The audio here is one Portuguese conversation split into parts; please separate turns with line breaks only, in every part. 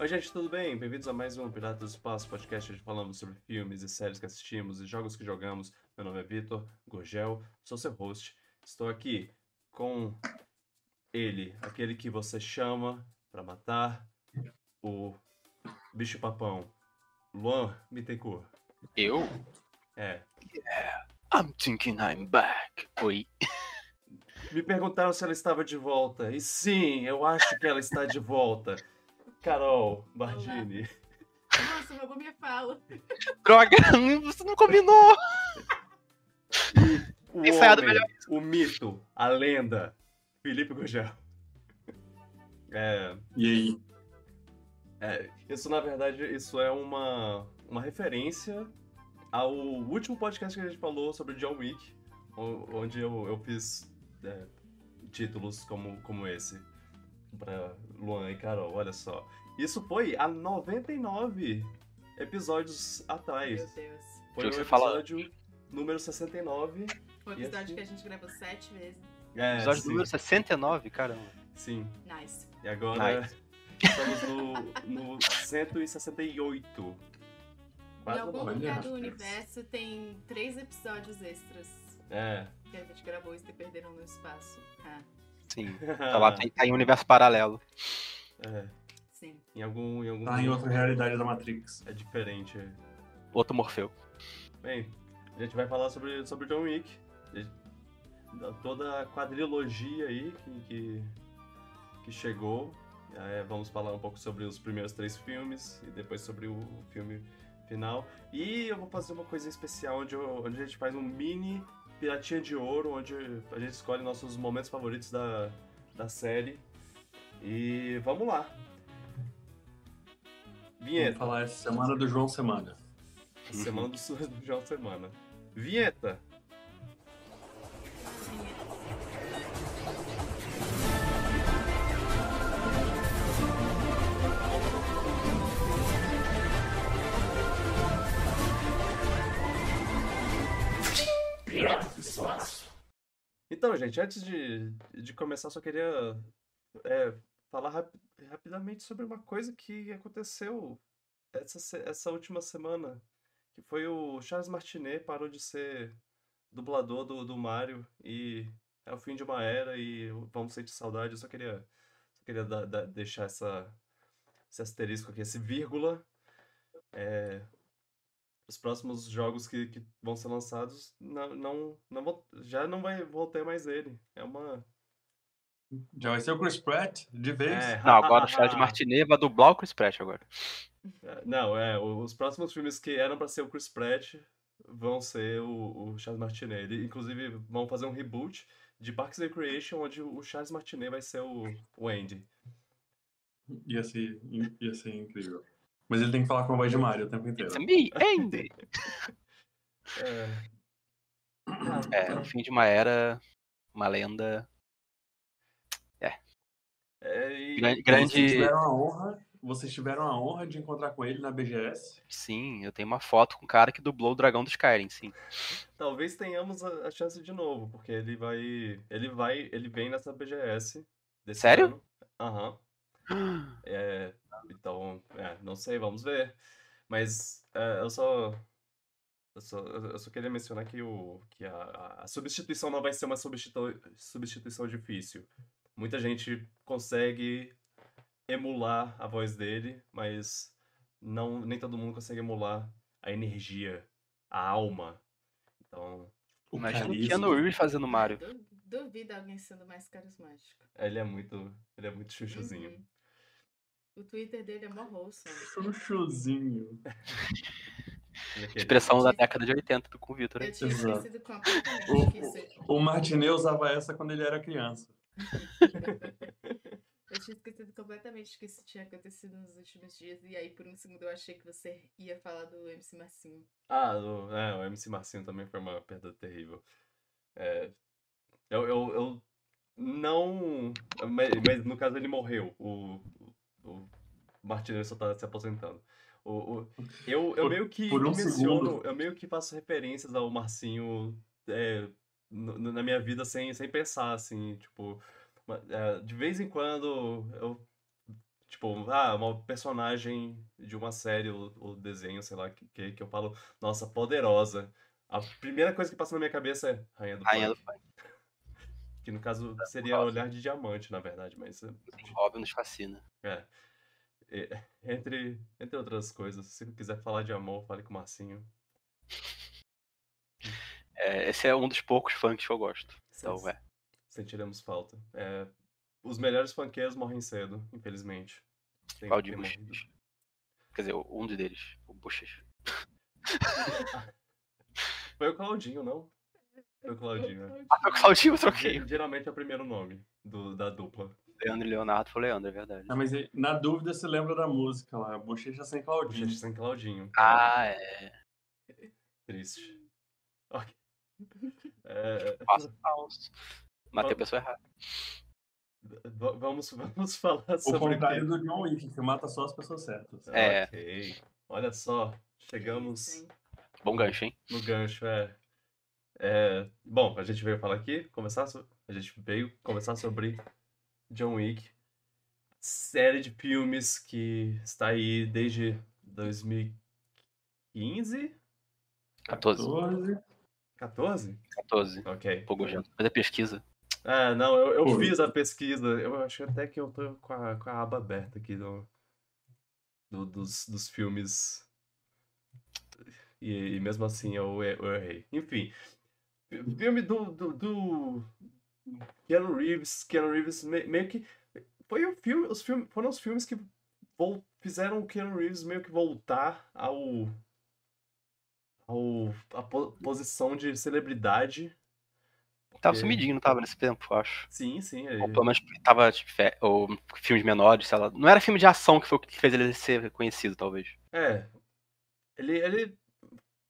Oi, gente, tudo bem? Bem-vindos a mais um Pirata do Espaço podcast onde falamos sobre filmes e séries que assistimos e jogos que jogamos. Meu nome é Vitor Gurgel, sou seu host. Estou aqui com ele, aquele que você chama pra matar o bicho-papão, Luan Bittencourt.
Eu?
É.
I'm thinking I'm back. Oi.
Me perguntaram se ela estava de volta. E sim, eu acho que ela está de volta. Carol Bardini.
Nossa, roubou minha fala.
Droga, você não combinou.
O
Ensaiado
homem, o mito, a lenda, Felipe Gugel. É,
E aí?
é, isso na verdade, isso é uma, uma referência ao último podcast que a gente falou sobre John Wick, onde eu, eu fiz é, títulos como, como esse pra Luan e Carol, olha só. Isso foi há 99 episódios atrás.
Meu Deus.
Foi o
você fala-
episódio número 69.
Foi um
E
episódio
assim-
que a gente gravou sete vezes.
É,
Episódio
sim,
número 69, caramba.
sim.
Nice.
E agora
Nice.
estamos no, no 168.
em
Quase
algum
no-
Olha,
lugar do universo tem três episódios extras
É.
que a gente gravou e se perderam no espaço. Ah,
Sim. Tá lá, tá, tá em universo paralelo.
É,
sim.
em algum. Em algum
Tá em outra realidade da Matrix.
É diferente.
Outro Morfeu.
Bem, a gente vai falar sobre, sobre John Wick. Da- Toda a quadrilogia aí que, que, que chegou. É, vamos falar um pouco sobre os primeiros três filmes e depois sobre o filme final. E eu vou fazer uma coisa especial onde, eu- onde a gente faz um mini Piratinha de Ouro, onde a gente escolhe nossos momentos favoritos da, da série. E vamos lá.
Vamos
Vinheta.
falar essa semana do João Semana.
Semana do, do João Semana. Vinheta. Então, gente, antes de, de começar, só queria é, falar rapi- rapidamente sobre uma coisa que aconteceu essa, essa última semana. Que foi o Charles Martinet parou de ser dublador do, do Mario e é o fim de uma era e vamos sentir saudade. Eu só queria, só queria dar- dar- deixar essa, esse asterisco aqui, esse vírgula. É, os próximos jogos que, que vão ser lançados não, não, não vão- já não vai vou ter mais ele. É uma.
Já vai ser o Chris Pratt, de vez.
É,
Não, agora o Charles Martinet vai dublar o Chris Pratt agora.
É, Não, é, os próximos filmes que eram pra ser o Chris Pratt vão ser o, o Charles Martinet. Ele, inclusive, vão fazer um reboot de Parks and Recreation, onde o Charles Martinet vai ser o, o Andy.
Ia, ser, ia ser incrível. Mas ele tem que falar com a voz de Mario o tempo inteiro.
It's me, Andy.
É,
É, o fim de uma era, uma lenda.
é, e-
Grande,
Vocês
grande.
tiveram a honra, vocês tiveram a honra de encontrar com ele na BGS.
Sim, eu tenho uma foto com o cara que dublou o dragão do Skyrim, sim.
talvez tenhamos a, chance de novo, porque ele vai. Ele vai. Ele vem nessa BGS desse
Sério?
Aham. É, então, é, não sei, vamos ver. Mas é, eu só. Eu só, eu só queria mencionar que, o, que a, a- substituição não vai ser uma substitu- substituição difícil. Muita gente consegue emular a voz dele, mas não, nem todo mundo consegue emular a energia, a alma. Então,
O
Imagina o. Keanu Reeves fazendo Mario.
Du- Duvido alguém sendo mais carismático.
ele é muito, ele é muito chuchuzinho.
Uhum. O Twitter dele é mó wholesome.
Chuchuzinho.
Ele é querido.
Expressão da década de 80 do com o Vitor.
Eu tinha esquecido completamente
O-
que isso.
O Martinet usava essa quando ele era criança.
Eu tinha esquecido completamente que isso tinha acontecido nos últimos dias. E aí, por um segundo, eu achei que você ia falar do MC Marcinho.
Ah, o, é, o MC Marcinho também foi uma perda terrível. É, eu, eu, eu não. Mas, mas no caso ele morreu. O, o Martinez só tá se aposentando. O, o- eu, eu
Por-
meio que
por um
menciono,
segundo.
eu meio que faço referências ao Marcinho é, no- na minha vida sem, sem pensar, assim, tipo, é, de vez em quando eu Tipo, ah, uma personagem de uma série ou, ou desenho, sei lá, que, que, eu falo, nossa, poderosa. A primeira coisa que passa na minha cabeça é Rainha do
Rainha do
Funk. Que no caso seria
Nossa.
Olhar de Diamante, na verdade, mas. eh,
Robin nos fascina.
É. Entre, entre outras coisas, se quiser falar de amor, fale com o Marcinho.
É, esse é um dos poucos funks que eu gosto. Então,
Sim.
é.
Sentiremos falta. É, os melhores funkeiros morrem cedo, infelizmente. Tem-
Qual de. Quer dizer, um deles, o Bochecha.
Foi o Claudinho, não? Foi o Claudinho, né?
Ah, foi o Claudinho, eu troquei.
Ge- Geralmente é o primeiro nome do, da dupla.
Leandro e Leonardo foi Leandro, é verdade.
Ah, mas na dúvida, você lembra da música lá, Bochecha Sem Claudinho.
Bochecha sem Claudinho.
Ah, é.
Triste. Ok. É,
Passo falso. Matei a pessoa errada.
vamos, vamos falar
O
sobre o
contrário do John Wick, que mata só as pessoas certas.
É.
Ok. Olha só, chegamos?
Bom gancho, hein?
no gancho, é. É, bom, a gente veio falar aqui, começar so- a gente veio conversar sobre John Wick, série de filmes que está aí desde 2015,
14.
14.
14?
14.
Ok.
Pô, Gojento. Fazer pesquisa.
Ah, não, eu, eu fiz a pesquisa. Eu acho até que eu tô com a, com a aba aberta aqui do, do- dos, dos filmes. E, e mesmo assim eu, eu errei. Enfim, fi- filme do, do, do Keanu Reeves. Keanu Reeves me- meio que. Foi o filme, os filmes, foram os filmes que fizeram o Keanu Reeves meio que voltar ao. ao a po- posição de celebridade.
Tava
porque-
sumidinho, não tava nesse tempo, eu acho.
Sim, sim.
Ou
ele-
pelo menos tava, tipo, ou filmes menores, sei lá. Não era filme de ação que foi o que fez ele ser reconhecido, talvez.
É. Ele, ele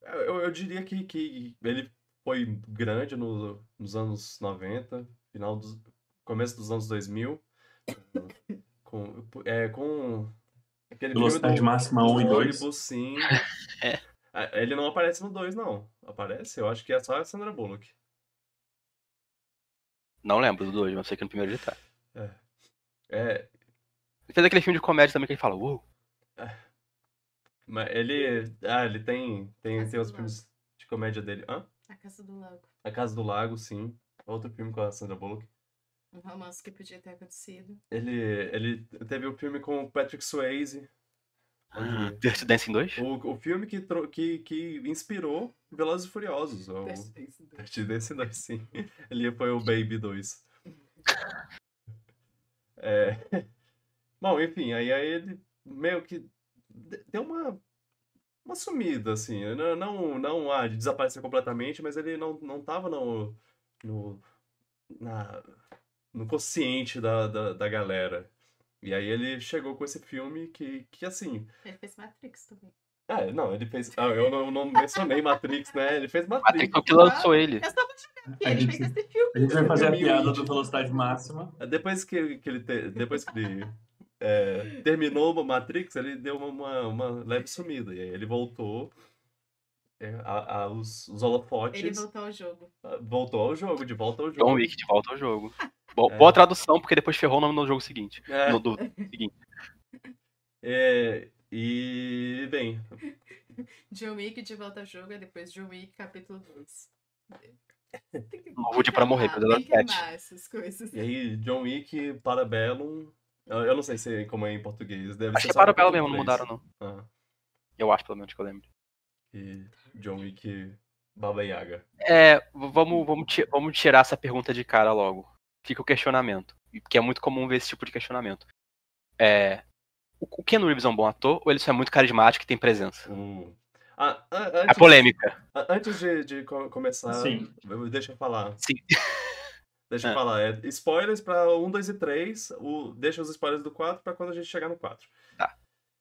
eu, eu diria que, que ele foi grande no- nos anos 90, final dos, começo dos anos 2000, com, é, com aquele
Velocidade
do,
máxima
do
1 e 2.
ônibus, sim.
É.
Ele não aparece no 2, não. Aparece? Eu acho que é só a Sandra Bullock.
Não lembro do dois, mas sei que no primeiro ele tá.
É,
Ele fez aquele filme de comédia também que ele fala, uou.
mas ele, ah, ele tem, tem, tem os filmes de comédia dele. Hã?
A Casa do Lago.
A Casa do Lago, sim. Outro filme com a Sandra Bullock.
Um romance que podia ter acontecido.
Ele, ele teve o filme com o Patrick Swayze. onde-
Dirty Dancing 2?
o, o filme que, que, que inspirou Velozes e Furiosos. O Dirty Dancing 2, sim. Ele foi o Baby 2. É, Bom, enfim, aí, aí ele meio que de- deu uma, uma sumida, assim. Não, não, não ah, de desaparecer completamente, mas ele não, não tava no, no, na, no consciente da, da, da galera. E aí ele chegou com esse filme que, que assim.
Ele fez Matrix também.
É, não, ele fez. Ah, eu não, não mencionei Matrix, né? Ele fez Matrix.
Matrix foi o que lançou ele.
Eu vou jogar aqui,
A
ele
gente-
fez esse filme.
A gente vai fazer a piada do Velocidade Máxima.
Depois que, que ele, te- depois que ele é, terminou o Matrix, ele deu uma, uma, uma leve sumida. E aí ele voltou é, a, a- os, os holofotes.
Ele voltou ao jogo.
ah, voltou ao jogo, de volta ao jogo.
John Wick de volta ao jogo. Bo-
É.
Boa tradução, porque depois ferrou o nome no jogo seguinte.
É,
No do seguinte.
é, e, bem,
John Wick de volta ao jogo, e depois John Wick capítulo 2. Tem que-
Novo dia pra morrer,
tem que
episódio
amar
7.
essas coisas.
e aí John Wick, Parabellum. Eu eu não sei se como é em português. Deve
Acho
ser
que é
só
para o Belo
capítulo
mesmo, não mudaram não.
Ah,
Eu acho, pelo menos, que eu lembro.
e John Wick, Baba Yaga.
É, vamos, vamos, vamos tirar essa pergunta de cara logo. Fica o questionamento. Porque é muito comum ver esse tipo de questionamento. É. O o Keanu Reeves é um bom ator ou ele só é muito carismático e tem presença?
Hum. Ah, antes,
polêmica.
ah, antes de, de co- começar,
Sim.
deixa eu falar.
Sim.
Deixa eu
Ah.
falar. É, spoilers pra 1, 2 e 3. O, deixa os spoilers do 4 pra quando a gente chegar no 4.
Tá.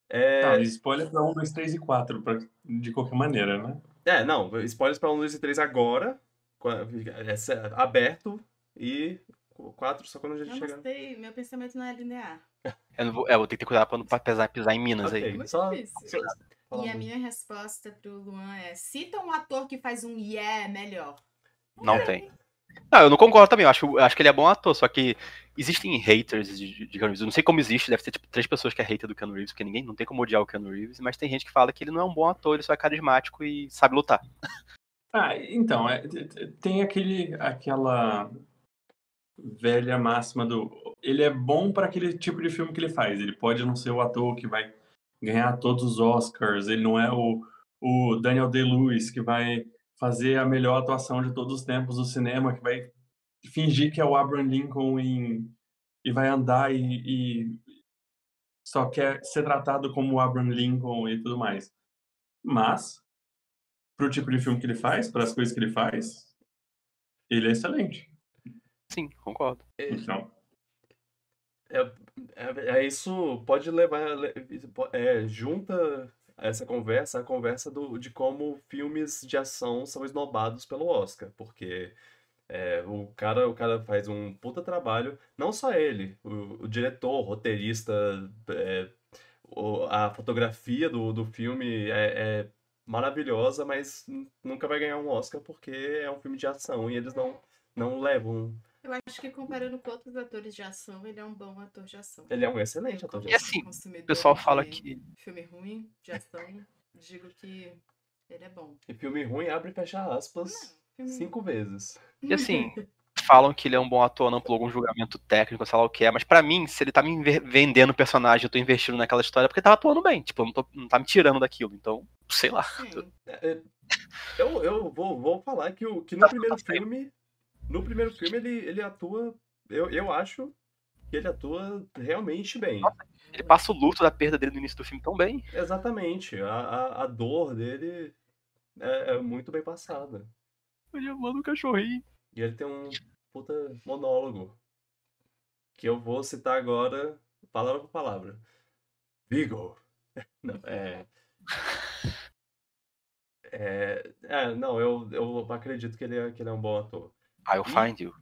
É,
Não, spoiler pra 1, 2, 3 e 4, pra, de qualquer maneira, né?
é, não. Spoilers pra 1, 2 e 3 agora. é, aberto. E o 4 só quando a gente
Não
chegar.
gostei, meu pensamento não é linear.
Eu, não vou, é, eu vou ter que ter cuidado pra não pra pisar, pisar em Minas
Ok,
aí.
Muito
só,
difícil. E a minha resposta pro Luan é: cita um ator que faz um yeah melhor.
Não tem. Não, eu não concordo também. Eu acho, eu acho que ele é bom ator, só que existem haters de, de, Keanu Reeves. Eu não sei como existe, deve ter tipo três pessoas que é hater do Keanu Reeves, porque ninguém não tem como odiar o Keanu Reeves, mas tem gente que fala que ele não é um bom ator, ele só é carismático e sabe lutar.
Ah, então, é, tem aquele, aquela velha máxima do. Ele é bom para aquele tipo de filme que ele faz. Ele pode não ser o ator que vai ganhar todos os Oscars, ele não é o, o Daniel Day-Lewis que vai fazer a melhor atuação de todos os tempos do cinema, que vai fingir que é o Abraham Lincoln em- e vai andar e, e só quer ser tratado como o Abraham Lincoln e tudo mais. Mas, pro tipo de filme que ele faz, para as coisas que ele faz, ele é excelente.
Sim, concordo.
Então,
É, é, é isso pode levar. le- É, junta essa conversa a conversa do, de como filmes de ação são esnobados pelo Oscar. Porque é, o cara, o cara faz um puta trabalho, não só ele, o, o diretor, o roteirista, é, o- a fotografia do, do filme é, é maravilhosa, mas nunca vai ganhar um Oscar porque é um filme de ação e eles não, não levam.
Eu acho que comparando com outros atores de ação, ele é um bom ator de ação.
Ele é um excelente ator de
E
ação.
assim,
consumidor
O pessoal fala que.
Filme ruim, de ação, digo que ele é bom.
E filme ruim abre e fecha aspas
Não,
cinco vezes.
E assim, falam que ele é um bom ator, não por algum julgamento técnico, sei lá o que é, mas pra mim, se ele tá me vendendo o personagem, eu tô investindo naquela história, é porque ele tava atuando bem. Tipo, eu não, tô, não tá me tirando daquilo. Então, sei lá.
Sim.
É, é, Eu, eu vou, vou falar que, o, que no primeiro
Tá certo.
filme. No primeiro filme ele, ele atua. Eu, eu acho que ele atua realmente bem.
Ele passa o luto da perda dele no início do filme tão bem.
Exatamente. A, a, a dor dele é, é muito bem passada.
Ele amando o cachorrinho.
E ele tem um puta monólogo. Que eu vou citar agora, palavra por palavra. Vigo. Não, é. É, é, não, eu, eu acredito que ele, é, que ele é um bom ator.
I'll find you.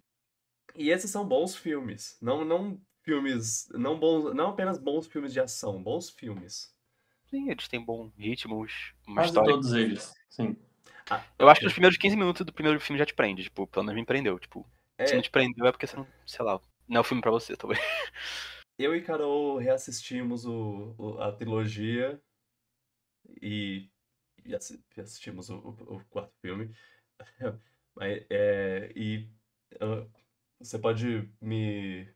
E esses são bons filmes. Não, não filmes. Não, bons, não apenas bons filmes de ação, bons filmes.
Sim, eles têm bons ritmos, uma
quase
história.
todos eles. Sim.
Ah,
Eu acho que os primeiros 15 minutos do primeiro filme já te prende, tipo, pelo menos me prendeu. Tipo, se não
é,
te prendeu é porque você não, sei lá, não é o filme pra você, talvez.
eu e Carol reassistimos o, o- a trilogia e, e assi- assistimos o, o- o quarto filme. É, e ah, você pode me,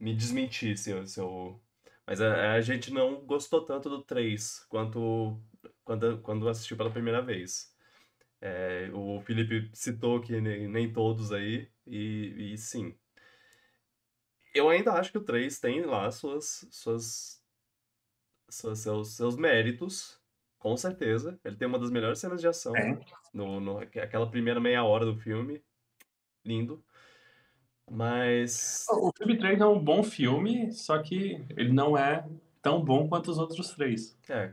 me desmentir se eu, se eu- Mas a, a gente não gostou tanto do 3 quanto quando, quando assistiu pela primeira vez. É, o Felipe citou que nem, nem todos aí, e, e sim. Eu ainda acho que o 3 tem lá suas, suas, suas- seus, seus méritos, com certeza. Ele tem uma das melhores cenas de ação,
Tem.
no, no, aquela primeira meia hora do filme. Lindo. Mas.
O filme 3 é um bom filme, só que ele não é tão bom quanto os outros três.
É.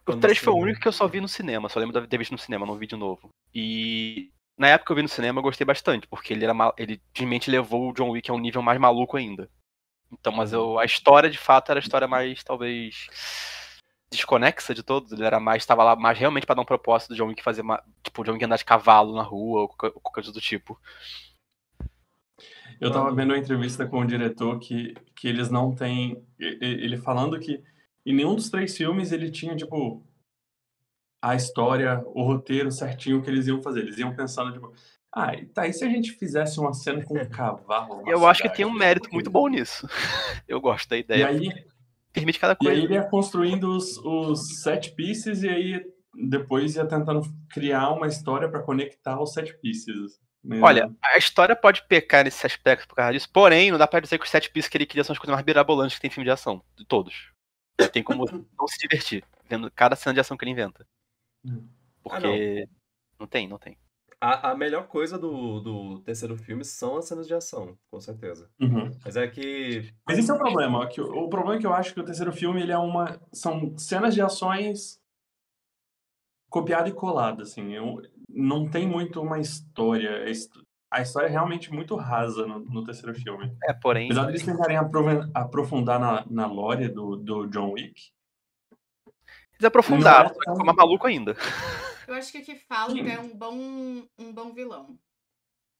O
quando
3 foi o
você-
único que eu só vi no cinema, só lembro de ter visto no cinema, não vi de novo. E na época que eu vi no cinema eu gostei bastante, porque ele era ma- ele simplesmente levou o John Wick a um nível mais maluco ainda. Então, mas eu, a história de fato era a história mais talvez desconexa de todos, ele era mais estava lá mais realmente pra dar um propósito do John Wick fazer tipo o John Wick andar de cavalo na rua ou qualquer, qualquer coisa do tipo.
Eu tava vendo uma entrevista com o diretor que, que eles não têm. e- e- Ele falando que em nenhum dos três filmes ele tinha, tipo, a história, o roteiro certinho que eles iam fazer. Eles iam pensando, tipo, ah, e tá, e se a gente fizesse uma cena com um cavalo?
Eu acho que
cidade?
tem um mérito muito bom nisso. Eu gosto da
E
ideia.
aí,
Permite cada
e aí
coisa.
ele ia construindo os, os set pieces e aí depois ia tentando criar uma história pra conectar os set pieces. Mas,
Olha, a história pode pecar nesse aspecto por causa disso, porém, não dá pra dizer que os sete pieces que ele queria são as coisas mais mirabolantes que tem em filme de ação. De todos. Tem como não se divertir vendo cada cena de ação que ele inventa.
Hum.
Porque. não. tem, não tem.
A, a melhor coisa do, do terceiro filme são as cenas de ação, com certeza.
Uhum.
Mas é que.
Mas esse é o problema. Que o, problema é que eu acho que o terceiro filme ele é uma. São cenas de ações copiada e colada, assim. Eu, não tem muito uma história. A his- A história é realmente muito rasa no, no terceiro filme.
É, porém.
Apesar deles tentarem aprofundar na, na lore do, do John Wick,
Eles aprofundaram,
Não é tão-
ficou mais maluco ainda.
Eu acho que o que falta
Sim.
é um bom, um bom vilão.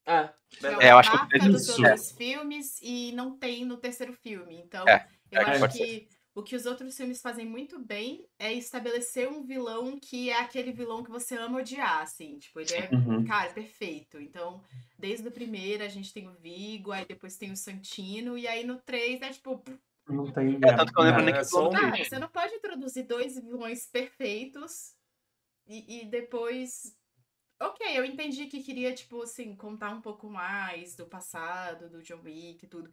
Ah,
Que é.
É, eu acho que fiz
dos outros filmes e não tem no terceiro filme. Então,
É,
eu
é,
acho
pode
que o que os outros filmes fazem muito bem é estabelecer um vilão que é aquele vilão que você ama odiar, assim. Tipo, ele é,
Uhum.
cara, perfeito. Então, desde o primeiro a gente tem o Vigo, aí depois tem o Santino, e aí no 3 é tipo,
Não tem.
É, tanto que eu lembro nem
É,
que
só um-
cara, você não pode introduzir dois vilões perfeitos e, e depois. Ok, eu entendi que queria, tipo, assim, contar um pouco mais do passado, do John Wick e tudo.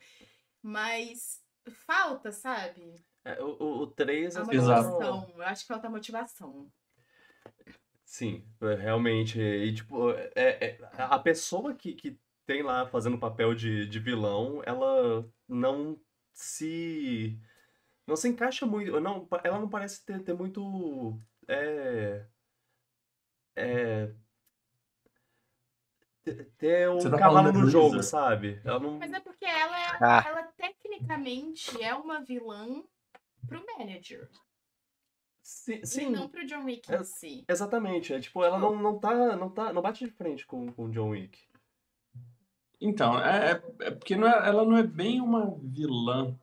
Mas falta, sabe?
É, o, o, o 3
A
é
motivação. Eu acho que falta motivação.
Sim, é, realmente. E, tipo, é, é- a pessoa que, que tem lá fazendo o papel de, de vilão, ela não se. Não se encaixa muito. Não, ela não parece ter, ter muito. É. É. ter- um
Você tá
cavalo no jogo, sabe? Ela não.
Mas é porque ela, é-
Ah.
ela tecnicamente é uma vilã pro manager.
Sim,
E
sim,
não pro John Wick
É-
em si.
exatamente. É, tipo, ela não, não tá. Não tá. Não bate de frente com, com o John Wick.
Então, é, é- é porque não é- ela não é bem uma vilã.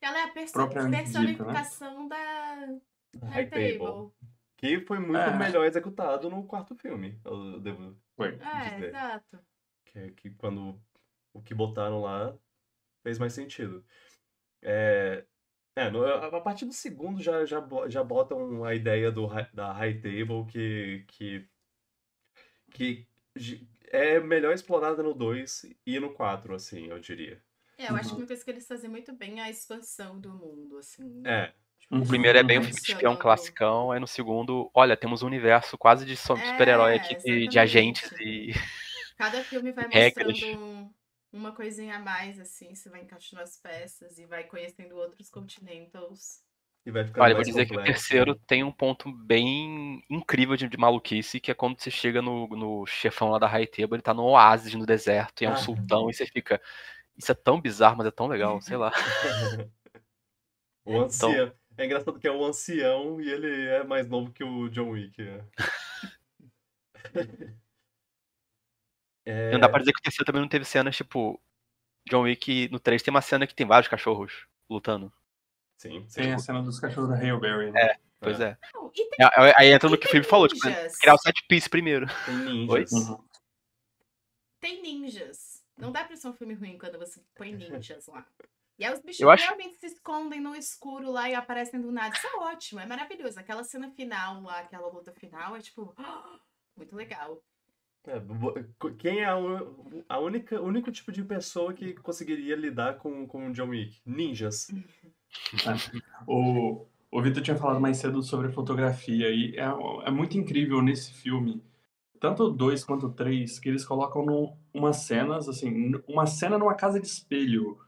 Ela é a perso
Propriamente dita, né?
personificação da
High
High
Table.
Table.
Que foi muito
É.
melhor executado no quarto filme, eu devo
Foi.
É,
dizer.
exato.
Que, que quando o que botaram lá fez mais sentido. É, é, no- a partir do segundo já, já, já botam a ideia do, da High Table que, que, que é melhor explorada no 2 e no 4, assim, eu diria.
É, eu acho
Uhum.
que uma coisa que eles fazem muito bem é a expansão do mundo, assim.
É,
Uhum.
O primeiro é bem um filme de espião classicão, aí no segundo, olha, temos um universo quase de super-herói
É,
aqui, de, de
exatamente.
agentes e.
Cada filme vai
regras.
mostrando um- uma coisinha a mais, assim, você vai encaixando as peças e vai conhecendo outros continentals.
e vai ficando
Olha, eu vou dizer que o
complexo.
terceiro tem um ponto bem incrível de, de maluquice, que é quando você chega no, no chefão lá da Table, ele tá no oásis no deserto, e é um
Ah.
sultão, e você fica. Isso é tão bizarro, mas é tão legal, sei lá.
O ancião. É engraçado que é o ancião e ele é mais novo que o John Wick. né? É,
Não dá pra dizer que o terceiro também não teve cenas, tipo. John Wick no 3 tem uma cena que tem vários cachorros lutando.
Sim, sim.
Tem a cena dos cachorros da Hailberry. né?
É. Pois é.
Não, e tem,
É, é- Aí entra no que o Felipe falou, tipo, criar o set piece primeiro.
Tem ninjas.
Uhum.
Tem ninjas. Não dá pra ser um filme ruim quando você põe ninjas lá. E aí os bichos
Eu acho-
realmente se escondem no escuro lá e aparecem do nada. Isso é ótimo, é maravilhoso. Aquela cena final lá, aquela luta final, é tipo. Muito legal.
É, quem é a, a única, o único tipo de pessoa que conseguiria lidar com, com o John Wick? Ninjas.
O, o Vitor tinha falado mais cedo sobre fotografia e é, é muito incrível nesse filme, tanto o 2 quanto o 3, que eles colocam num, umas cenas, assim, uma cena numa casa de espelho,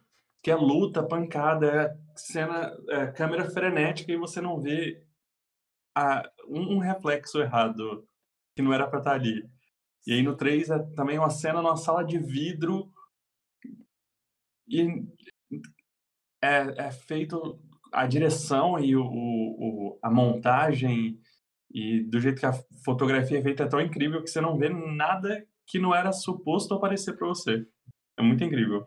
que é luta, pancada, é cena, é câmera frenética e você não vê a, um, reflexo errado que não era pra estar ali. E aí no 3 é também uma cena numa sala de vidro e é, é feito a direção e o- o- a montagem e do jeito que a fotografia é feita é tão incrível que você não vê nada que não era suposto aparecer para você. É muito incrível.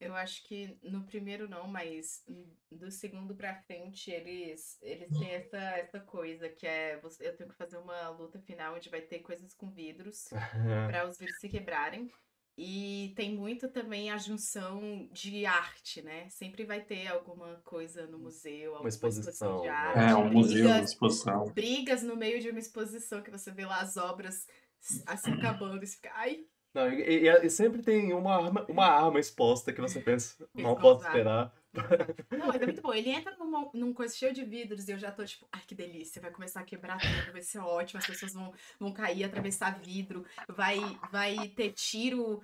Eu acho que no primeiro não, mas do segundo pra frente eles, eles têm essa, essa coisa que é você- eu tenho que fazer uma luta final onde vai ter coisas com vidros para os vidros se quebrarem. E tem muito também a junção de arte, né? Sempre vai ter alguma coisa no museu, alguma
exposição,
de
né?
arte.
É, um museu, uma
brigas,
exposição.
brigas no meio de uma exposição que você vê lá as obras assim acabando e você fica, ai,
Não, e, e- e sempre tem uma arma, uma arma exposta que você pensa, não posso esperar.
Não, mas é muito bom. Ele entra numa, num coisa cheio de vidros e eu já tô tipo, ai que delícia, vai começar a quebrar tudo, vai ser ótimo, as pessoas vão, vão cair, atravessar vidro, vai, vai ter tiro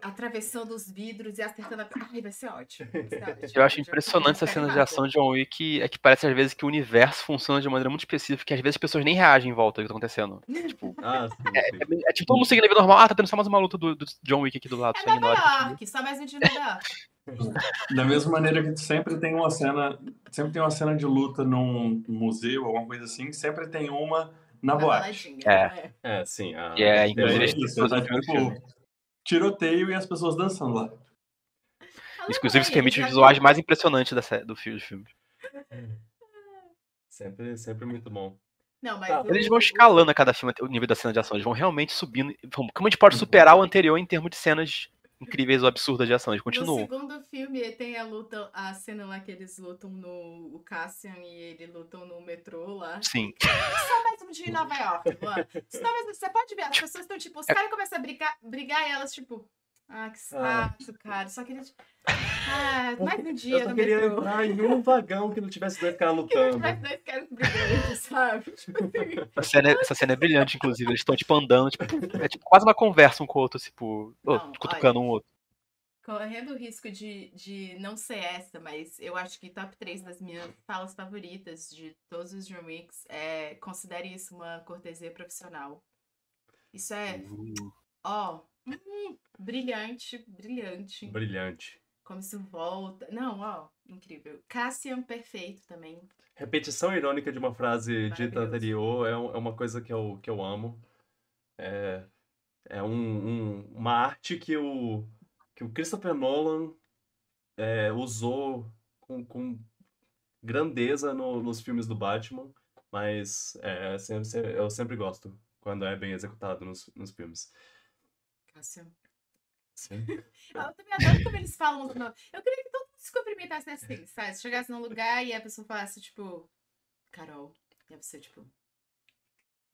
atravessando os vidros e acertando a. Ai, vai ser ótimo. vai ser ótimo.
Eu acho impressionante
fico
essas cenas de ação de John Wick, é que parece às vezes que o universo funciona de maneira muito específica, que às vezes as pessoas nem reagem em volta do que tá acontecendo. Tipo,
Ah, sim, sim.
é, bem- é tipo todo mundo seguindo a vida normal, ah, tá tendo só mais uma luta do, do John Wick aqui do lado.
É Nova. York, só mais um de Nova York.
Da mesma maneira que sempre tem uma cena, sempre tem uma cena de luta num museu, alguma coisa assim, sempre tem uma na boate.
É.
É.
É, sim. A,
E é,
a-
inclusive,
É isso,
primeiro
tipo, tiroteio e as pessoas dançando lá.
Inclusive, isso permite os
vi-
visuais mais impressionantes da sé- do filme. do filme.
Sempre, sempre muito bom.
Não, mas
Tá.
Eles vão escalando a cada filme o nível da cena de ação. Eles vão realmente subindo. Como a gente pode superar o anterior em termos de cenas incríveis ou absurdas de ação? Eles
No
continuam.
segundo filme tem a luta, a cena lá que eles lutam no. O Cassian e ele lutam no metrô lá.
Sim.
Só mais um dia em Nova York, mano. Só mais- Você pode ver, as pessoas estão tipo, os
É.
caras começam a brigar, brigar e elas, tipo. Ah, que saco, cara. Só queria. tipo, Ah, mais um
Eu
dia
só
no
queria
metrô.
entrar em um vagão que não tivesse dois caras
Que não
lutando.
tivesse dois caras brigando, sabe? Tipo assim.
Essa cena, é- essa cena é brilhante, inclusive. Eles estão, tipo, andando. Tipo, é tipo quase uma conversa um com o outro, tipo, ô,
Não,
cutucando um outro.
Correndo o risco de, de não ser essa, mas eu acho que top 3 das minhas falas favoritas de todos os John Wicks é considere isso uma cortesia profissional. Isso é,
Uh,
ó, hum, brilhante, brilhante.
Brilhante.
Como isso volta. Não, ó, incrível. Cassian perfeito também.
Repetição irônica de uma frase dita anterior é, é uma coisa que eu, que eu amo. É, é um, um- uma arte que o, que o Christopher Nolan é, usou com, com grandeza no- nos filmes do Batman, mas é, sempre- eu sempre gosto quando é bem executado nos, nos filmes.
Cassian.
Sim.
Eu também adoro como eles falam. Eu queria que todo mundo se cumprimentasse assim, sabe? Se chegasse num lugar e a pessoa falasse, tipo, Carol. E você, tipo,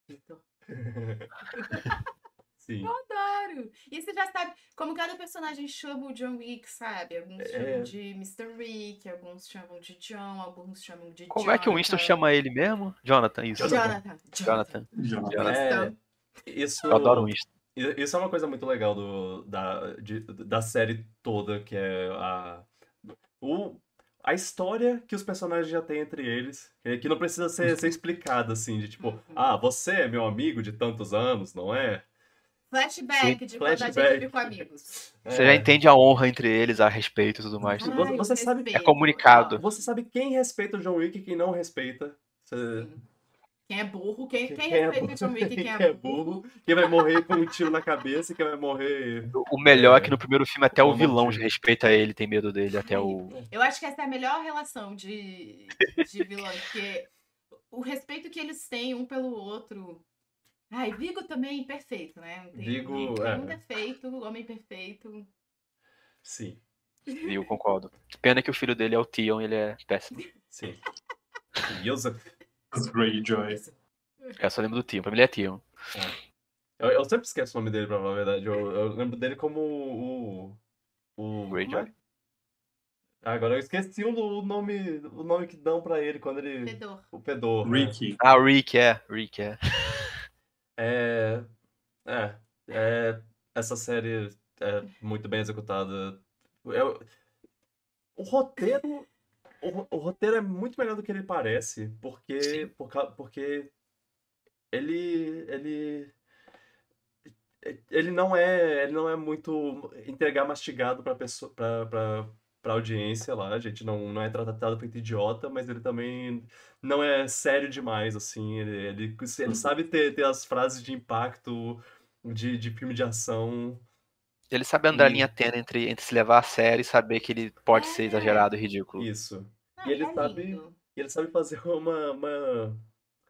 Vitor.
Sim.
Adoro! E você já sabe como cada personagem chama o John Wick, sabe? Alguns
É.
chamam de Mr. Rick, alguns chamam de John, alguns chamam de
como é que o Winston
Jonathan.
chama ele mesmo? Jonathan, isso.
Jonathan.
Jonathan.
Jonathan.
Jonathan.
É, isso,
Eu adoro o Winston.
Isso é uma coisa muito legal do, da, de- da série toda, que é a, o, a história que os personagens já têm entre eles, que que não precisa ser, ser explicada, assim, de tipo,
Uhum.
ah, você é meu amigo de tantos anos, não é?
Flashback de quando a
flashback.
gente ficou amigos.
Você já entende a honra entre eles, a respeito e tudo mais.
Você-
Ai,
você sabe-
respeito.
É comunicado.
Você sabe quem respeita o John Wick e quem não respeita. Você-
Sim. Quem é burro, quem,
Quem-
quem,
é
quem,
quem é burro. Quem vai morrer com um tiro na cabeça e quem vai morrer.
O melhor é
É.
que no primeiro filme até o vilão respeita ele, tem medo dele, até o.
Eu acho que essa é a melhor relação de, de vilão, porque o respeito que eles têm um pelo outro. Ai, Vigo também, perfeito, né? Tem,
Vigo,
tem
é.
um defeito, homem perfeito.
Sim,
eu concordo. Pena que o filho dele é o Tion, ele é péssimo.
sim. Yosef.
Os Greyjoy.
Eu só lembro do Tion, pra mim ele é Tion.
Eu, eu sempre esqueço o nome dele, pra falar a verdade. Eu, eu lembro dele como o. O. o
Greyjoy.
é? Ah, Agora eu esqueci o, nome, o nome que dão pra ele quando ele.
Fedor.
O Pedor. né?
Ricky.
Ah, o Rick é, Rick é.
É. É. é essa série é muito bem executada. Eu- o roteiro. O, o roteiro é muito melhor do que ele parece, porque.
Sim.
Por, porque ele. Ele. Ele não é. Ele não é muito entregar mastigado pra pessoa. Pra, pra audiência lá. A gente não, não é tratado feito idiota, mas ele também não é sério demais, assim. Ele, ele, ele sabe ter, ter as frases de impacto de, de filme de ação.
Ele sabe andar a
E-
linha tênue entre, entre se levar a sério e saber que ele pode ser
É.
exagerado e ridículo.
Isso.
Não,
E ele
é
sabe- ele sabe fazer uma, uma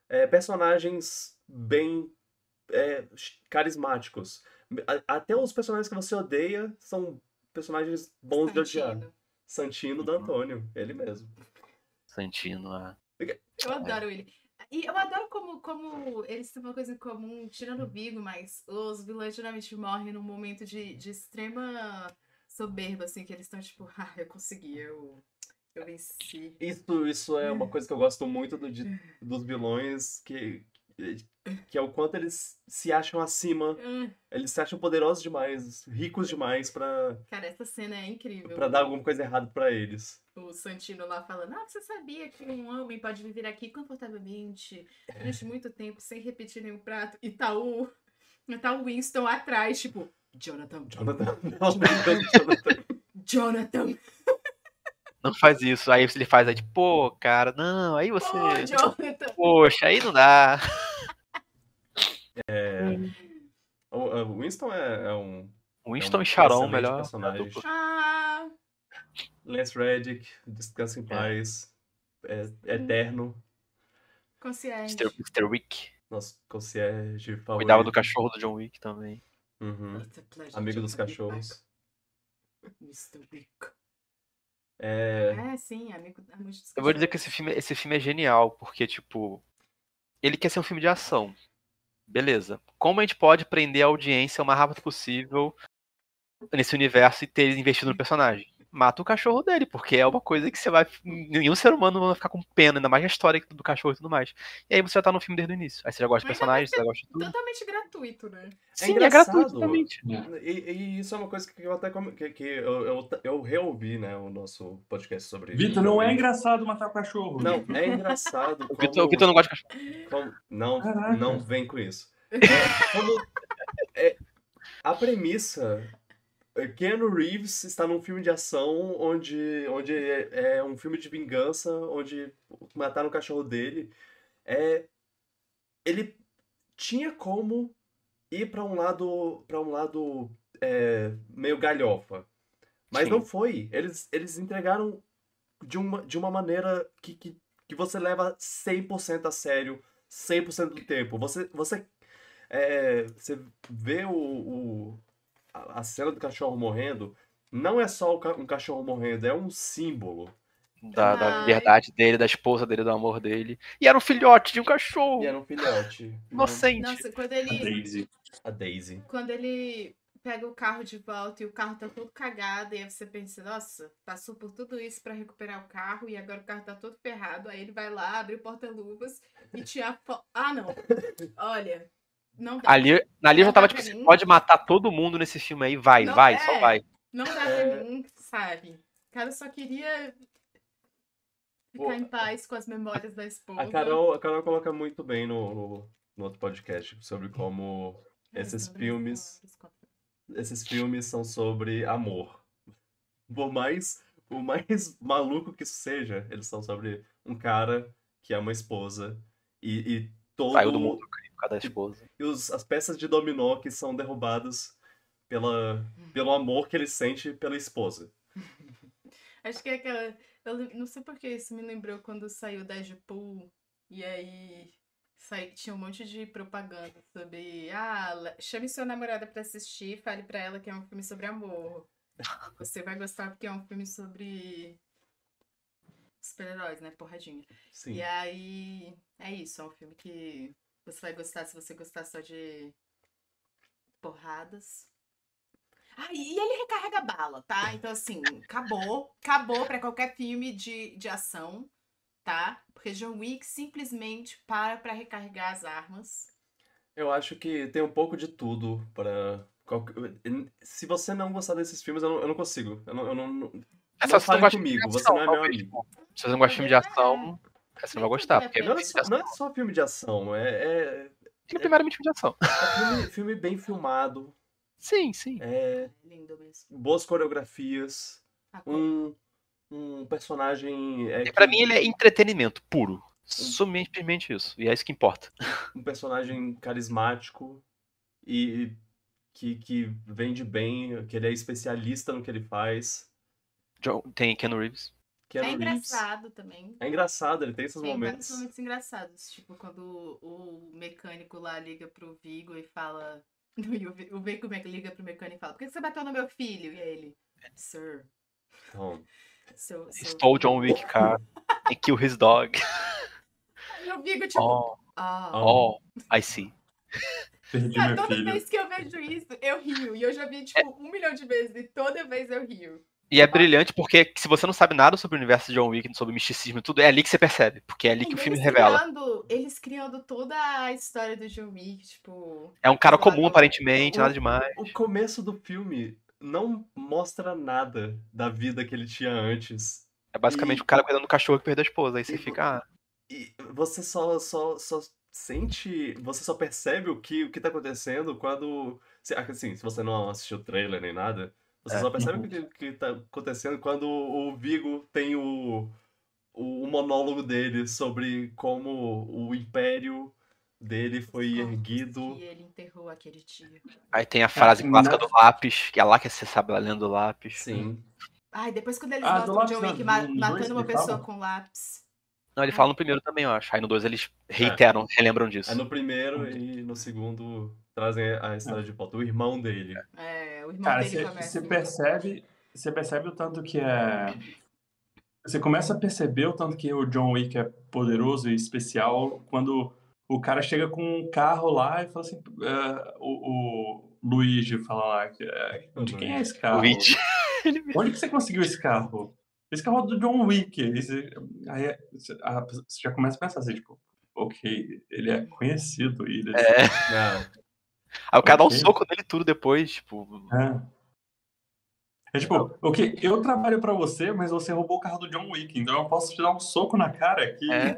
é, personagens bem é, carismáticos. Até os personagens que você odeia são personagens bons de odiar.
Santino.
Santino da Antônio, ele mesmo.
Santino, ah.
Eu adoro ele. E eu adoro como, como eles têm uma coisa em comum, tirando o Vigo, mas os vilões geralmente morrem num momento de, de extrema soberba, assim, que eles estão tipo, ah, eu consegui, eu, eu venci.
Isso, isso é uma coisa que eu gosto muito do- de- dos vilões, que, que é o quanto eles se acham acima.
Ah,
Eles se acham poderosos demais, ricos demais pra,
Cara, essa cena é incrível.
pra dar alguma coisa errada pra eles.
O Santino lá falando, ah, você sabia que um homem pode viver aqui confortavelmente durante muito tempo sem repetir nenhum prato? E tá o, tá o Winston atrás, tipo, Jonathan,
Jonathan, não, Jonathan.
Jonathan,
Não faz isso. Aí ele faz aí, tipo, pô, cara, não, aí você.
Jonathan.
Poxa, aí não dá.
É, o, Winston é, é um.
Winston
um
e Sharon, melhor.
personagem.
dupla.
Ah,
Lance Reddick, Descansa em Paz, é, Eterno,
concierge.
Mr. Wick.
nosso concierge favorito.
Cuidava do cachorro do John Wick também.
Uhum. Amigo dos cachorros.
Mr. Wick.
É,
É, sim, amigo, dos
Eu vou dizer que esse filme, esse filme é genial, porque, tipo, ele quer ser um filme de ação. Beleza. Como a gente pode prender a audiência o mais rápido possível nesse universo e ter eles investido no personagem? Mata o cachorro dele, porque é uma coisa que você vai. Nenhum ser humano vai ficar com pena, ainda mais a história do cachorro e tudo mais. E aí você já tá no filme desde o início. Aí você já gosta de
Mas
personagens, você já gosta de tudo.
Totalmente gratuito, né?
Sim, é
engraçado.
gratuito totalmente.
E, e isso é uma coisa que eu até que, que eu, eu, eu reouvi, né, o nosso podcast sobre.
Vitor, não é engraçado matar o cachorro.
Não, é engraçado.
O Vitor, o Vitor não gosta de cachorro.
como- não,
Caraca.
não vem com isso. É, como- é, a premissa. É, Keanu Reeves está num filme de ação onde, onde é, é um filme de vingança, onde mataram o cachorro dele. É, ele tinha como ir para um lado para um lado é, meio galhofa. Mas
Sim.
não foi. Eles, eles entregaram de uma, de uma maneira que, que, que você leva 100% a sério 100% do tempo. Você, você, é, você vê o, o- a, a cena do cachorro morrendo, não é só um cachorro morrendo, é um símbolo.
Da, da
Ai.
verdade dele, da esposa dele, do amor dele. E era um filhote de um cachorro.
E era um filhote.
Inocente.
Nossa, quando
A
ele,
Daisy.
A Daisy.
quando ele pega o carro de volta e o carro tá todo cagado, e aí você pensa, nossa, passou por tudo isso pra recuperar o carro e agora o carro tá todo ferrado. Aí ele vai lá, abre o porta-luvas e tira fo... Ah, não. Olha, não dá.
Ali, ali eu já tava tipo
pra
assim, pode matar todo mundo nesse filme aí, vai,
Não,
vai,
é.
só vai.
Não dá
É.
pra mim, sabe? O cara só queria
Pô,
ficar em paz com as memórias da esposa.
A Carol, a Carol coloca muito bem no, no, no outro podcast sobre como esses filmes- esses filmes são sobre amor. Por mais, por mais maluco que isso seja, eles são sobre um cara que é uma esposa e, e todo
Saiu do mundo por causa da esposa.
e os, as peças de dominó que são derrubadas pela, pelo amor que ele sente pela esposa.
Acho que é aquela. Eu não sei porque isso me lembrou quando saiu Deadpool e aí sai- tinha um monte de propaganda sobre. Ah, chame sua namorada pra assistir, fale pra ela que é um filme sobre amor. Você vai gostar porque é um filme sobre super-heróis, né? Porradinha.
Sim.
E aí, é isso, é um filme que você vai gostar se você gostar só de porradas. Ah, e ele recarrega bala, tá? Então, assim, acabou. Acabou pra qualquer filme de, de ação, tá? Porque John Wick simplesmente para pra recarregar as armas.
Eu acho que tem um pouco de tudo para. Se você não gostar desses filmes, eu não, eu não consigo. Eu não, eu não, não-
É
não fale comigo,
de
você
ação,
não é meu amigo.
pô. Se você não gosta de filme de ação, você não vai gostar. Porque
Não é,
filme de
só, não é só filme de ação, é, é,
é primeiramente filme de ação.
é filme, filme bem filmado,
Sim, sim.
é,
Lindo mesmo.
boas coreografias,
A cor-
um, um personagem. É,
E pra
que-
mim ele é entretenimento puro. Simplesmente isso. E é isso que importa.
um personagem carismático e que, que vende bem, que ele é especialista no que ele faz.
John- Tem Keanu Reeves.
Keanu
É
Reeves.
engraçado também.
É engraçado, ele tem esses
Tem vários
momentos.
momentos engraçados. Tipo, quando o mecânico lá liga pro Vigo e fala. E o Vi- o Vigo liga pro mecânico e fala: Por que você bateu no meu filho? E aí ele: Sir,
Então,
seu. seu
Stole John Wick, cara. And kill his dog.
E o Vigo, tipo,
Oh,
ah.
oh, I see.
Perdi
Cara,
meu
toda
filho.
vez que eu vejo isso, eu rio. E eu já vi, tipo, um milhão de vezes. E toda vez eu rio.
E é brilhante porque se você não sabe nada sobre o universo de John Wick, sobre misticismo e tudo, é ali que você percebe. Porque é ali que o filme
eles
revela.
Criando, eles criando toda a história do John Wick, tipo.
É um cara
do
comum, aparentemente, nada demais.
o começo do filme não mostra nada da vida que ele tinha antes.
É basicamente
E-
o cara cuidando do cachorro que perdeu a esposa. Aí você
E-
fica, ah,
E você só, só, só sente, você só percebe o que, o que tá acontecendo quando. se- Assim, se você não assistiu o trailer nem nada, você
É.
só percebe o que, que tá acontecendo quando o Vigo tem o, o, monólogo dele sobre como o Império dele foi erguido.
Que ele enterrou aquele dia.
Aí tem a frase
na-
clássica do lápis, que é lá que você sabe lá lendo do lápis.
Sim.
Ai, depois quando eles
Ah, do
mostram o John
não,
Wick matando uma pessoa com lápis.
Não, ele fala no primeiro também, eu acho. Aí no dois eles
É.
reiteram, relembram disso.
Aí no primeiro e no segundo trazem a história de volta. O irmão dele.
É, o irmão
Cara,
dele
você
começa.
você percebe, você percebe o tanto que é. Você começa a perceber o tanto que o John Wick é poderoso e especial quando o cara chega com um carro lá e fala assim. é, o, o Luigi fala lá, que é, de quem é esse carro?
Luigi.
Onde que você conseguiu esse carro? Esse carro é do John Wick. Aí você, aí a- você já começa a pensar assim, tipo, ok, ele é conhecido. E ele,
É.
É.
Aí o cara dá um soco nele tudo depois, tipo.
É. É tipo, ok, eu trabalho pra você, mas você roubou o carro do John Wick, então eu posso te dar um soco na cara aqui.
É.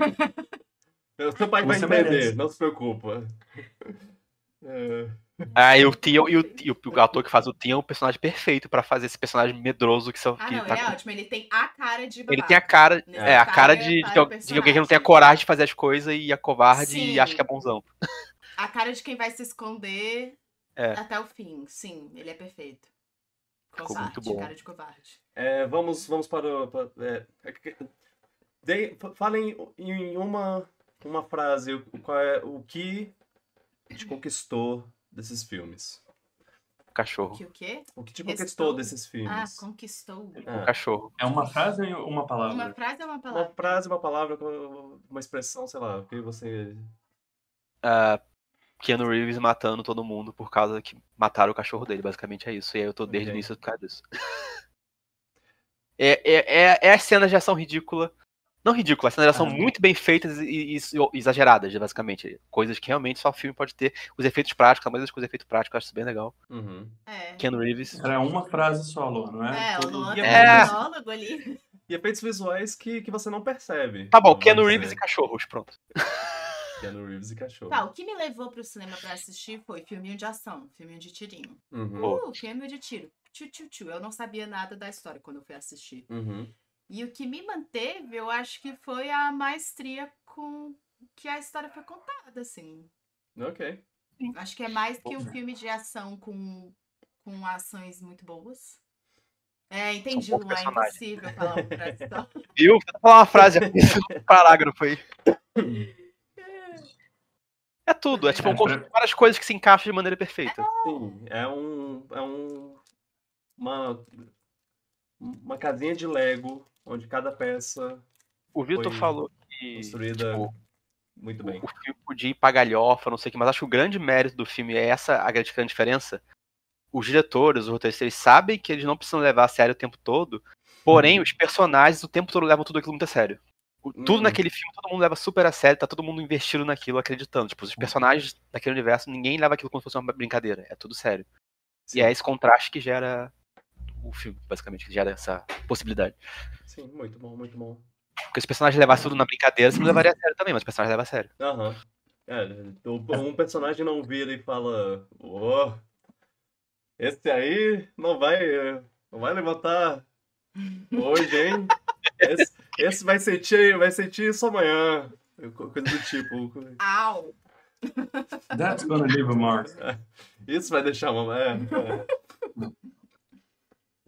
O Seu pai vai
Você
entender,
merece.
não se preocupa. É.
Aí o Tion e o, e o ator que faz o Tion é o personagem perfeito pra fazer esse personagem medroso que, são,
Ah,
que
não,
tá
ele é ótimo. Ele tem a cara de
Ele tem a cara,
Nesse
é, a
cara
cara
é
de, de,
o
al- de alguém que não tem a coragem de fazer as coisas e a covarde
Sim.
e acha que é bonzão.
A cara de quem vai se esconder
É.
até o fim. Sim, ele é perfeito.
Ficou
Covarde,
muito bom.
cara de covarde.
É, vamos, vamos para. o- para é, é fa- falem em uma, uma frase o, qual é, o que te conquistou desses filmes.
O cachorro.
Que o quê?
O que te
Restou?
conquistou desses
Ah,
filmes.
conquistou.
O
É.
cachorro.
É uma frase ou uma palavra?
Uma frase ou uma
Uma
palavra?
frase, uma palavra, uma expressão, sei lá, o que você.
Ah, Keanu Reeves matando todo mundo por causa que mataram o cachorro dele, basicamente é isso. E aí eu tô desde
Ok.
o início por causa disso. É, é, é, é as cenas de ação ridícula. Não ridícula, as cenas ação
Ah.
muito bem feitas e, e- e exageradas, basicamente. Coisas que realmente só o filme pode ter. Os efeitos práticos, a maioria das coisas efeitos práticos, eu acho isso bem legal.
Uhum.
É.
Keanu Reeves.
Era uma frase só, Luan, não é?
É, o
Todo-
Luan
E
é-
um monólogo ali.
E efeitos visuais que, que você não percebe.
Tá bom,
dizer.
Reeves e cachorros, pronto.
Keanu Reeves e cachorro.
Tá, o que me levou pro cinema pra assistir foi filminho de ação, filminho de tirinho.
Uhum.
Uh, filme de tiro. Tchu, tchu, tchu. Eu não sabia nada da história quando eu fui assistir.
Uhum.
E o que me manteve, eu acho que foi a maestria com que a história foi contada, assim.
Ok.
Acho que é mais que um filme de ação com, com ações muito boas. É, entendi, Luan, é impossível falar uma frase só.
Viu? Tenta falar uma frase aqui, um parágrafo aí. É tudo, é tipo um
É,
conjunto de várias coisas que se encaixam de maneira perfeita.
Sim, é um. É um. Uma. Uma casinha de Lego, onde cada peça
O Vitor falou que
construída
tipo,
muito bem.
o filme podia ir pra galhofa, não sei o que, mas acho que o grande mérito do filme é essa a grande diferença. Os diretores, os roteiristas, eles sabem que eles não precisam levar a sério o tempo todo, porém,
Uhum.
os personagens o tempo todo levam tudo aquilo muito a sério. O- Tudo
Uhum.
naquele filme, todo mundo leva super a sério, tá todo mundo investido naquilo, acreditando. Tipo, os personagens daquele universo, ninguém leva aquilo como se fosse uma brincadeira, é tudo sério. E é esse contraste que gera o filme, basicamente, que gera essa possibilidade.
Sim, muito bom, muito bom.
Porque se os personagens levassem tudo na brincadeira, você não levaria a sério também, mas os personagens levam a sério.
Aham. É, o- um personagem não vira e fala. Ô, esse aí não vai. Não vai levantar hoje, hein? Esse, esse vai sentir, vai sentir isso amanhã. Co- Coisa do tipo.
Au!
That's gonna leave a mark.
Isso vai deixar uma. É. É.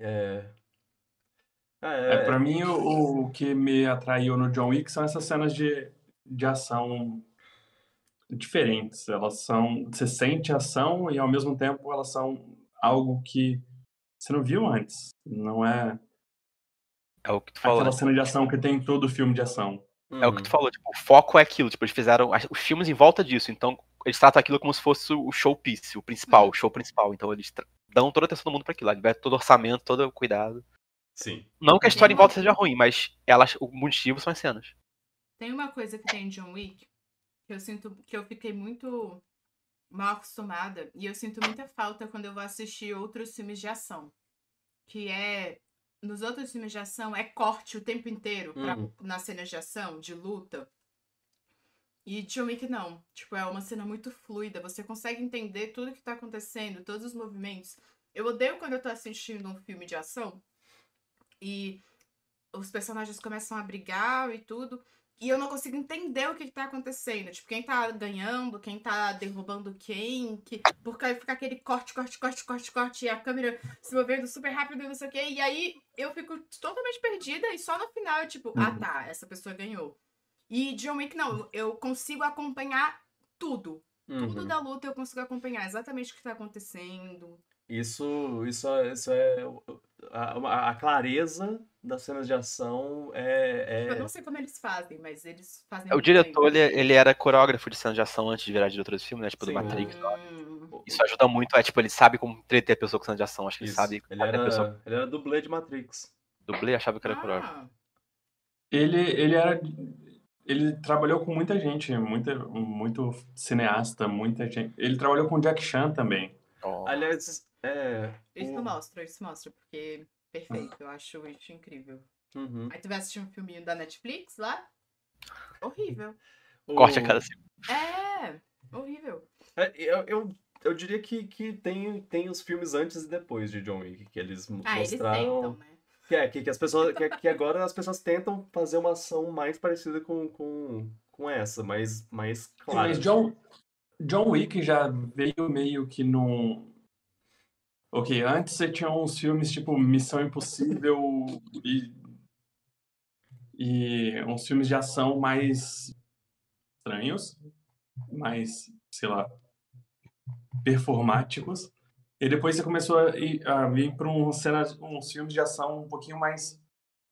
É.
É,
é,
pra mim, o, o que me atraiu no John Wick são essas cenas de, de ação diferentes. Elas são. Você sente ação e ao mesmo tempo elas são algo que você não viu antes. Não é
É o que tu falou.
aquela
né?
cena de ação que tem em todo filme de ação.
É o que tu falou, tipo, o foco é aquilo, tipo, eles fizeram os filmes em volta disso, então eles tratam aquilo como se fosse o showpiece, o principal, o show principal, então eles tra- dão toda a atenção do mundo pra aquilo, liberam todo o orçamento, todo o cuidado.
Sim.
Não que a história em volta
uma-
seja ruim, mas elas, o motivo são as cenas.
Tem uma coisa que tem em John Wick que eu sinto que eu fiquei muito mal acostumada e eu sinto muita falta quando eu vou assistir outros filmes de ação. Que é. Nos outros filmes de ação é corte o tempo inteiro pra,
Uhum.
nas cenas de ação, de luta. E John Wick não. Tipo, é uma cena muito fluida. Você consegue entender tudo que tá acontecendo, todos os movimentos. Eu odeio quando eu tô assistindo um filme de ação e os personagens começam a brigar e tudo. e eu não consigo entender o que, que tá acontecendo. Tipo, quem tá ganhando, quem tá derrubando quem, que... porque fica aquele corte, corte, corte, corte, corte, e a câmera se movendo super rápido e não sei o quê. E aí eu fico totalmente perdida e só no final eu, tipo, ah
Uhum.
tá, essa pessoa ganhou. E John Wick, não, eu consigo acompanhar tudo. Tudo
Uhum.
da luta eu consigo acompanhar exatamente o que tá acontecendo.
Isso, isso, é- isso é o- a, a clareza das cenas de ação é,
Eu
é
não sei como eles fazem, mas eles fazem
O
muito
diretor, ele, ele era coreógrafo de cena de ação antes de virar diretor de filme, né? Tipo,
Sim,
do
o-
Matrix.
Hum,
Isso ajuda muito, é tipo, ele sabe como entreter a pessoa com cena de ação. Acho que ele
isso.
sabe.
Ele
fazer a pessoa
era, ele era dublê de Matrix.
dublê, achava que era coreógrafo.
ah,
Ele, ele era. Ele trabalhou com muita gente, muita, muito cineasta, muita gente. Ele trabalhou com Jack Chan também.
Ó.
Aliás, é.
isso
o-
mostra, isso mostra, porque perfeito, eu acho isso incrível.
Uhum.
Aí tu vai assistir um filminho da Netflix lá? Horrível.
Corte a cada segundo.
É, horrível.
É, eu, eu, eu diria que, que tem, tem os filmes antes e depois de John Wick, que eles
Ah, eles
mostraram.
tentam, né?
Que é, que, que as pessoas. Que, que agora as pessoas tentam fazer uma ação mais parecida com, com, com essa, mais, mais clara.
Mas John, John Wick já veio meio que num. Ok, antes você tinha uns filmes tipo Missão Impossível e. E uns filmes de ação mais estranhos, mais, sei lá, performáticos. E depois você começou a, ir- a vir para um uns filmes de ação um pouquinho mais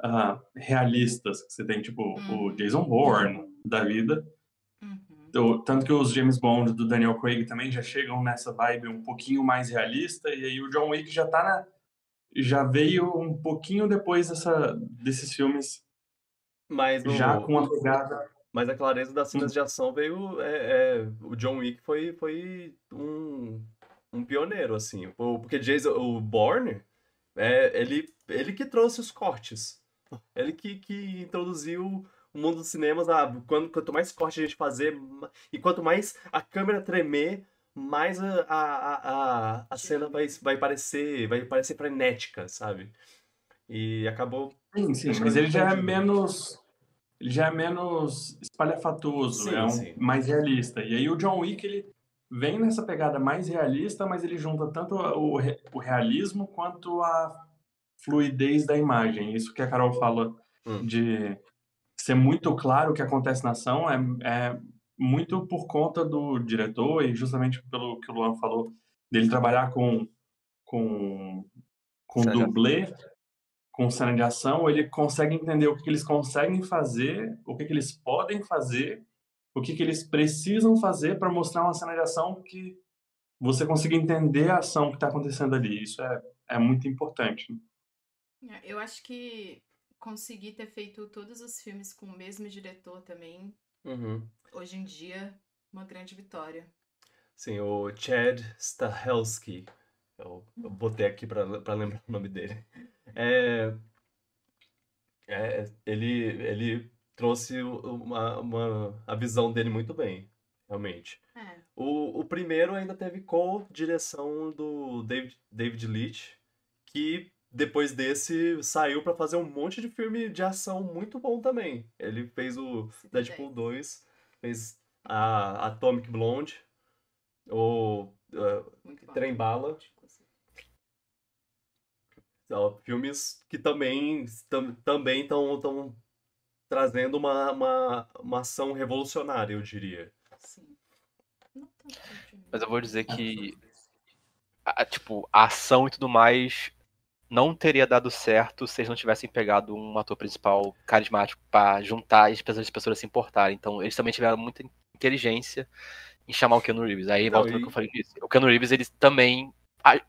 ah, realistas. que Você tem, tipo,
Uhum.
o Jason Bourne da vida.
Uhum.
Tanto que os James Bond do Daniel Craig também já chegam nessa vibe um pouquinho mais realista. E aí o John Wick já tá na. Já veio um pouquinho depois dessa, desses filmes,
Mas, o-
já com a pegada.
mas a clareza das cenas de ação veio. É, é, o John Wick foi, foi um, um pioneiro, assim. Porque Jason, o Bourne, é, ele, ele que trouxe os cortes. Ele que, que introduziu o mundo dos cinemas. Ah, quando, quanto mais corte a gente fazer, e quanto mais a câmera tremer, mais a, a, a, a, cena vai, vai parecer vai parecer frenética, sabe? E acabou.
Sim, sim, mas ele já é menos. Ele já é menos espalhafatoso,
Sim,
é um mais realista. E aí o John Wick, ele vem nessa pegada mais realista, mas ele junta tanto o, o realismo quanto a fluidez da imagem. Isso que a Carol fala
Hum.
de ser muito claro o que acontece na ação é, é muito por conta do diretor e justamente pelo que o Luan falou, dele trabalhar com, com, com
de
dublê, com cena de ação, ele consegue entender o que, que eles conseguem fazer, o que, que eles podem fazer, o que, que eles precisam fazer para mostrar uma cena de ação que você consiga entender a ação que está acontecendo ali. Isso é, é muito importante.
É, Eu acho que conseguir ter feito todos os filmes com o mesmo diretor também,
Uhum.
hoje em dia, uma grande vitória.
Sim, o Chad Stahelski. Eu, eu botei aqui pra, pra lembrar o nome dele. É, é, ele, ele trouxe uma, uma, a visão dele muito bem, realmente.
É,
O, o primeiro ainda teve co-direção do David, David Leitch, que depois desse saiu pra fazer um monte de filme de ação muito bom também. Ele fez o Deadpool 2, fez a Atomic Blonde, o uh. Trem Bala, ó, filmes que também tam, também estão trazendo uma, uma, uma ação revolucionária, eu diria.
Sim. Não.
Mas eu vou dizer que, a- tipo, a ação e tudo mais não teria dado certo se eles não tivessem pegado um ator principal carismático pra juntar e as pessoas, as pessoas se importarem. Então, eles também tiveram muita inteligência em chamar o Keanu Reeves. Aí,
Não,
volta
e-
que eu falei disso. O Keanu Reeves, eles também...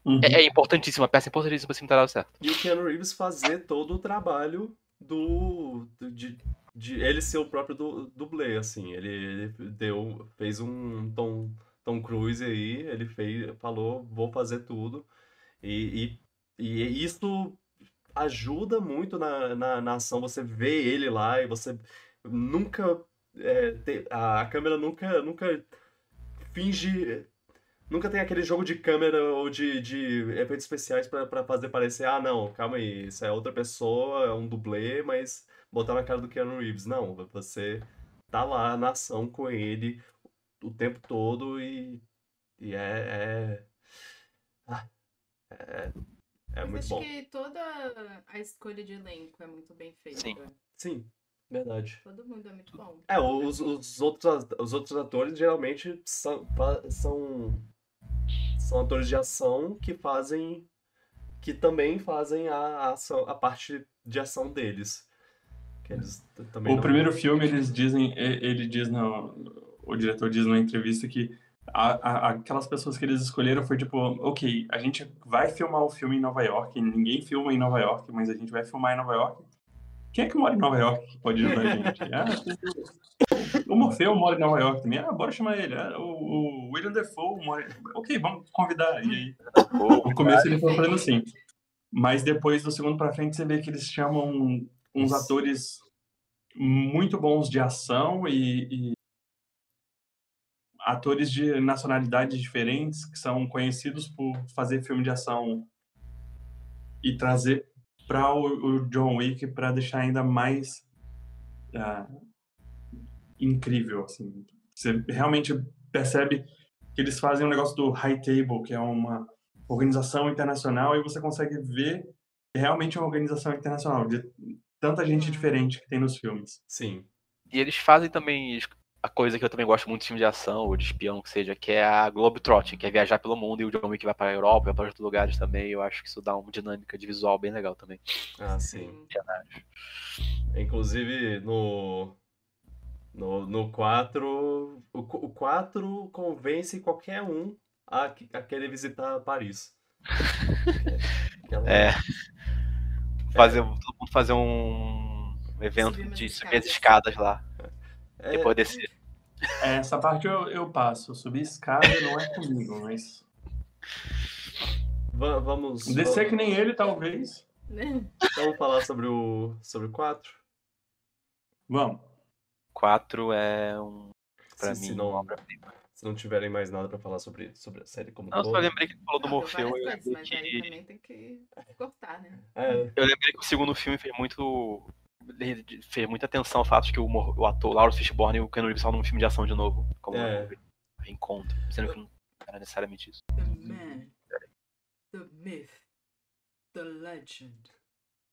Uhum.
É, é importantíssimo, uma peça importantíssima pra ter dado certo.
E o Keanu Reeves fazer todo o trabalho do, do- de, de ele ser o próprio du, dublê, assim. Ele, ele deu, fez um Tom, Tom Cruise aí, ele fez, falou, vou fazer tudo. E, e, e isso ajuda muito na, na, na ação, você vê ele lá e você nunca... é, te- a, a câmera nunca, nunca finge... Nunca tem aquele jogo de câmera ou de, de efeitos especiais pra pra fazer parecer, ah, não, calma aí, isso é outra pessoa, é um dublê, mas, botar na cara do Keanu Reeves. Não, você tá lá na ação com ele o tempo todo e, e é, é, ah, é, é
Mas
muito
acho
bom.
que toda a escolha de elenco é muito bem feita.
Sim.
Sim, verdade.
Todo mundo é muito bom.
É, os, os, outros, os outros atores geralmente são, são, são atores de ação que fazem. que também fazem a, a, ação, a parte de ação deles. Que eles t- também
O primeiro filme, eles dizem, ele diz, no, o diretor diz numa entrevista que a- a- aquelas pessoas que eles escolheram foi tipo, ok, a gente vai filmar o filme em Nova York, ninguém filma em Nova York, mas a gente vai filmar em Nova York. Quem é que mora em Nova York que pode ajudar a gente? Ah, o- Morfeu mora em Nova York também. Ah, bora chamar ele. Ah, o, o William Defoe mora. Ok, vamos convidar. E aí, no começo eles estão fazendo assim. Mas depois do segundo pra frente você vê que eles chamam uns atores muito bons de ação e, e atores de nacionalidades diferentes que são conhecidos por fazer filme de ação e trazer para o, o John Wick para deixar ainda mais ah, incrível assim. Você realmente percebe que eles fazem um negócio do High Table, que é uma organização internacional e você consegue ver que realmente é uma organização internacional de tanta gente diferente que tem nos filmes.
Sim.
E eles fazem também a coisa que eu também gosto muito de filme de ação ou de espião, que seja, que é a Globetrotting, que é viajar pelo mundo e o John Wick vai para a Europa, vai para outros lugares também. Eu acho que isso dá uma dinâmica de visual bem legal também.
Ah, sim. Inclusive, no. No, no 4. O, o 4 convence qualquer um a, que- a querer visitar Paris.
É. Fazer, todo mundo fazer um evento
Subir
de subir as
escadas.
lá, depois descer.
Essa parte eu, eu passo. Subir escada não é comigo, mas.
va- vamos.
Descer que nem ele, talvez.
Vamos falar sobre o, sobre o 4?
Vamos.
4 é um, pra
se,
mim,
se não,
obra-prima.
se não tiverem mais nada pra falar sobre, sobre a série como
Não, só
todo.
lembrei que ele falou do
Não,
Morfeu. Eu
aí
que,
também tem que cortar, né?
É,
eu lembrei que o segundo filme fez muito. Fez muita atenção ao fato de que o, o ator Lawrence Fishburne e o Keanu Reeves estavam num filme de ação de novo. Como
É.
um reencontro. Sendo que não era necessariamente isso.
The man, the myth, the legend,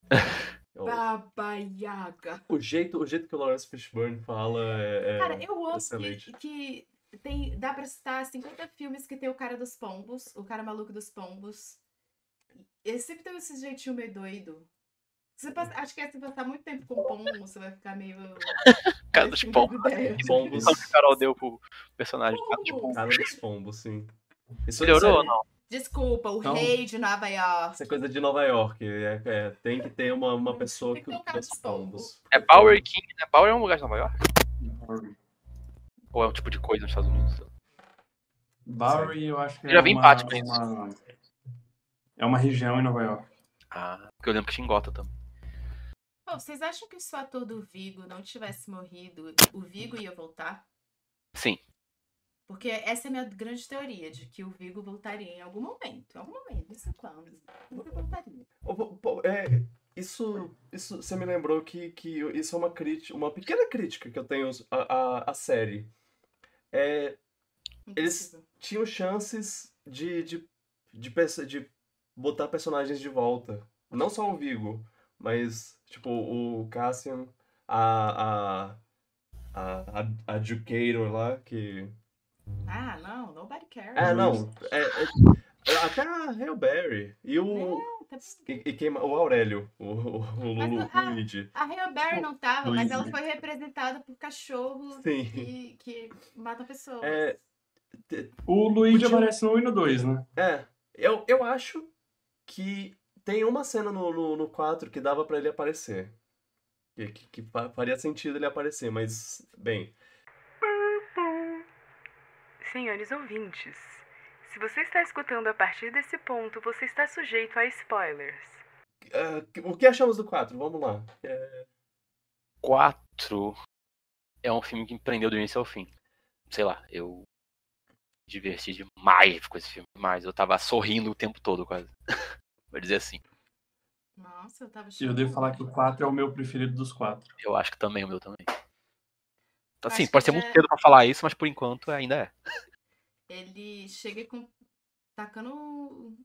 o,
Baba Yaga.
o jeito, o jeito que o Lawrence Fishburne fala é, é
Cara, eu amo
excelente.
que, que tem, dá pra citar 50 filmes que tem o cara dos pombos, o cara maluco dos pombos. Ele sempre tem esse jeitinho meio doido. Você passa- acho que é se passar muito tempo com pombo, você vai ficar meio.
Cara dos
sem
pombos.
Pombos.
Só que o Carol deu pro personagem. Cara dos
Pombos.
pombos.
Cara dos pombos, sim. Isso,
Melhorou ou não?
Desculpa, o
Então-
rei de Nova York.
Isso é coisa de Nova York. É, é, tem que ter uma, uma pessoa
Tem
que
que um
dos
pombos.
pombos.
É Bower King, né? Bower é um lugar de Nova York? Ou é um tipo de coisa nos Estados Unidos?
Bowery, eu acho que
Eu já
é
vi em
uma,
Batman isso.
uma- É uma região em Nova York.
Ah, porque eu lembro que tinha em Gotham também.
Pô, vocês acham que se o ator do Vigo não tivesse morrido, o Vigo ia voltar?
Sim.
Porque essa é a minha grande teoria, de que o Vigo voltaria em algum momento. Em algum momento, não sei quando. Ele voltaria.
É, isso, isso você me lembrou que, que isso é uma crítica, uma pequena crítica que eu tenho à, à, à série. É, Eles- tinham chances de, de, de, perso- de botar personagens de volta. Não só o Vigo, mas tipo o Cassian, a, a, a, a, a Educator lá, que.
Ah, não, nobody cares.
É, não. É, é- até a Hail Berry. E o.
Não, tá.
E, e quem, o Aurélio, o, o, o, Lulu,
a-
o Luigi.
A Hail Berry não tava, mas ela foi representada por cachorros que, que matam pessoas.
É,
O Luigi aparece no 1 e no 2, né?
É, eu, eu acho que tem uma cena no, no, no 4 que dava pra ele aparecer. Que, que, que fa- faria sentido ele aparecer, mas, bem.
Senhores ouvintes, se você está escutando a partir desse ponto, você está sujeito a spoilers.
ah, o que achamos do 4? Vamos lá. É,
4 é um filme que me prendeu do início ao fim. Sei lá, eu me diverti demais com esse filme. Demais. Eu tava sorrindo o tempo todo, quase. Vou dizer assim.
Nossa, eu tava
E eu devo falar que o 4 é o meu preferido dos quatro.
Eu acho que também, o meu também. Assim,
Acho
pode
que
ser muito
já-
cedo pra falar isso, mas por enquanto ainda é.
Ele chega com. tacando o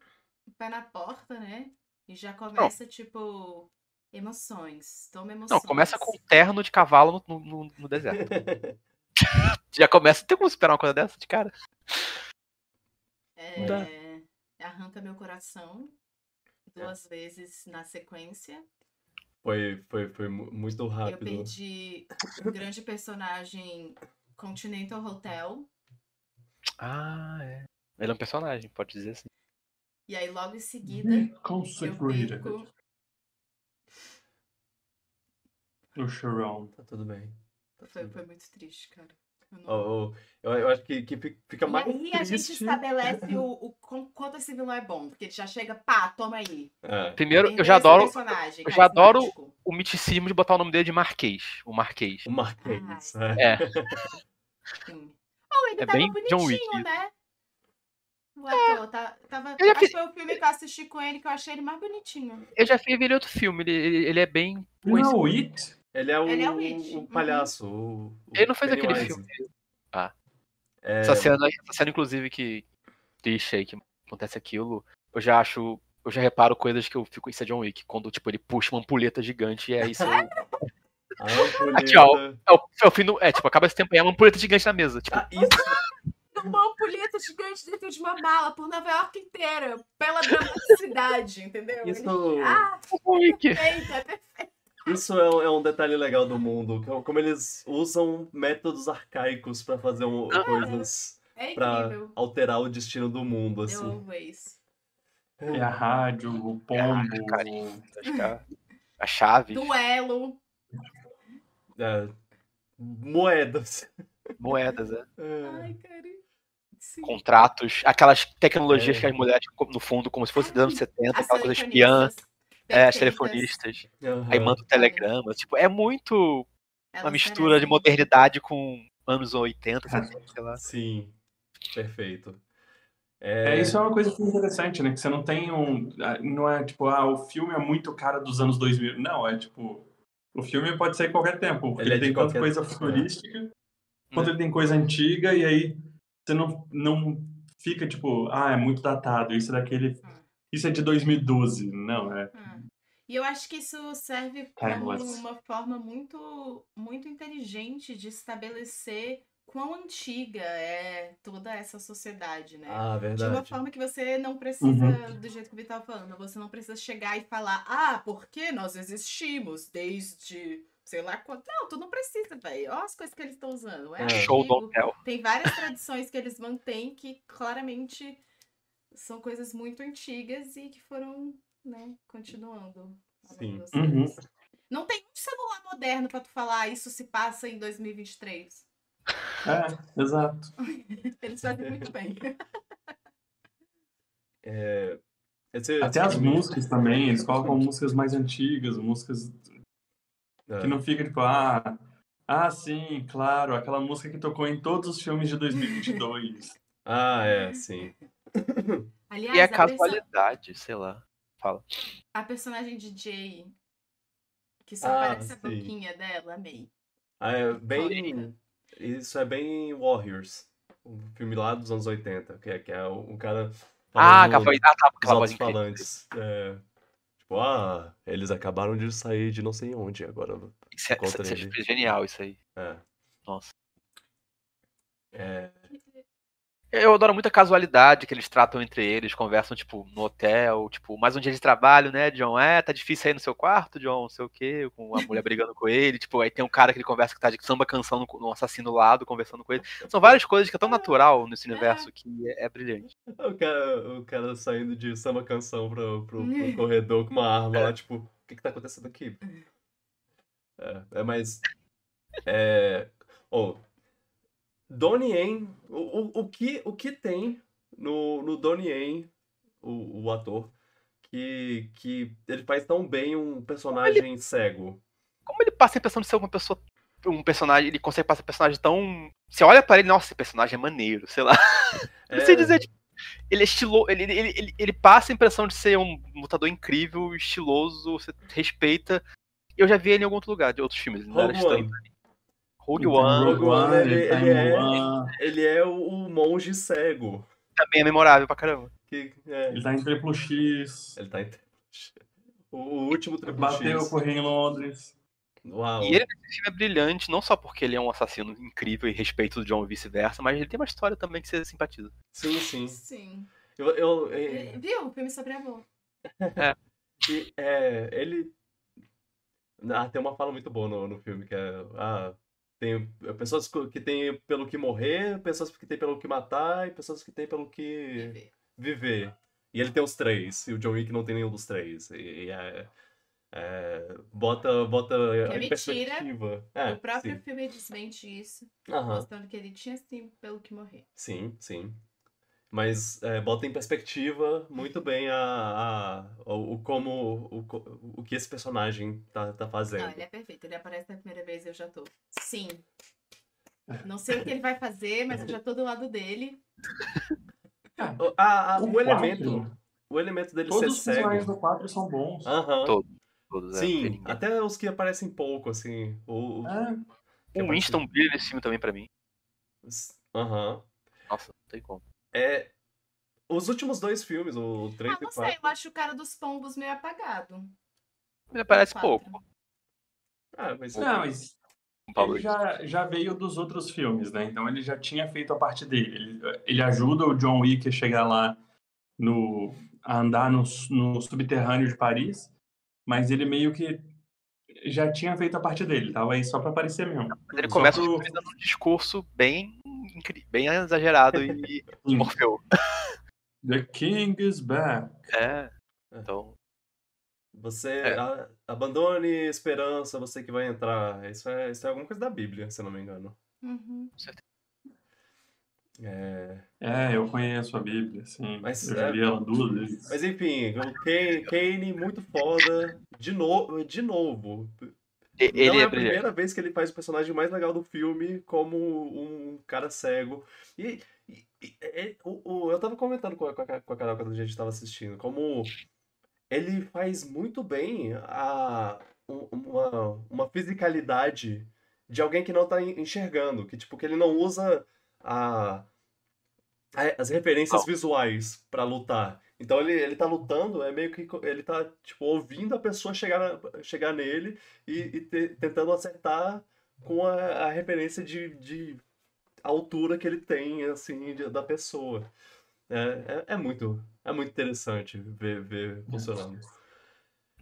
pé na porta, né? E já começa, tipo, emoções. Toma emoções.
Não, começa com um terno de cavalo no, no, no deserto. Já começa. Tem como esperar uma coisa dessa de cara?
É, arranca meu coração duas vezes na sequência.
Foi, foi, foi mu- muito
Eu
rápido.
perdi o grande personagem Continental Hotel.
Ah, é. Ele é um personagem, pode dizer assim.
E aí, logo em seguida, eu
Consecrated.
perco.
O Sharon.
Tá tudo bem. Tá
Foi,
tudo
foi
bem.
muito triste, cara.
Ó, eu, eu acho que, que fi- fica mais
E aí a gente
triste.
estabelece o, o quanto esse vilão é bom. Porque ele já chega, pá, toma aí.
É.
Primeiro, eu já
esse
adoro eu já adoro- o miticismo de botar o nome dele de Marquês. O Marquês.
O Marquês.
Ah,
é.
É.
Oh, ele
É
tava
bem John
bonitinho,
Wick.
né? O ator, tá, tava,
é
acho que foi o filme que eu assisti com ele que eu achei ele mais bonitinho.
Eu já fiz ele em outro filme. Ele, ele, ele é bem.
Não é o It?
Ele é o,
Ele é o It.
o
Uhum.
palhaço. o- o
Ele não fez aquele filme.
É,
Essa cena, essa cena, inclusive, que triste aí, que acontece aquilo, eu já acho. Eu já reparo coisas que eu fico. Isso é John Wick. Quando, tipo, ele puxa uma ampulheta gigante e é isso. aí.
a ampulheta-
Aqui, ó. É o, é o fim do. É, tipo, acaba esse tempo aí, é uma ampulheta gigante na mesa. Tipo,
Ah, isso,
Uma ampulheta gigante dentro de uma mala por Nova York inteira, pela dramaticidade, entendeu?
Isso-
Ele- Ah,
Wick.
perfeito, é perfeito.
Isso é, um, é um detalhe legal do mundo. é Como eles usam métodos arcaicos pra fazer um-
Ah.
coisas.
É
Pra
incrível.
alterar o destino do mundo,
Eu
assim.
amo isso.
É a rádio, o
É a
pombo.
rádio, carinho. Que a, chave,
Duelo.
É, moedas.
moedas, é.
É.
Ai, cara. Sim.
contratos, aquelas tecnologias
É.
que as mulheres, no fundo, como se fosse dos anos 70,
As
aquela coisa espiã, é, as
perfeitas,
telefonistas,
Aham.
aí manda o telegrama. Tipo, é muito
elas
uma mistura de modernidade com anos 80, 70, sei lá.
Sim, perfeito.
É, isso é uma coisa é interessante, né? Que você não tem um. ah, Não é tipo, ah, o filme é muito cara dos anos 2000. Não, é tipo. O filme pode sair qualquer tempo, porque
Ele
ele,
é de
tem tanto
qualquer-
coisa
é.
futurística, quanto
É.
ele tem coisa antiga, e aí você não, não fica tipo, ah, é muito datado, isso é daquele. Isso é de 2012. Não, é.
Ah. E eu acho que isso serve como uma forma muito, muito inteligente de estabelecer quão antiga é toda essa sociedade, né?
Ah,
De uma
verdade.
forma que você não precisa,
Uhum.
do jeito que o Vitor falando, você não precisa chegar e falar, ah, porque nós existimos desde sei lá quanto. Não, tu não precisa, velho. Olha as coisas que eles estão usando. É,
É.
Show do hotel.
Tem várias tradições que eles mantêm que claramente são coisas muito antigas e que foram, né, continuando.
Sim.
Uhum.
Não tem um celular moderno pra tu falar isso se passa em 2023.
É, exato.
Eles fazem muito bem.
É, esse-
Até as músicas também, eles colocam músicas mais antigas, músicas
É.
que não fica tipo, ah, ah, sim, claro, aquela música que tocou em todos os filmes de 2022.
Ah, é, sim.
Aliás,
E a
a, perso-
casualidade, sei lá. Fala.
a personagem de Jay, que só
Ah,
aparece a
sim.
boquinha dela, amei.
Ah, é bem. Isso é bem Warriors. Um filme lá dos anos 80, que é, que é o, o cara.
Ah, ah, tá, aquela voz incrível.
alto-falantes. É, tipo, ah, eles acabaram de sair de não sei onde agora.
Isso é, é- isso é genial, isso aí.
É.
Nossa.
É,
Eu adoro muito a casualidade que eles tratam entre eles, conversam, tipo, no hotel, tipo, mais um dia de trabalho, né, John? É, tá difícil aí no seu quarto, John, não sei o quê, com a mulher brigando com ele, tipo, aí tem um cara que ele conversa que tá de samba canção no, no assassino do lado, conversando com ele. São várias coisas que é tão natural nesse universo que é, é brilhante.
o, cara, o cara saindo de samba canção pro, pro, pro corredor com uma arma lá, tipo, o que que tá acontecendo aqui? É, é mais. É. Oh, Donnie Yen, o, o, o, que, o que tem no, no Donnie Yen, o, o ator, que, que ele faz tão bem um personagem cego?
Como ele passa a impressão de ser uma pessoa. Um personagem, ele consegue passar um personagem tão. Você olha pra ele, nossa, esse personagem é maneiro, sei lá. Não sei
É,
dizer, tipo, ele é estiloso. Ele, ele, ele, ele passa a impressão de ser um lutador incrível, estiloso, você respeita. Eu já vi ele em algum outro lugar, de outros filmes. Ele
Rogue. One.
Rogue
Então,
One
Rogue One, ele-
tá
ele
em
é-
Mulan,
Ele é o, o monge cego.
também é memorável pra caramba.
Que, é,
Ele tá em Triplo X.
ele tá em. O, o último Triple
Bateu
X.
correndo em Londres.
Uau.
E ele nesse filme é brilhante, não só porque ele é um assassino incrível e respeito do John e vice-versa, mas ele tem uma história também que você simpatiza.
Sim, sim.
Sim.
Eu, eu, é,
Viu? O filme sobre amor.
e, é, ele. Ah, tem uma fala muito boa no, no filme, que é. Ah, tem pessoas que têm pelo que morrer, pessoas que têm pelo que matar e pessoas que têm pelo que
Viver.
viver. E ele tem os três, e o John Wick não tem nenhum dos três. E, e é, é, bota bota
é
em perspectiva. É,
o próprio
sim.
filme desmente isso,
Aham.
mostrando que ele tinha sim pelo que morrer.
Sim, sim. Mas é, bota em perspectiva muito bem a, a- o, o como o, o que esse personagem tá, tá fazendo.
Não, ele é perfeito. Ele aparece na primeira vez e eu já tô. Sim. Não sei o que ele vai fazer, mas eu já tô do lado dele.
O- a- a-
O
o, elemento, o elemento dele
Todos os
ser
personagens
cego.
do 4 são bons.
Todos. Todos, é,
Sim,
ninguém.
até os que aparecem pouco, assim. O, o-
É,
O Winston brilha nesse filme também pra mim.
Aham.
Nossa, não tem como.
É. Os últimos dois filmes, o 3
Ah,
e
não
o
sei,
4.
eu acho o cara dos pombos meio apagado.
Ele aparece pouco.
Ah, mas.
não, mas
o Paulo
ele já, já veio dos outros filmes, né? Então ele já tinha feito a parte dele. Ele, ele ajuda o John Wick a chegar lá no a andar no, no subterrâneo de Paris, mas ele meio que já tinha feito a parte dele, tava aí só pra aparecer mesmo.
Mas ele
Só
começa
pro-
dando um discurso bem, bem exagerado e. Morfeu.
The King is back.
É. Então,
Você
É.
a- abandone esperança, você que vai entrar. Isso é, isso é alguma coisa da Bíblia, se eu não me engano.
Uhum.
É,
É, eu conheço a Bíblia, sim.
Mas,
eu já
é-
li ela duas vezes.
Mas enfim, o Kane, Kane muito foda. De, no, de novo.
E-
Não
ele
é
é
a
brilhante.
primeira vez que ele faz o personagem mais legal do filme como um cara cego. E, e- e- o- o- eu tava comentando com a, com a com a Carol quando a gente tava assistindo, como ele faz muito bem a, um- uma, uma fisicalidade de alguém que não tá en- enxergando, que tipo, que ele não usa a, a- as referências
Não.
visuais pra lutar. Então ele, ele tá lutando, é meio que ele tá tipo ouvindo a pessoa chegar, chegar nele e, e te- tentando acertar com a, a referência de, de altura que ele tem assim de- da pessoa. É, é, é muito é muito interessante ver, ver funcionando.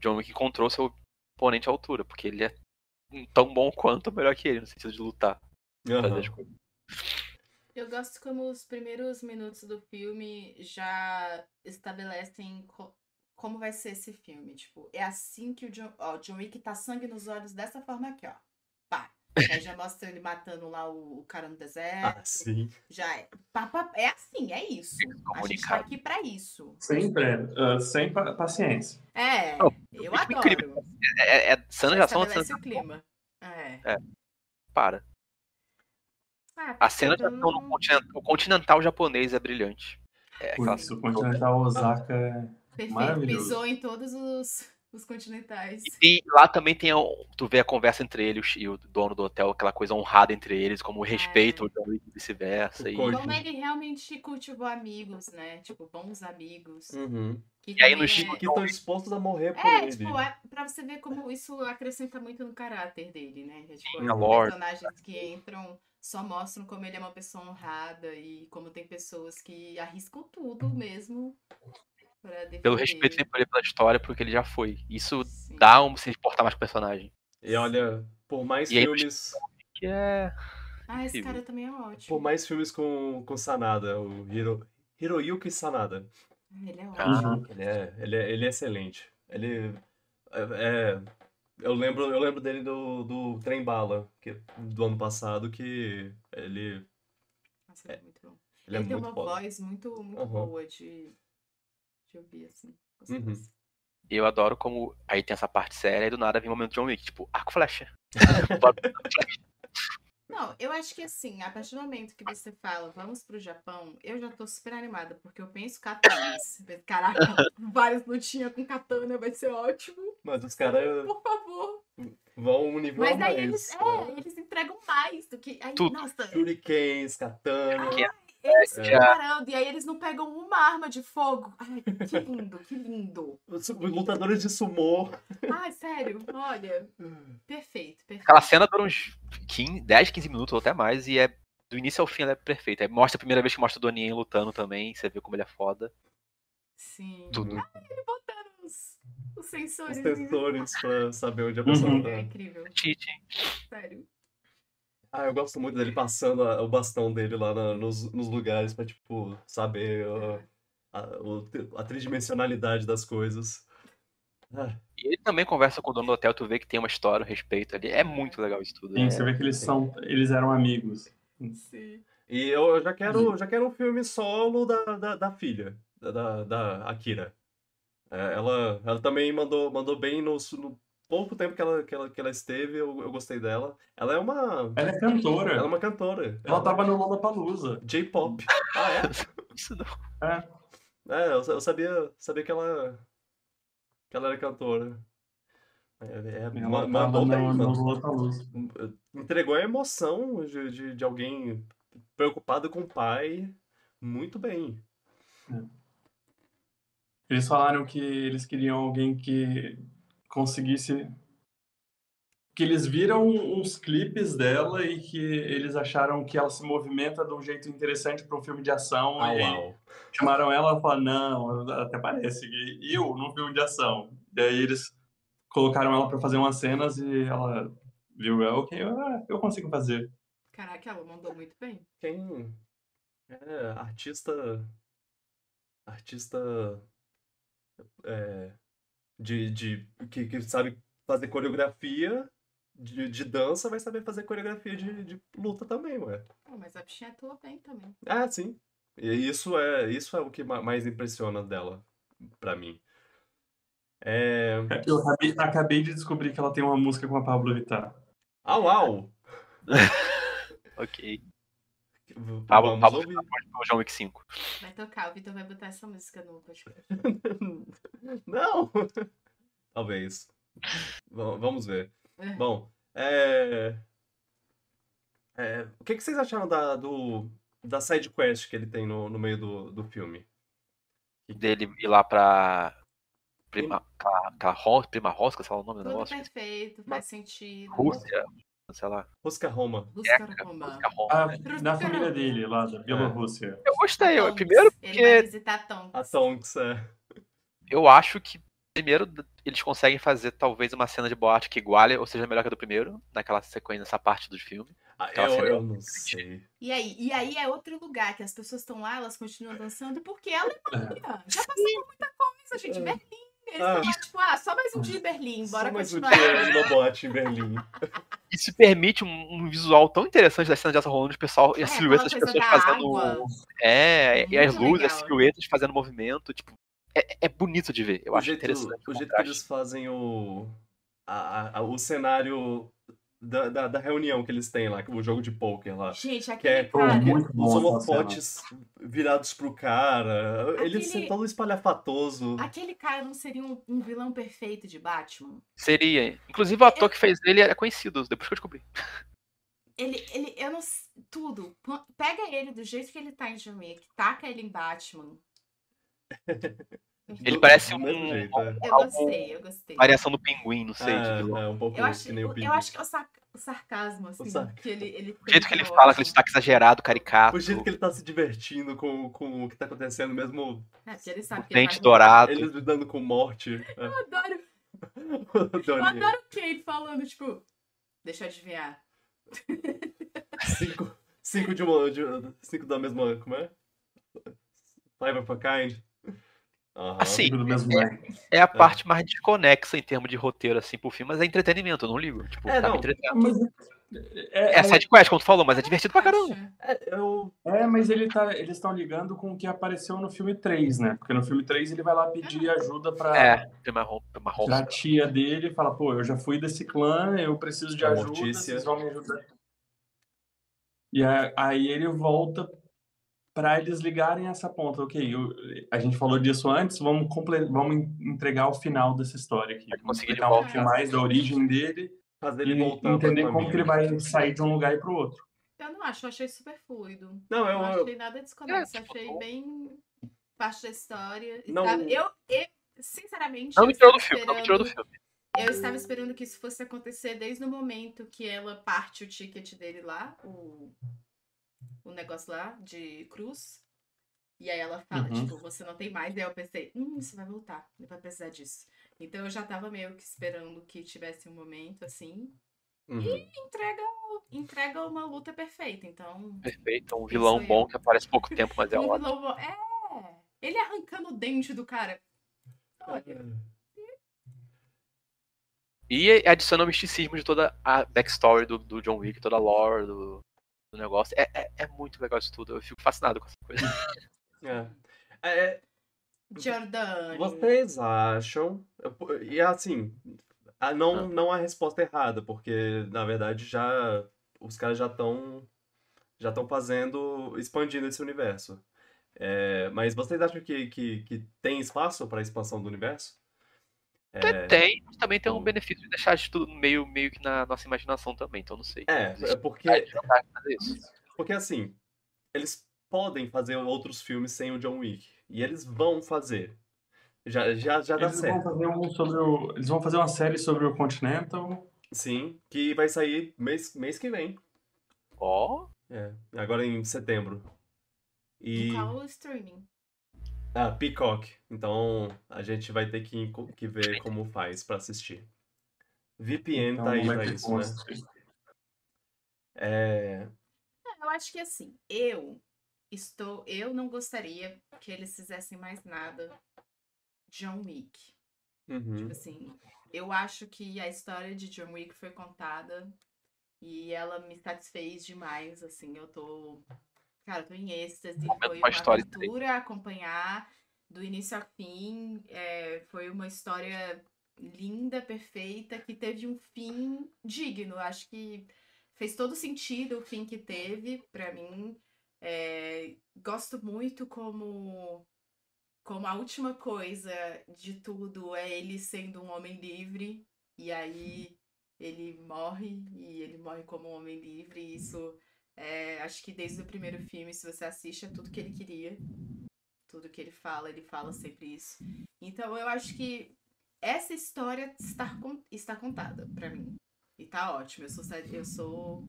John Wick encontrou seu oponente à altura, porque ele é tão bom quanto melhor que ele, no sentido de lutar, coisas.
Eu gosto como os primeiros minutos do filme já estabelecem co- como vai ser esse filme. Tipo, é assim que o John, ó, o John Wick tá sangue nos olhos dessa forma aqui, ó. Pá. Aí já mostra ele matando lá o, o cara no deserto.
Ah, sim.
Já é. Pá, pá, é assim, é isso. A gente tá aqui pra isso.
Sempre, é, sem pa- paciência.
É,
Não,
eu
é
adoro.
incrível. É, é de ação, cena
Estabelece o clima. É.
para.
Ah,
A cena de ação no continental, o continental japonês é brilhante. É aquela
Putz, o Continental Osaka é
Perfeito.
Maravilhoso.
Pisou em todos os, os continentais.
E lá também tem. a- Tu vê a conversa entre ele e o dono do hotel, aquela coisa honrada entre eles, como o respeito ao John Wick e vice-versa. E.
Como ele realmente cultivou amigos, né? Tipo, bons amigos.
Uhum.
Que
E aí no Chico
é...
Que estão dispostos a morrer por
É,
ele.
tipo, é pra você ver como isso acrescenta muito no caráter dele, né? É, tipo,
Sim,
personagens que entram só mostram como ele é uma pessoa honrada e como tem pessoas que arriscam tudo mesmo pra defender.
pelo respeito por ele pela história, porque ele já foi. Isso
Sim.
dá um se importar mais com o personagem.
E olha, por mais
E
filmes.
Que é.
Ah, esse cara também é ótimo.
Por mais filmes com, com Sanada, o Hiro, Hiroyuki Sanada.
Ah, Ele é
Ah.
ótimo.
Uhum.
Ele é, ele é, ele é excelente. Ele é, é- eu lembro, eu lembro dele do, do Trem Bala, que, do ano passado, que ele,
Nossa, ele é muito bom.
ele é
Ele tem
muito
uma
foda.
voz muito, muito
Aham.
boa de, de ouvir, assim.
Uhum.
eu adoro como. Aí tem essa parte séria e do nada vem o momento de John Wick, tipo, arco e flecha.
Não, eu acho que assim, a partir do momento que você fala, vamos pro Japão, eu já tô super animada, porque eu penso katanas. Caraca, várias lutinhas com katana vai ser ótimo.
Mas os caras
Por favor.
vão um nível
Mas
mais.
aí eles, é, eles entregam mais do que. Aí,
Tudo.
Nossa,
Shurikens, katana.
Que-
eles
É.
preparando, e aí eles não pegam uma arma de fogo. Ai, que lindo, que lindo.
Os lutadores de sumô.
Ai, sério, olha. Perfeito, perfeito.
Aquela cena dura uns 15, 10, 15 minutos ou até mais, e é do início ao fim ela é perfeita. Aí mostra a primeira vez que mostra o Donnie lutando também, você vê como ele é foda.
Sim.
Tudo.
Ele os, os sensores.
Os sensores pra saber onde a pessoa
Uhum.
tá.
É incrível,
Cheat.
sério.
Ah, eu gosto muito dele passando a- o bastão dele lá na- nos, nos lugares pra, tipo, saber ó, a, o- a tridimensionalidade das coisas. Ah,
E ele também conversa com o dono do hotel, tu vê que tem uma história, um respeito ali. É muito legal isso tudo.
Sim,
é-
você vê que eles são. Eles eram amigos.
Sim.
E eu já quero, já quero um filme solo da, da, da filha, da, da, da Akira. É, ela, ela também mandou, mandou bem no, no pouco tempo que ela, que ela, que ela esteve, eu, eu gostei dela. Ela é uma,
Ela é cantora.
ela é uma cantora.
Ela tava no Lollapalooza.
J-pop. Ah, é?
Isso não.
É.
É, eu, eu sabia, sabia que ela, que ela era cantora. É, é,
Ela
ma-
tava
mandou bem,
no, no
mano.
Lollapalooza.
Entregou a emoção de, de, de alguém preocupado com o pai muito bem.
Eles falaram que eles queriam alguém que conseguisse. Que eles viram uns clipes dela e que eles acharam que ela se movimenta de um jeito interessante para um filme de ação.
Au,
e
au.
chamaram ela e falaram: Não, até parece. que Eu num filme de ação. E aí eles colocaram ela para fazer umas cenas e ela viu: "Ah, Ok, eu consigo fazer.
Caraca, ela mandou muito bem.
Quem é artista artista é, de, de que, que sabe fazer coreografia de, de dança vai saber fazer coreografia de, de luta também, ué.
Mas a bichinha atua bem também.
Ah, sim. E isso é isso é o que ma- mais impressiona dela pra mim. É...
Eu acabei, acabei de descobrir que ela tem uma música com a Pablo Vittar.
Au, au!
Ok.
V-
Pablo-
Vamos
Pablo
ouvir.
O John Wick 5.
Vai tocar, o Vitor vai botar essa música no podcast.
Não! Talvez. Va- Vamos ver.
É.
Bom, é... é, O que, que vocês acharam da, do, da side quest que ele tem no, no meio do, do filme?
Dele ir lá pra. Prima, aquela, aquela ro- Prima Rosca, sei lá o nome do
Tudo
negócio.
perfeito, faz sentido.
Rússia, sei lá.
Rosca Roma.
Rússia
Eca,
Roma.
Rússia, Roma.
Ah, da
do
família dele, lá da Bielorrússia.
Eu gostei. eu- primeiro
Ele vai
porque
visitar Tonks.
A Tonks, é.
eu acho que primeiro eles conseguem fazer talvez uma cena de boate que iguale ou seja melhor que a do primeiro, naquela sequência, nessa parte do filme.
Ah, eu, eu não sei.
E aí, e aí é outro lugar que as pessoas estão lá, elas continuam dançando, porque é Alemanha. Já passou por muita coisa, gente.
É.
Berlim. Eles
Ah.
tipo, ah, só mais um dia em Berlim, bora
Só mais um
continuar.
dia no boate em Berlim.
Isso permite um, um visual tão interessante da cena de ação rolando, o pessoal e
É,
as silhuetas das pessoas fazendo.
água.
É, e as
Muito
luzes, as silhuetas fazendo movimento, tipo. É, é bonito de ver. Eu
o
acho
jeito,
interessante.
o
o
jeito que eles fazem o, a- a- o cenário da, da, da reunião que eles têm lá, o jogo de poker lá.
Gente,
Que
aquele
é
Pô,
cara.
muito bom
os holofotes virados pro cara. Eles
Aquele-
são todo espalhafatoso.
Aquele cara não seria um, um vilão perfeito de Batman?
Seria. Inclusive o ator que fez ele é conhecido, depois que eu descobri.
Ele, ele, eu não Tudo. Pega ele do jeito que ele tá em Wick, taca ele em Batman.
Ele
Do-
parece
do
um-
mesmo jeito, é.
Eu gostei, eu gostei.
Variação do pinguim, não sei. de
É, é, um pouco
Eu acho,
que nem o
eu,
Pinguim.
acho que é o, sac- o sarcasmo, assim,
sarc-
que ele, ele
O jeito que ele
eu
fala,
acho.
aquele sotaque exagerado, caricato.
O jeito que ele tá se divertindo com, com o que tá acontecendo, mesmo
É, porque ele sabe que
Dente
ele
dourado.
eles lidando com morte. É.
Eu adoro,
Eu
eu
adorei.
adoro o Kate falando, tipo, deixa eu adivinhar.
Cinco, cinco de uma. De, cinco da mesma. Como é? Five of a kind. Aham.
Assim,
mesmo leque.
é a parte mais desconexa em termos de roteiro, assim, pro filme, mas é entretenimento, eu não ligo. Tipo,
É,
tá
não.
Mas é,
É sidequest, como tu falou, mas é divertido pra caramba.
Acha?
É, eu.
é, mas ele tá, eles estão ligando com o que apareceu no filme 3, né? Porque no filme 3 ele vai lá pedir ajuda pra,
É, rom- prima rom-
pra tia dele e fala, pô, eu já fui desse clã, eu preciso de
A
ajuda,
Mortícia.
vocês vão me ajudar. E aí ele volta para eles ligarem essa ponta. Ok, eu- a gente falou disso antes, vamos, vamos en- entregar o final dessa história aqui. Vamos
conseguir
um pouquinho mais da origem dele
Fazer ele voltar
entender como que ele vai sair de um lugar e para o outro.
Eu não acho, eu achei super fluido.
Não,
Eu
eu,
não
eu,
achei nada desconexo,
É, tipo,
achei bem parte da história.
Não-
Eu, eu, sinceramente,
Não
eu
me tirou do filme, não me tirou do filme.
Eu estava esperando que isso fosse acontecer desde o momento que ela parte o ticket dele lá, o, o negócio lá de cruz. E aí ela fala,
Uhum.
tipo, você não tem mais. E aí eu pensei, hum, isso vai voltar, ele vai precisar disso. Então eu já tava meio que esperando que tivesse um momento assim.
Uhum.
Entrega, entrega uma luta perfeita. Então,
Perfeito, um vilão bom
eu.
que aparece pouco tempo, mas é
um
ótimo.
vilão- É! Ele arrancando o dente do cara. Olha,
E adiciona o misticismo de toda a backstory do, do John Wick, toda a lore do, do negócio. É, é, é muito legal isso tudo. Eu fico fascinado com essa coisa.
É. É,
Jordan.
Vocês acham. E assim, não,
Ah.
não há resposta errada, porque na verdade já. Os caras já estão. Já estão fazendo. expandindo esse universo. É, mas vocês acham que, que, que tem espaço para expansão do universo? É,
Tem, mas também tem um
Bom.
benefício de deixar de tudo meio, meio que na nossa imaginação também, então não sei.
é, é porque, porque assim, eles podem fazer outros filmes sem o John Wick. E eles vão fazer. Já, já, já dá
Eles vão
certo.
fazer um sobre o, eles vão fazer uma série sobre o Continental.
Sim, que vai sair mês, mês que vem.
Ó,
É, agora em setembro. E.
Em qual streaming?
Ah, Peacock. Então a gente vai ter que, que ver como faz pra assistir. VPN
Então
tá aí
vai
pra isso, né?
assistir.
É.
Eu acho que assim, eu estou. Eu não gostaria que eles fizessem mais nada John Wick.
uhum,
Tipo assim, eu acho que a história de John Wick foi contada e ela me satisfez demais, assim, eu tô, cara, eu tô em êxtase,
Momento
foi
uma
uma
história
aventura a acompanhar do início ao fim, é, foi uma história linda, perfeita, que teve um fim digno, acho que fez todo sentido o fim que teve pra mim, É, gosto muito como como a última coisa de tudo é ele sendo um homem livre e aí ele morre e ele morre como um homem livre e isso é, acho que desde o primeiro filme se você assiste é tudo que ele queria tudo que ele fala ele fala sempre isso então eu acho que essa história está, está contada pra mim e tá ótimo eu sou eu sou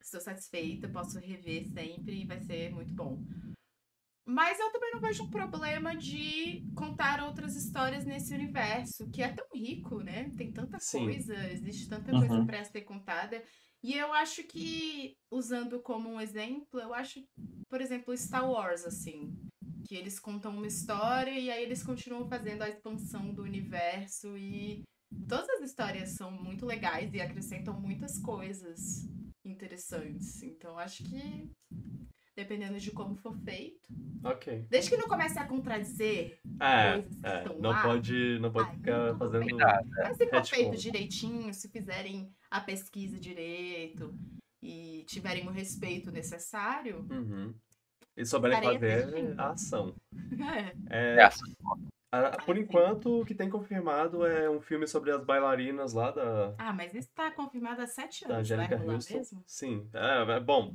estou satisfeita posso rever sempre e vai ser muito bom mas eu também não vejo um problema de contar outras histórias nesse universo, que é tão rico, né? Tem tanta
Sim.
coisa, existe tanta
Uhum.
coisa pra ser contada. E eu acho que, usando como um exemplo, eu acho, por exemplo, Star Wars, assim. Que eles contam uma história e aí eles continuam fazendo a expansão do universo e todas as histórias são muito legais e acrescentam muitas coisas interessantes. Então acho que dependendo de como for feito,
Ok.
desde que não comece a contradizer,
É,
Coisas que
é,
estão
não
lá.
pode, não pode ficar fazendo.
mas se for
retcon.
feito direitinho, se fizerem a pesquisa direito e tiverem o respeito necessário,
Uhum. E souberem fazer a ação.
é,
É,
É,
por enquanto, o que tem confirmado é um filme sobre as bailarinas lá da,
Ah, mas isso tá confirmado há sete
da
anos, vai
Angélica Houston.
mesmo?
Sim, é, é bom.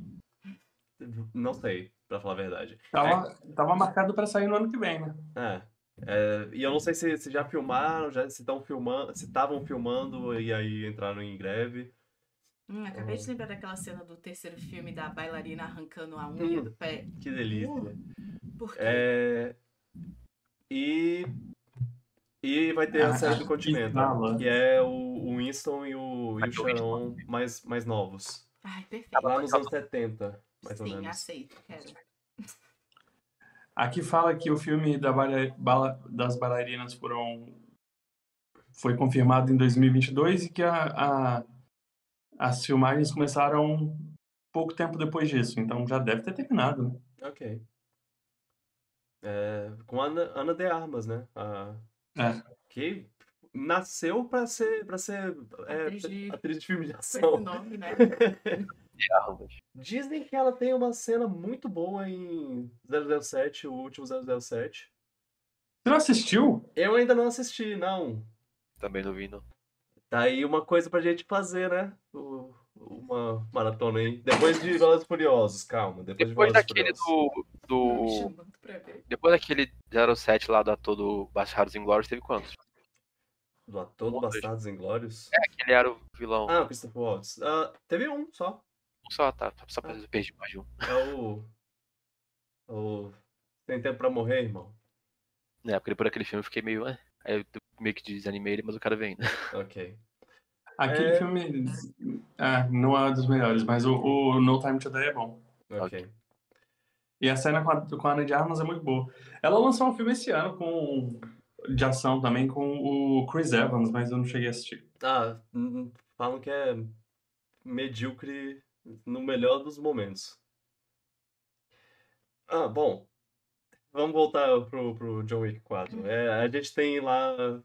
Não sei, pra falar a verdade.
Tava, tava marcado pra sair no ano que vem, né?
É. é, e eu não sei se, se já filmaram, já, se estão filmando, se estavam filmando e aí entraram em greve.
Hum, acabei de lembrar daquela cena do terceiro filme da bailarina arrancando a unha
Hum.
do pé.
Que delícia.
Por quê?
É, e e vai ter a
Ah,
série
ah,
do
que
Continental,
fala.
que é o, o Winston e o, e o. Sharon mais, mais novos.
Ai, perfeito.
Lá nos anos 70, mais ou
Sim,
menos.
aceito, quero.
Aqui fala que o filme da bala- das bailarinas foram foi confirmado em 2022 e que a, a- as filmagens começaram pouco tempo depois disso, então já deve ter terminado. né?
Ok. É, com a Ana, Ana de Armas, né? A-
É.
Que nasceu pra ser, pra ser é,
Atriz de-
atriz de filme de
Com
ação.
esse nome, né?
de Armas.
Dizem que ela tem uma cena muito boa em 007, o último 007.
Você não assistiu?
Eu ainda não assisti, não.
Também não vi, não.
Tá aí uma coisa pra gente fazer, né? O- uma maratona aí. Depois de Velozes e Furiosos, calma. Depois,
Depois
de
daquele
Furiosos.
do. Do depois daquele 07 lá do ator do Bastardos Inglórios, teve quantos?
Do ator do Bastardos Inglórios.
É, que ele era o vilão.
Ah, o Christopher Waltz. Ah, teve um só.
Só, tá. Só pra eu perdi mais de um.
É o. O. Tem tempo pra morrer, irmão.
É, porque depois daquele filme eu fiquei meio. "Ah". Aí eu meio que desanimei ele, mas o cara vem, né?
Ok.
Aquele
É.
filme ah, não é dos melhores, mas o, o No Time to Die é bom.
Ok.
E a cena com a, com a Ana de Armas é muito boa. Ela lançou um filme esse ano com de ação também com o Chris Evans, mas eu não cheguei a assistir.
Ah, falam que é medíocre no melhor dos momentos. Ah, bom. Vamos voltar pro, pro John Wick 4. É, a gente tem lá.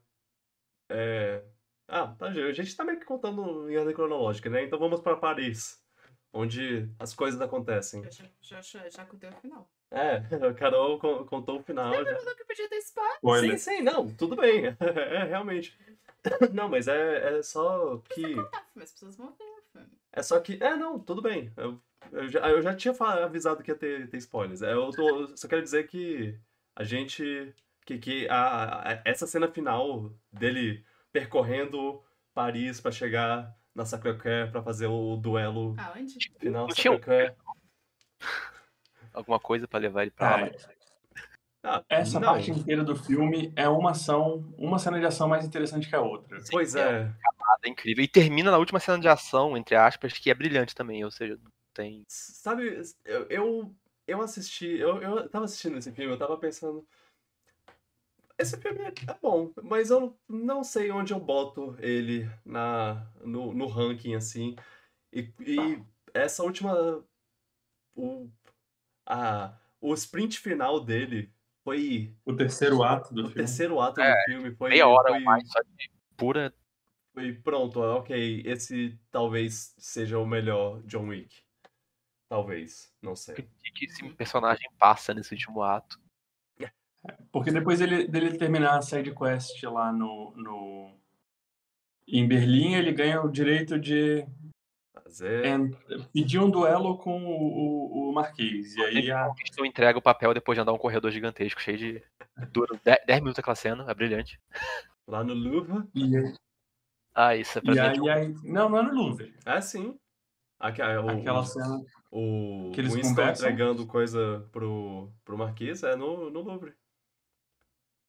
é, Ah, tá, a gente tá meio que contando em ordem cronológica, né? Então vamos pra Paris, onde as coisas acontecem.
Eu já, já, já, já contei o final.
É, a Carol con- contou o final. já.
Falou que podia ter spoiler.
Spoiler.
Sim, sim, não, tudo bem. É, realmente. Não, mas é, é só que.
Contar, mas as pessoas vão ver o.
É só que. É, não, tudo bem. Eu, eu já, eu já tinha avisado que ia ter, ter spoilers. É, Eu tô, só quero dizer que a gente. Que, que a, a- essa cena final dele percorrendo Paris pra chegar na Sacré-Cœur pra fazer o duelo
Aonde?
final
tinha um-
Sacré-Cœur.
Alguma coisa pra levar ele pra lá.
Ah, essa
não,
parte inteira do filme é uma ação, uma cena de ação mais interessante que a outra.
Pois é.
É incrível. E termina na última cena de ação, entre aspas, que é brilhante também. Ou seja, tem.
Sabe, eu, eu, eu assisti, eu, eu tava assistindo esse filme, eu tava pensando. Esse filme é é bom, mas eu não sei onde eu boto ele na, no, no ranking, assim. E, e essa última. O, a, o sprint final dele foi.
O terceiro ato do
O
filme.
terceiro ato
É,
do filme foi.
Meia hora
foi,
mais só de pura.
foi pronto, ok. Esse talvez seja o melhor John Wick. Talvez, não sei.
que esse personagem passa nesse último ato.
Porque depois dele, dele terminar a side quest lá no, no em Berlim, ele ganha o direito de
Fazer.
en- pedir um duelo com o, o, o Marquês. E aí a,
Tu entrega o papel depois de andar um corredor gigantesco, cheio de. Dura 10 minutos aquela cena, é brilhante.
Lá no Louvre.
e, aí-
Ah, isso é
e
presente.
aí, aí- não, não é no Louvre.
É sim. Aque- o,
Aquela cena.
o
que eles
Winston
conversam.
entregando coisa pro, pro Marquês é no, no Louvre.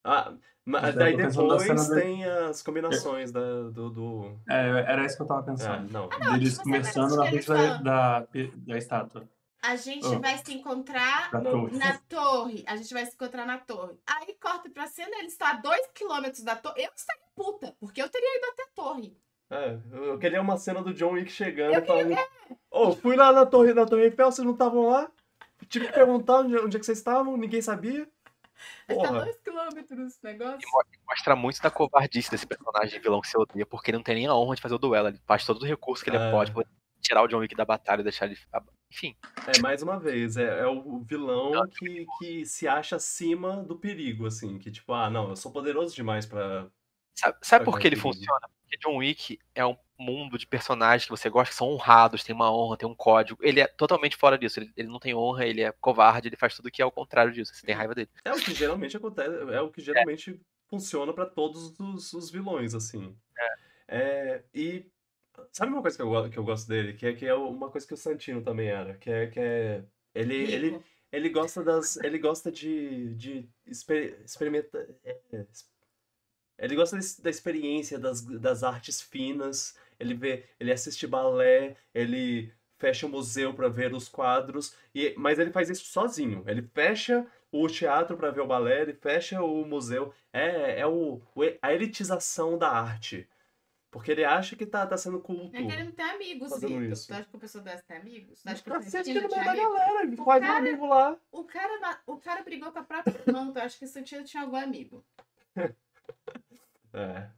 Ah, mas daí
pensando na
depois
da-
tem as combinações da, do, do...
É, era isso que eu tava
É,
pensando.
não.
Deles
tipo,
começando na
eles
frente da, da, da estátua.
A gente
Ah.
vai se encontrar
Da
Não.
torre.
na torre. A gente vai se encontrar na torre. Aí corta pra cena, ele está a dois quilômetros da torre. Eu estaria puta, porque eu teria ido até a torre.
É, eu queria uma cena do John Wick chegando e falando... Ô, fui lá na torre, na torre Eiffel, vocês não estavam lá? Tive que perguntar onde, onde é que vocês estavam, ninguém sabia. Porra.
dois quilômetros o negócio.
Mostra muito da covardice desse personagem vilão que você odeia, porque ele não tem nem a honra de fazer o duelo. Ele faz todo o recurso que ele
É.
pode pra tirar o John Wick da batalha e deixar ele. Enfim,
É, mais uma vez, é, é o vilão que, que se acha acima do perigo, assim. Que tipo, ah, não, eu sou poderoso demais pra...
sabe, sabe
Pra
por que ele funciona? Porque John Wick é um mundo de personagens que você gosta, que são honrados, tem uma honra, tem um código. Ele é totalmente fora disso. Ele, ele não tem honra, ele é covarde, ele faz tudo que é ao contrário disso. Você tem raiva dele.
É o que geralmente acontece, é o que geralmente funciona pra todos os, os vilões, assim. É, e sabe uma coisa que eu, que eu gosto dele? Que é, que é uma coisa que o Santino também era, que é, que é ele, ele,
Rico.
ele gosta das, ele gosta de, de exper, experimentar, é, é, ele gosta da experiência das, das artes finas, ele vê, ele assiste balé, ele fecha o museu pra ver os quadros, e, mas ele faz isso sozinho. Ele fecha o teatro pra ver o balé, ele fecha o museu. É, é o, a elitização da arte. Porque ele acha que tá, tá sendo culto.
É que ele não tem amigos, Vitor.
isso.
Tu acha que a pessoa dessa tem amigos? Tu acha que o
Assiste
Santino
no
tinha
meio da
amigos?
galera,
O
faz um
cara-
amigo lá.
O cara, o cara brigou com a própria irmã, tu acha que o Santino tinha algum amigo?
É.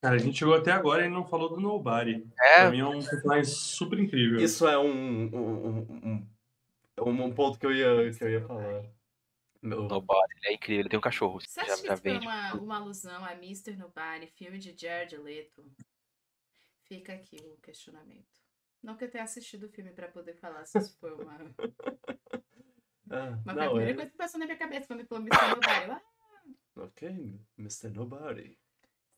Cara, a gente chegou até agora e não falou do Nobody.
É,
Pra mim é um personagem super incrível.
Isso é um, um, um, um, ponto que eu ia, que eu ia falar. Meu-
Nobody, ele é incrível, ele tem um cachorro.
Você
já,
acha que
já
uma, uma alusão a Mr. Nobody, filme de Jared Leto? Fica aqui o questionamento. Não que eu tenha assistido o filme pra poder falar se isso foi uma.
Ah,
Mas foi a
não,
primeira
é...
coisa que passou na minha cabeça quando me falou Mr. Nobody. Eu, ah,
Ok, Mr. Nobody.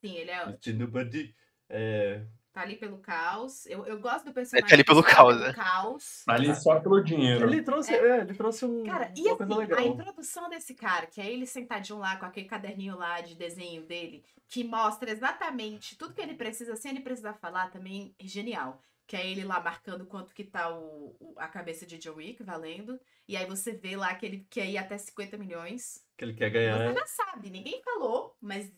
Sim, ele é
Mr. Nobody. É...
Tá ali pelo caos. Eu, eu gosto do personagem.
tá ali pelo caos, né?
caos.
Tá ali só pelo dinheiro.
Ele trouxe, é, ele trouxe um,
Cara, e
uma coisa
assim,
legal.
a introdução desse cara, que é ele sentadinho lá com aquele caderninho lá de desenho dele, que mostra exatamente tudo que ele precisa, sem ele precisar falar, também é genial. Que é ele lá marcando quanto que tá o, o- a cabeça de John Wick valendo. E aí você vê lá que ele quer ir até 50 milhões.
Que ele quer
Você
ganhar.
já sabe, ninguém falou, mas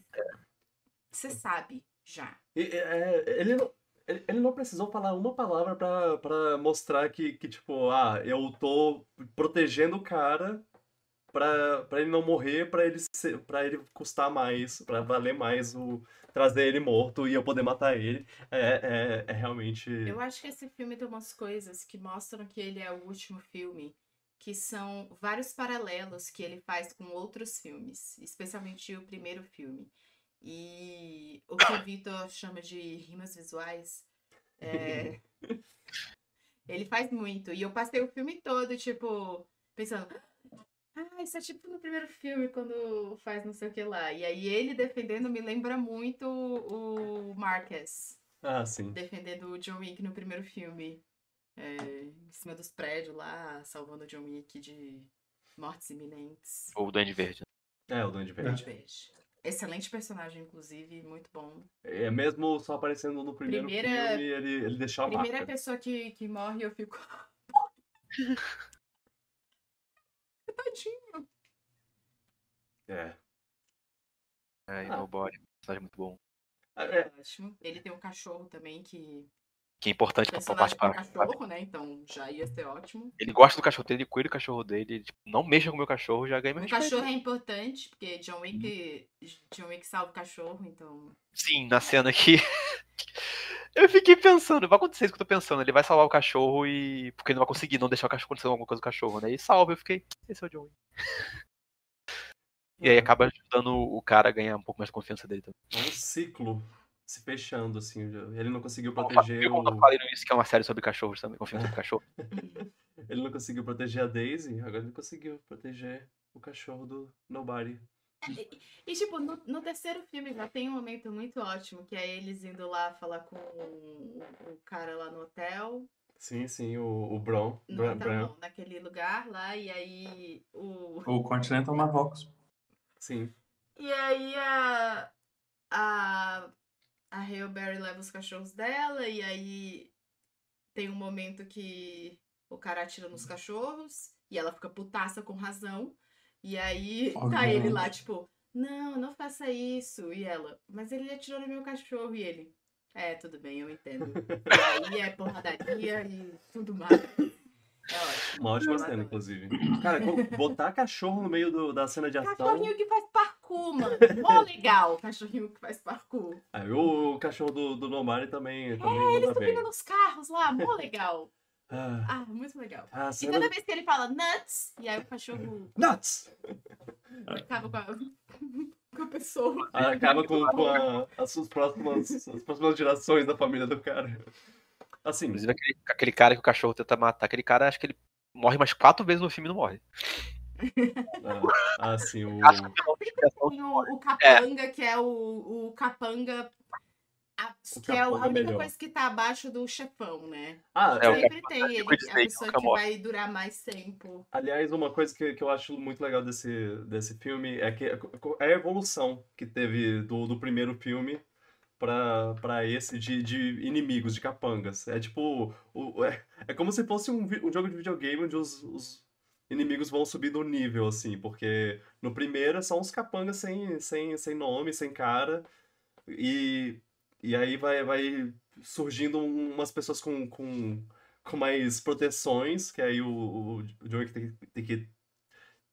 você sabe já.
E, é, ele, não, ele, ele não precisou falar uma palavra pra, pra mostrar que, que, tipo, ah, eu tô protegendo o cara pra, pra ele não morrer, pra ele, ser, pra ele custar mais, pra valer mais o trazer ele morto e eu poder matar ele. É, é, é realmente.
Eu acho que esse filme tem umas coisas que mostram que ele é o último filme, que são vários paralelos que ele faz com outros filmes, especialmente o primeiro filme. E o que o Vitor chama de rimas visuais, é, ele faz muito. E eu passei o filme todo, tipo, pensando. Ah, isso é tipo no primeiro filme, quando faz não sei o que lá. E aí ele defendendo me lembra muito o Marquez
Ah, sim.
defendendo o John Wick no primeiro filme. é, em cima dos prédios lá, salvando o John Wick de mortes iminentes.
Ou o Duende Verde.
É, o Duende Verde.
Verde. Excelente personagem, inclusive, muito bom.
É mesmo só aparecendo no primeiro
Primeira-
filme, ele, ele deixou a
Primeira
marca.
pessoa que, que morre, eu fico. Tadinho.
É.
É,
Ah.
Nobody, personagem muito bom.
É,
Ótimo. Ele tem um cachorro também que.
Que é importante pra,
com
participar.
cachorro, né? Então já ia ser ótimo.
Ele gosta do cachorro dele, ele cuida do cachorro dele. ele, tipo, não mexa com o meu cachorro, já ganha meu
O
respeito.
cachorro é importante, porque John Wick, John Wick salva o cachorro, então.
Sim, na cena aqui. eu fiquei pensando, vai acontecer isso que eu tô pensando. Ele vai salvar o cachorro e. Porque ele não vai conseguir não deixar o cachorro acontecer alguma coisa com o cachorro, né? E salva, eu fiquei. Esse é o John Wick. E aí acaba ajudando o cara a ganhar um pouco mais de confiança dele também.
É um ciclo se fechando, assim. Ele não conseguiu
Eu
proteger
eu
o...
falei no isso que é uma série sobre cachorros também, confiança sobre cachorro.
Ele não conseguiu proteger a Daisy, agora ele conseguiu proteger o cachorro do Nobody.
E, tipo, no, no terceiro filme já tem um momento muito ótimo, que é eles indo lá falar com o, o cara lá no hotel.
Sim, sim, o, o Bron.
No hotel
Bran,
não, naquele lugar lá, e aí o.
O Continental Marrocos.
sim.
E aí a. A. A Hail Berry leva os cachorros dela, e aí tem um momento que o cara atira nos cachorros, e ela fica putaça com razão. E aí tá
Obviamente.
ele lá, tipo, não, não faça isso. E ela, mas ele atirou no meu cachorro, e ele. É, tudo bem, eu entendo. E aí é porradaria e tudo mais. É ótimo.
Uma ótima cena, inclusive. Cara, botar cachorro no meio do- da cena de ação.
Cachorrinho que faz parkour, mano. Mó legal, cachorrinho que faz parkour.
Aí o, cachorro do, do Nobody também, também
É, Eles
bem.
subindo nos carros lá, mó legal.
Ah,
Ah, muito legal.
a
E toda vez que ele fala nuts, e aí o cachorro
Nuts!
acaba com a, com a pessoa.
Acaba com, com a- as suas próximas, as próximas gerações da família do cara. Assim,
Inclusive aquele, aquele cara que o cachorro tenta matar, aquele cara acho que ele morre mais quatro vezes no filme e não morre.
Ah, assim, o...
O
Tem o, o capanga, que é o, o capanga. a-
O
que é a
capanga
única
melhor.
coisa que tá abaixo do chefão, né?
Ah,
É, o
Sempre tem ele, a pessoa que
morre.
vai durar mais tempo.
Aliás, uma coisa que, que eu acho muito legal desse, desse filme é que é a evolução que teve do, do primeiro filme pra, pra esse de, de inimigos, de capangas. É tipo. O, é, é como se fosse um, um jogo de videogame onde os, os inimigos vão subindo o nível, assim, porque no primeiro são uns capangas sem, sem, sem nome, sem cara. E, e aí vai, vai surgindo umas pessoas com, com, com mais proteções, que aí o, o Wick tem, tem que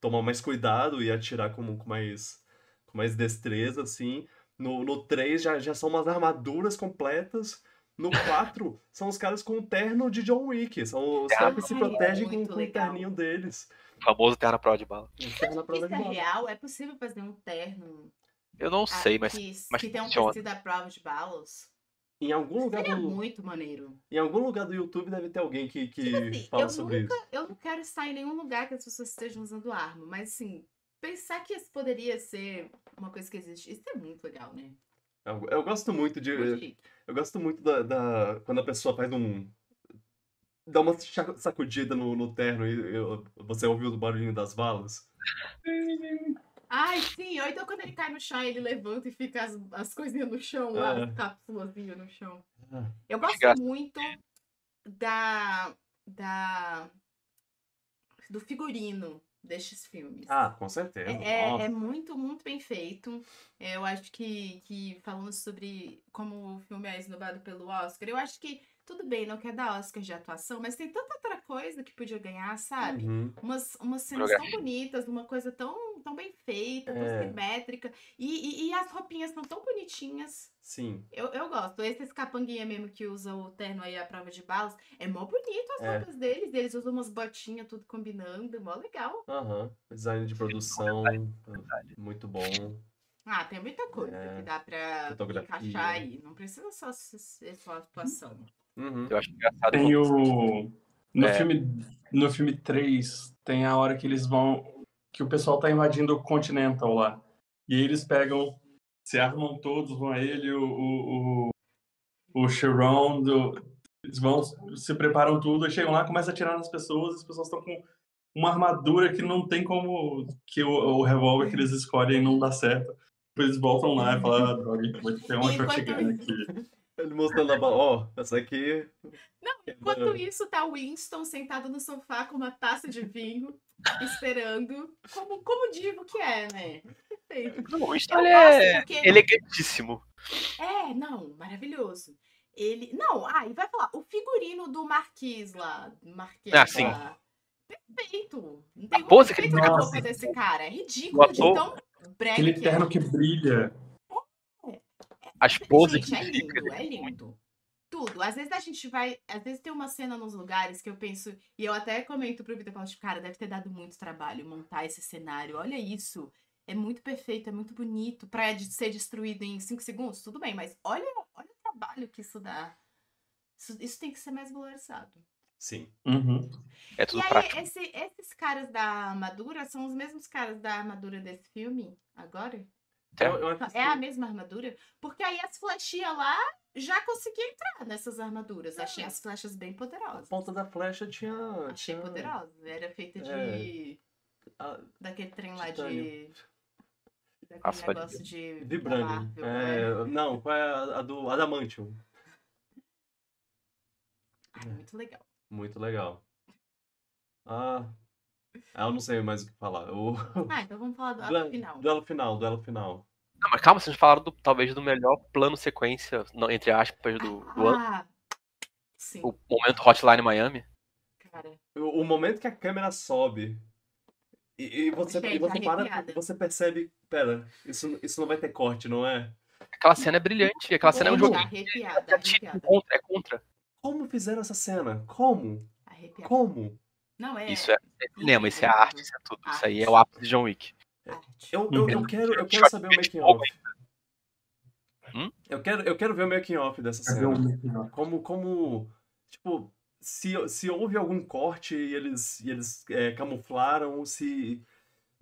tomar mais cuidado e atirar com, com mais, com mais destreza, assim. No, no 3 já, já são umas armaduras completas. No 4 são os caras com o terno de John Wick. São os caras que se protegem com, com o terninho deles.
O famoso terra prova de bala.
Terno na prova
Isso
de
é
bala.
real? É possível fazer um terno
Eu não
ah,
sei, mas
que,
mas
que tem um tecido à prova de balas?
Em algum lugar
Seria
do,
muito maneiro.
em algum lugar do YouTube deve ter alguém que, que
Tipo assim,
fala
eu
sobre
nunca,
isso.
eu não quero estar em nenhum lugar que as pessoas estejam usando arma, mas assim, pensar que isso poderia ser uma coisa que existe, isso é muito legal, né?
Eu, eu gosto muito de.
Muito.
Eu gosto muito da, da- Quando a pessoa faz um. Dá uma sacudida no, no terno e eu- você ouve o barulhinho das balas.
Ai, sim, ou então quando ele cai no chão, ele levanta e fica as, as coisinhas no chão, lá,
É.
as cápsulazinhas no chão.
Ah.
Eu gosto
Engraçado.
muito da, da do figurino destes filmes.
Ah, com certeza.
É, é- é muito, muito bem feito. Eu acho que, que falando sobre como o filme é esnobado pelo Oscar, eu acho que tudo bem, não quer dar Oscar de atuação, mas tem tanta outra coisa que podia ganhar, sabe?
Uhum.
Umas, umas cenas tão bonitas, uma coisa tão, tão bem feita, tão
É.
simétrica. E, e, e as roupinhas são tão bonitinhas.
Sim.
Eu, eu gosto. Esses capanguinha mesmo que usa o terno aí à prova de balas, é mó bonito as
É.
roupas deles. Eles usam umas botinhas, tudo combinando, mó legal.
Aham. Design de produção. Muito bom.
Ah, tem muita coisa
É.
que dá pra encaixar aí. Não precisa só ser só atuação.
Uhum.
Eu acho engraçado.
Tem o. No,
É.
filme, no filme 3, tem a hora que eles vão. Que o pessoal tá invadindo o Continental lá. E aí eles pegam, se armam todos, vão ele, o. O, o, o Sharon, do, eles vão, se preparam tudo, chegam lá, começam a atirar nas pessoas, as pessoas estão com uma armadura que não tem como. que o, o revólver que eles escolhem não dá certo. Depois eles voltam lá e falam, ah, droga, vou ter uma shotgun aqui.
Ele mostrando a bala. Ó, essa aqui.
Não,
É
enquanto isso, tá o Winston sentado no sofá com uma taça de vinho, esperando. Como, como divo que é, né? Perfeito.
Não, ele
gosto
é
porque-
elegantíssimo.
É, não, maravilhoso. Ele. Não, ah, e vai falar, o figurino do Marquês lá. Marquês
Ah, sim.
lá. Perfeito. Não tem
A pose que ele
na roupa desse cara. É ridículo
O
de tão brega
Aquele
que é.
terno que brilha.
As poses
Gente, é lindo, é lindo. Tudo. Às vezes a gente vai. Às vezes tem uma cena nos lugares que eu penso. E eu até comento pro Vitor, falo, tipo, cara, deve ter dado muito trabalho montar esse cenário. Olha isso. É muito perfeito, é muito bonito. Pra ser destruído em 5 segundos, tudo bem, mas olha, olha o trabalho que isso dá. Isso, isso tem que ser mais valorizado.
Sim.
Uhum.
É
E
tudo
aí,
prático.
esse- esses caras da armadura são os mesmos caras da armadura desse filme agora?
É.
É a mesma armadura? Porque aí as flechinhas lá já conseguia entrar nessas armaduras. Achei as flechas bem
A
poderosas.
ponta da flecha tinha.
Achei
tinha
poderosa. Era feita de.
É. a-
Daquele trem lá de. Daquele
Nossa,
negócio de.
Vibranium.
Marvel,
É, não, qual é a, a do Adamantium?
Ai, muito legal.
Muito legal. Ah. Ah, Eu não sei mais o que falar. O...
Ah, então vamos falar do
Duelo,
final.
duelo final, duelo final.
Não, mas calma, vocês falaram do- talvez do melhor plano sequência, não, entre aspas, do, do ano.
Ah, sim,
O momento Hotline Miami.
cara.
O, o momento que a câmera sobe e, e você, e
Gente,
você para, você percebe, pera, isso, isso não vai ter corte, não é?
Aquela cena é brilhante. Aquela cena é um jogo.
Arrepiada,
É tipo
arrepiada,
contra, é contra.
Como fizeram essa cena? Como?
arrepiada.
Como?
Não, é.
Isso é, é cinema, isso é arte, isso é tudo. Isso aí é o ápice de John Wick.
arte.
Eu, eu, eu
Uhum.
quero, eu quero
Shot
saber o making off.
Hum?
Eu quero, eu quero ver o making off dessa
um
cena. Como, como, tipo, se, se houve algum corte e eles, e eles é, camuflaram, se...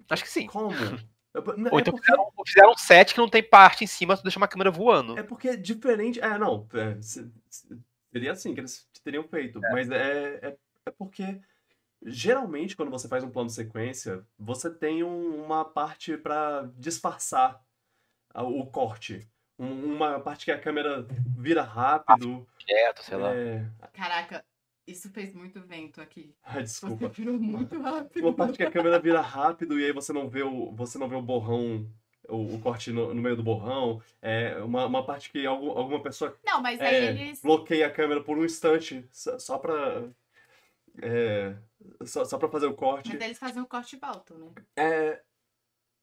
Acho que sim.
Como? É,
Ou
é
então
porque,
fizeram, fizeram um set que não tem parte em cima, tu deixa uma câmera voando.
é porque é diferente... É, não, é, se- se- seria assim que eles teriam feito, mas é, é, é porque... Geralmente, quando você faz um plano de sequência, você tem um- uma parte pra disfarçar a- o corte. Um- uma parte que a câmera vira rápido.
Quieto, sei lá.
É...
Caraca, isso fez muito vento aqui.
Ai, desculpa.
Você virou muito rápido.
Uma parte que a câmera vira rápido e aí você não vê o, você não vê o borrão, o, o corte no, no meio do borrão. É uma, uma parte que algum, alguma pessoa
Não, mas aí
é,
eles.
bloqueia a câmera por um instante só, só pra. É, só, só pra fazer o corte.
Mas eles fazem o corte e voltam, né?
É,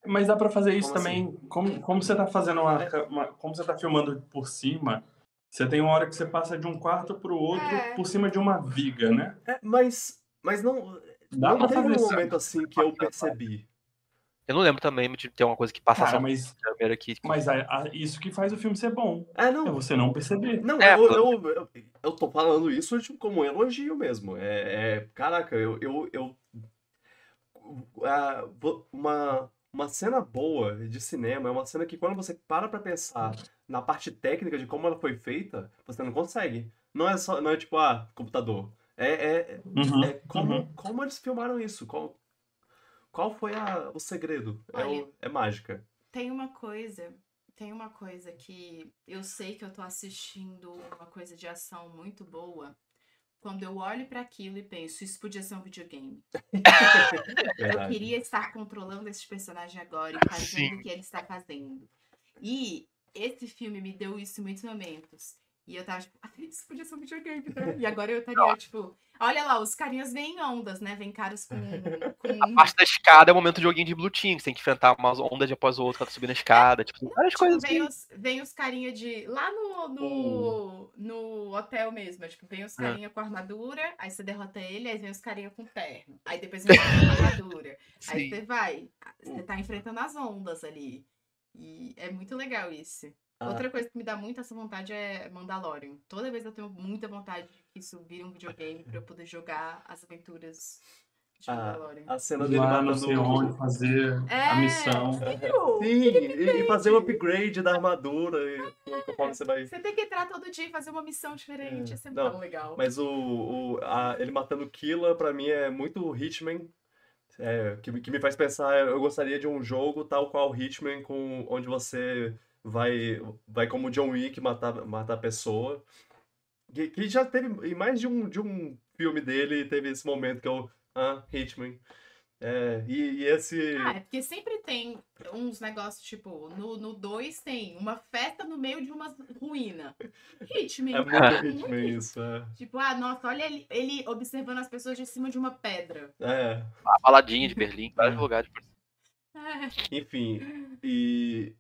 Mas dá pra fazer isso
Como assim?
também. Como, como você tá fazendo uma, uma- Como você tá filmando por cima, você tem uma hora que você passa de um quarto pro outro
É.
por cima de uma viga, né?
É, mas, mas não,
Dá
não
pra
teve
fazer
um momento assim que eu percebi.
Eu não lembro também de ter uma coisa que passasse
Cara,
a
mas,
câmera aqui.
mas a- a- isso que faz o filme ser bom.
É,
É
não.
você não perceber.
Não,
É,
eu, eu, eu, eu tô falando isso tipo, como um elogio mesmo. É, é- caraca, eu, eu, eu uma, uma cena boa de cinema é uma cena que quando você para pra pensar na parte técnica de como ela foi feita, você não consegue. Não é só, não é tipo, ah, computador. É, é,
Uhum,
é como,
uhum.
como eles filmaram isso? Qual, qual foi a, o segredo? É,
Olha,
o- é mágica.
Tem uma coisa, tem uma coisa que eu sei que eu tô assistindo uma coisa de ação muito boa. Quando eu olho pra aquilo e penso, isso podia ser um videogame. Eu queria estar controlando esse personagem agora e fazendo
Sim.
o que ele está fazendo. E esse filme me deu isso em muitos momentos. E eu tava tipo, ah, isso podia ser um videogame, né? E agora eu estaria, tipo, olha lá, os carinhas vêm em ondas, né? Vem caras com.
A
com
parte da escada é o momento do joguinho de Blue Team, que você tem que enfrentar umas ondas de após o outro, tá subindo a escada, tipo, várias
Tipo,
coisas
vem
assim.
os, vem os carinha de. Lá no, no, no hotel mesmo. é, Tipo, vem os carinha com armadura, aí você derrota ele, aí vem os carinha com terno. Aí depois vem com armadura. Aí
Sim.
você vai. Você tá enfrentando as ondas ali. E é muito legal isso. Outra coisa que me dá muito essa vontade é Mandalorian. Toda vez eu tenho muita vontade de que isso vire um videogame pra eu poder jogar as aventuras de
Ah,
Mandalorian.
A cena dele
Lá não
matando
sei onde fazer
É,
a missão.
Sim, e, e fazer o upgrade da armadura e conforme você vai.
Você tem que entrar todo dia e fazer uma missão diferente.
É,
é
não,
tão legal.
Mas o, o- a- ele matando Killa, pra mim, é muito Hitman. É, que, me- que me faz pensar, eu gostaria de um jogo tal qual Hitman, com, onde você vai, vai como John Wick matar, matar a pessoa. Que, que já teve, em mais de um, de um filme dele, teve esse momento que eu. Ah, Hitman. É, e, e esse.
Ah, é porque sempre tem uns negócios, tipo, no 2 tem uma festa no meio de uma ruína. Hitman.
É muito Hitman isso. É.
Tipo, ah, nossa, olha ele, ele observando as pessoas de cima de uma pedra.
É.
A baladinha de Berlim, vários
É.
lugares.
É.
Enfim, e,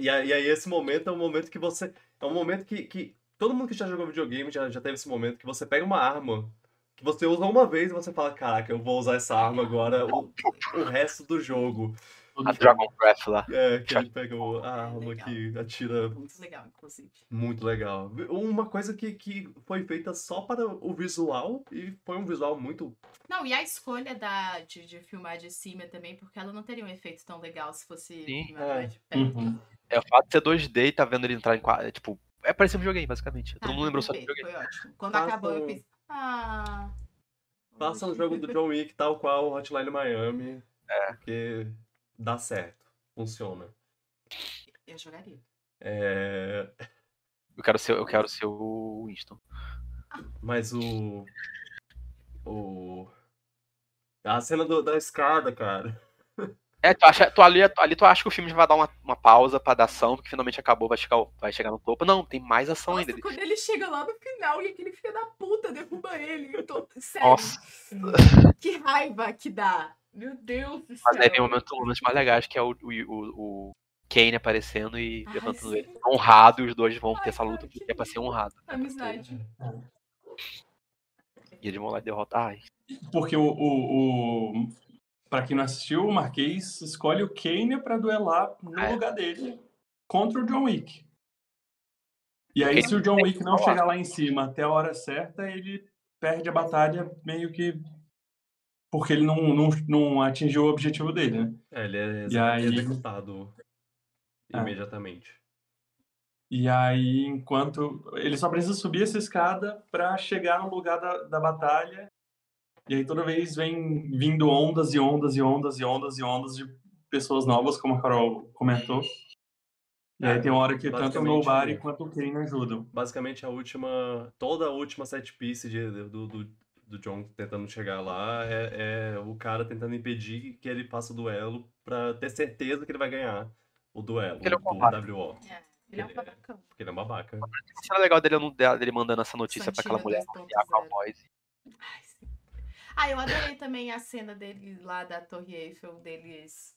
e, aí, e aí esse momento é um momento que você. É um momento que, que todo mundo que já jogou videogame já, já teve esse momento que você pega uma arma que você usa uma vez e você fala, caraca, eu vou usar essa arma agora o, o resto do jogo.
A Dragon Breath lá.
É, que ele pega o- a arma
Legal.
que atira
Muito legal, inclusive.
muito legal. Uma coisa que, que foi feita só para o visual e foi um visual muito.
Não, e a escolha da, de, de filmar de cima também, porque ela não teria um efeito tão legal se fosse
Sim.
filmar
É.
de perto.
Uhum.
É o fato de ser 2D e tá vendo ele entrar em quadro. É, tipo, é parecer um videogame, basicamente.
Ah,
Todo mundo lembrou só de videogame.
Foi ótimo. Quando
Faça
acabou, eu fiz. Ah.
Faça um jogo do John Wick tal qual Hotline Miami. Porque dá certo. Funciona.
Eu jogaria.
É,
Eu quero ser, eu quero ser o Winston.
Mas o. O. A cena do- da escada, cara.
É, tu, acha, tu ali, ali tu acha que o filme já vai dar uma, uma pausa pra dar ação, porque finalmente acabou, vai chegar, vai chegar no topo. Não, tem mais ação
Nossa,
ainda.
quando ele chega lá no final e aquele filho da puta derruba ele. Eu tô. Sério.
Nossa.
Que raiva que dá. Meu Deus do céu.
Mas aí tem um momento, momentos mais legais, que é o, o, o, o Kane aparecendo e
Ai,
levantando
sim.
ele. Honrado, e os dois vão
Ai,
ter essa luta,
que
porque é pra ser honrado.
Amizade.
E eles vão lá derrotar. Ai,
Porque o, o, o para quem não assistiu, o Marquês escolhe o Kane pra duelar no
É.
lugar dele contra o John Wick. E aí, se o John
tem
Wick
que
não chegar lá em cima até a hora certa, ele perde a batalha meio que porque ele não, não, não atingiu o objetivo dele, né?
É, ele é
aí-
executado
Ah.
imediatamente.
E aí, enquanto. Ele só precisa subir essa escada pra chegar no lugar da, da batalha. E aí toda vez vem vindo ondas e ondas e ondas e ondas e ondas de pessoas novas, como a Carol comentou. E aí
É,
tem uma hora que tanto o
basicamente,
Nobody quanto o Kane ajudam.
Basicamente, a última. Toda a última set piece de, do, do, do John tentando chegar lá é, é o cara tentando impedir que ele faça o duelo pra ter certeza que ele vai ganhar o duelo
Ele é um
do. WO.
É, ele é um
é-
babacão.
Porque ele é um babaca.
A cena legal dele, dele mandando essa notícia pra aquela mulher
2.0.
mafiar com a voz.
Ai. Ah, eu adorei também a cena dele lá da Torre Eiffel, deles,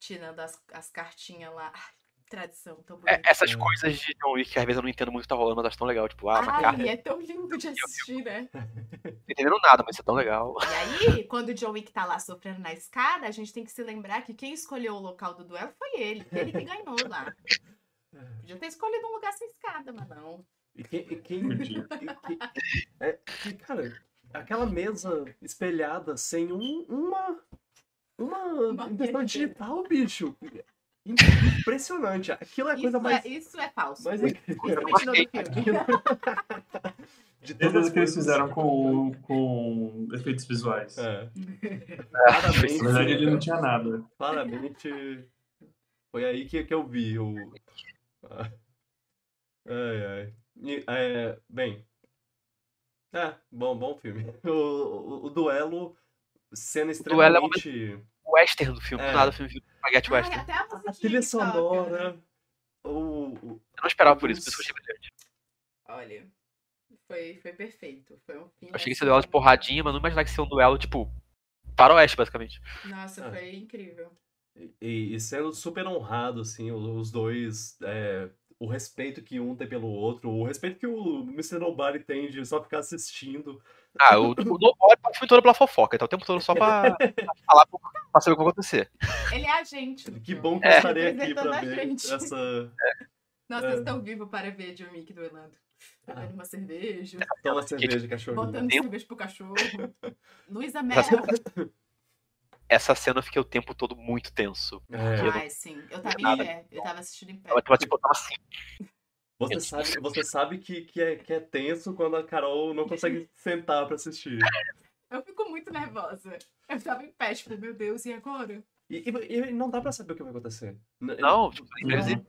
tirando as, as cartinhas lá. Ai, tradição, tão
É,
bonita.
essas
É.
coisas de John Wick que às vezes eu não entendo muito o que tá rolando, mas acho tão legal. Tipo, ah, uma
Ai,
carta.
é tão lindo de assistir, né?
Não tô entendendo nada, mas isso é tão legal.
E aí, quando o John Wick tá lá sofrendo na escada, a gente tem que se lembrar que quem escolheu o local do duelo foi ele. Ele que ganhou lá. Podia ter escolhido um lugar sem escada, mas não.
E quem. e quem-
Podia.
e que- é, que, cara, aquela mesa espelhada sem um, uma. Uma
Uma
impressão digital, bicho. Im- Impressionante. Aquilo é a coisa
Isso,
mais.
é, isso é falso. do filme.
De
Todas
todas
as que eles fizeram com, com efeitos visuais.
É.
Na verdade, ele
Claramente,
não tinha nada.
claramente foi aí que, que eu vi o. Ai, ai. E, é, bem. É, bom, bom filme. O, o, o duelo, cena
duelo é uma-
extremamente.
O western do filme,
É.
do nada o filme um spaghetti western.
até a,
A trilha
toca.
sonora. O, o-
Eu não esperava por isso, por isso que eu achei brilhante.
Olha, foi, foi perfeito. Foi um filme.
Eu achei que ia ser duelo de porradinha, mas não imaginava que ia ser um duelo, tipo, faroeste, basicamente.
Nossa,
Ah.
foi incrível.
E, e sendo super honrado, assim, os, os dois, é, o respeito que um tem pelo outro, o respeito que o Mr. Nobody tem de só ficar assistindo.
Ah, o, o Nobody tá o filme todo pela fofoca, então o tempo todo só pra, pra falar, pra, pra saber o que vai acontecer.
Ele é a gente.
Que bom que eu
É.
estarei aqui pra ver
gente.
essa.
Nossa,
É.
vocês estão vivos para ver John Wick duelando. Bebendo uma cerveja,
Toma cerveja, cachorrinho.
botando cerveja pro cachorro. Luísa Mel.
Essa cena eu fiquei o tempo todo muito tenso.
É,
Ai, sim. Eu tava em pé. Eu tava assistindo em pé.
Eu tava, tipo, eu tava assim.
você sabe, você sabe que, que, é, que é tenso quando a Carol não consegue sentar pra assistir.
Eu fico muito nervosa. Eu tava em pé, tipo, meu Deus, e agora?
E, e- e não dá pra saber o que vai acontecer.
Não, tipo,
Não.
imprevisível.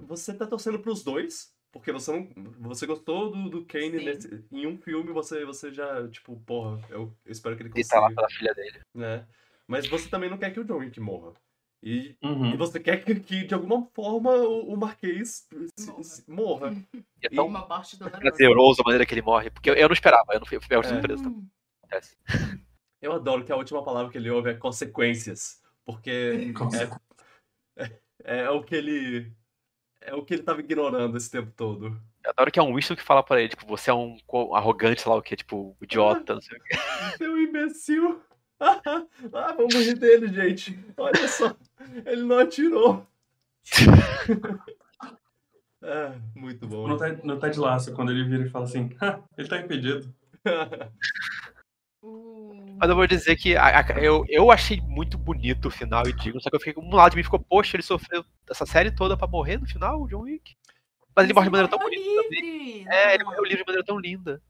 Você tá torcendo pros dois, porque você não. Você gostou do, do Kane nesse- em um filme, você, você já, tipo, porra, eu, eu espero que ele
Ele tá lá
consiga.
pela filha dele.
Né? Mas você também não quer que o John Wick morra. E, e
Uhum.
você quer que, que, de alguma forma, o, o Marquês se-
Morra.
se- morra.
E é tão
Uma morte dolorosa.
prazeroso a maneira que ele morre, porque eu, eu não esperava, eu não fui, eu fui
É.
surpresa.
Hum,
Acontece.
Eu adoro que a última palavra que ele ouve é consequências. Porque
Conse-
é, é o que ele. É o que ele tava ignorando esse tempo todo.
Eu adoro que é um Winston que fala pra ele, tipo, você é um arrogante, sei lá o que, tipo, idiota, não sei o quê.
Seu imbecil. ah, vamos rir dele, gente. Olha só. Ele não atirou. é, muito bom.
No Ted, no Ted Lasso, quando ele vira e fala assim, "Ah, ele tá impedido.
Mas eu vou dizer que a- a- eu, eu achei muito bonito o final e digo, só que eu fiquei, um lado de mim ficou, poxa, ele sofreu essa série toda pra morrer no final, John Wick. Mas ele morre de maneira tão bonita
livre.
É, ele
não.
morreu livre de maneira tão linda.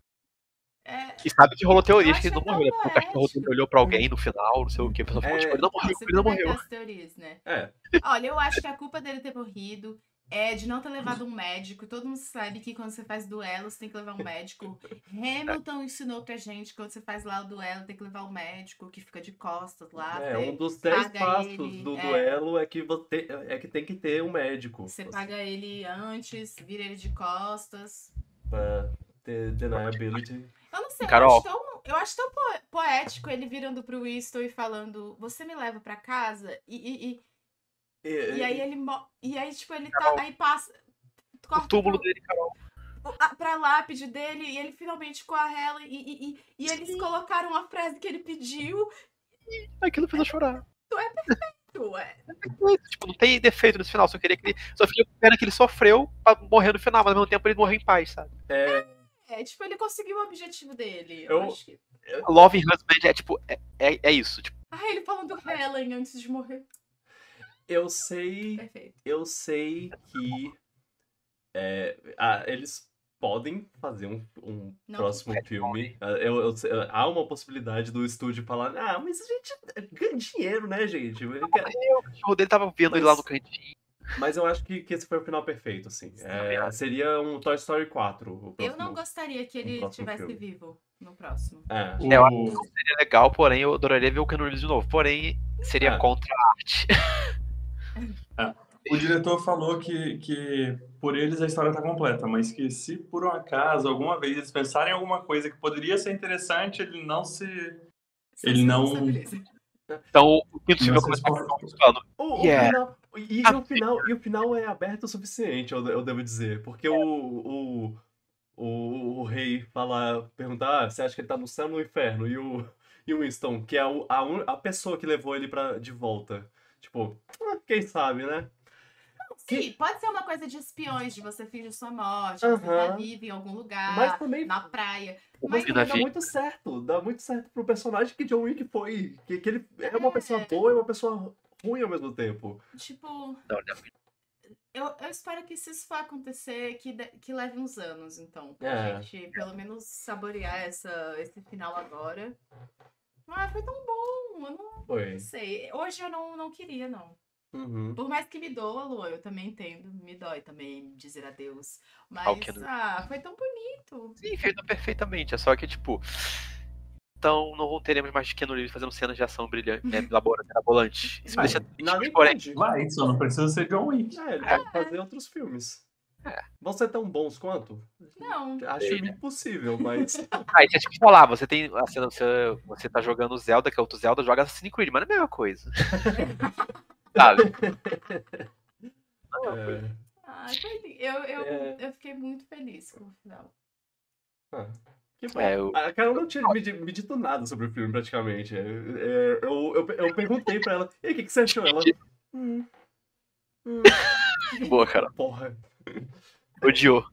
É,
E sabe que rolou teorias que ele não morreu, né? o cachorro olhou pra alguém no final, não sei o que. A pessoa falou,
É.
tipo, ele não morreu, ele não morreu.
as teorias, né?
É,
Olha, eu acho que a culpa dele ter morrido é de não ter levado um médico. Todo mundo sabe que quando você faz duelo, você tem que levar um médico. Hamilton ensinou pra gente que quando você faz lá o duelo, tem que levar um médico que fica de costas lá.
é, um dos dez passos
ele,
do
é.
duelo é que, você, é que tem que ter um médico.
você paga ele antes, vira ele de costas.
Pra ter deniability.
Eu não sei,
Carol.
eu acho tão, eu acho tão po- poético ele virando pro Winston e falando: Você me leva pra casa? E, e, e,
E,
e aí ele mo- E aí, tipo, ele
Carol.
tá. Aí passa.
O
corta
túmulo
pro-
dele, Carol.
a- pra lápide dele e ele finalmente com a Helen e, e, e, e eles colocaram a frase que ele pediu.
Aquilo fez eu chorar.
Ué,
Tipo, não tem defeito nesse final, só queria que ele. Só fiquei com pena que ele sofreu pra morrer no final, mas ao mesmo tempo ele morreu em paz, sabe?
é,
é, tipo, ele conseguiu o objetivo dele.
Eu-
Eu acho que.
Love and Husband é tipo, é, é, é isso. Tipo,
Ah, ele falando Helen antes de morrer.
Eu sei.
Perfeito.
Eu sei que é, ah, eles podem fazer um, um
Não.
próximo filme. Ah, eu- eu sei- há uma possibilidade do estúdio falar, ah, mas a gente ganha dinheiro, né, gente? Eu quero-"
o dele tava vendo ele lá no cantinho.
Mas eu acho que, que esse foi o final perfeito, assim. É, seria um Toy Story 4. O
Eu
próximo.
não gostaria que ele
próximo
tivesse
filme.
vivo no próximo.
É.
O,
Eu acho Seria legal, porém eu adoraria ver o Keanu Reeves de novo. Porém, seria
É.
contra a arte.
o diretor falou que, que por eles a história tá completa, mas que se por um acaso, alguma vez, eles pensarem em alguma coisa que poderia ser interessante, ele não se. Ele não-.
Então o quinto filme vai
se
começar Falando,
O, o
Yeah.
final, e, e o final, e o final é aberto o suficiente, eu, eu devo dizer. Porque o, o, o, o rei fala, perguntar, ah, você acha que ele tá no céu ou no inferno? E o, e o Winston, que é o- a, un- a pessoa que levou ele pra, de volta. Tipo, ah, quem sabe, né?
Sim, pode ser uma coisa de espiões, de você finge sua morte, você tá vivo em algum lugar,
Mas também,
na praia.
mas
da
dá muito certo. Dá muito certo pro personagem que John Wick foi. Que, que ele é uma
É.
pessoa boa e uma pessoa ruim ao mesmo tempo.
Tipo,
não.
eu, eu espero que se isso for acontecer, que, de- que leve uns anos, então. Pra
É.
gente pelo menos saborear essa, esse final agora. Ah, foi tão bom. Eu não
Foi.
sei. Hoje eu não, não queria, não.
Uhum.
Por mais que me doa, Lu, eu também entendo. Me dói também dizer adeus. Mas,
que não-
ah, foi tão bonito.
Sim, feito perfeitamente. É só que, tipo. Então não teremos mais Keanu Reeves fazendo cenas de ação brilhante, é, labora- mirabolantes. Isso me deixa triste, porém.
Vai, só não precisa ser John Wick.
É, ele pode fazer outros filmes.
É.
Vão ser tão bons quanto?
Não.
Acho
né?
impossível, mas.
Ah, isso é tipo falar, você tem. a cena- Você, você tá jogando Zelda, que é outro Zelda, joga Assassin's Creed, mas não é a mesma coisa. Sabe? Não,
é,
Ah, eu, eu,
É.
eu fiquei muito feliz com o final.
ah, que bom.
É, eu-
A Carol não tinha me, di- me dito nada sobre o filme, praticamente. É, é, eu, eu, eu perguntei pra ela, e aí, o que, que você achou? Ela. Hum, hum,
Boa, cara.
porra,
Odiou.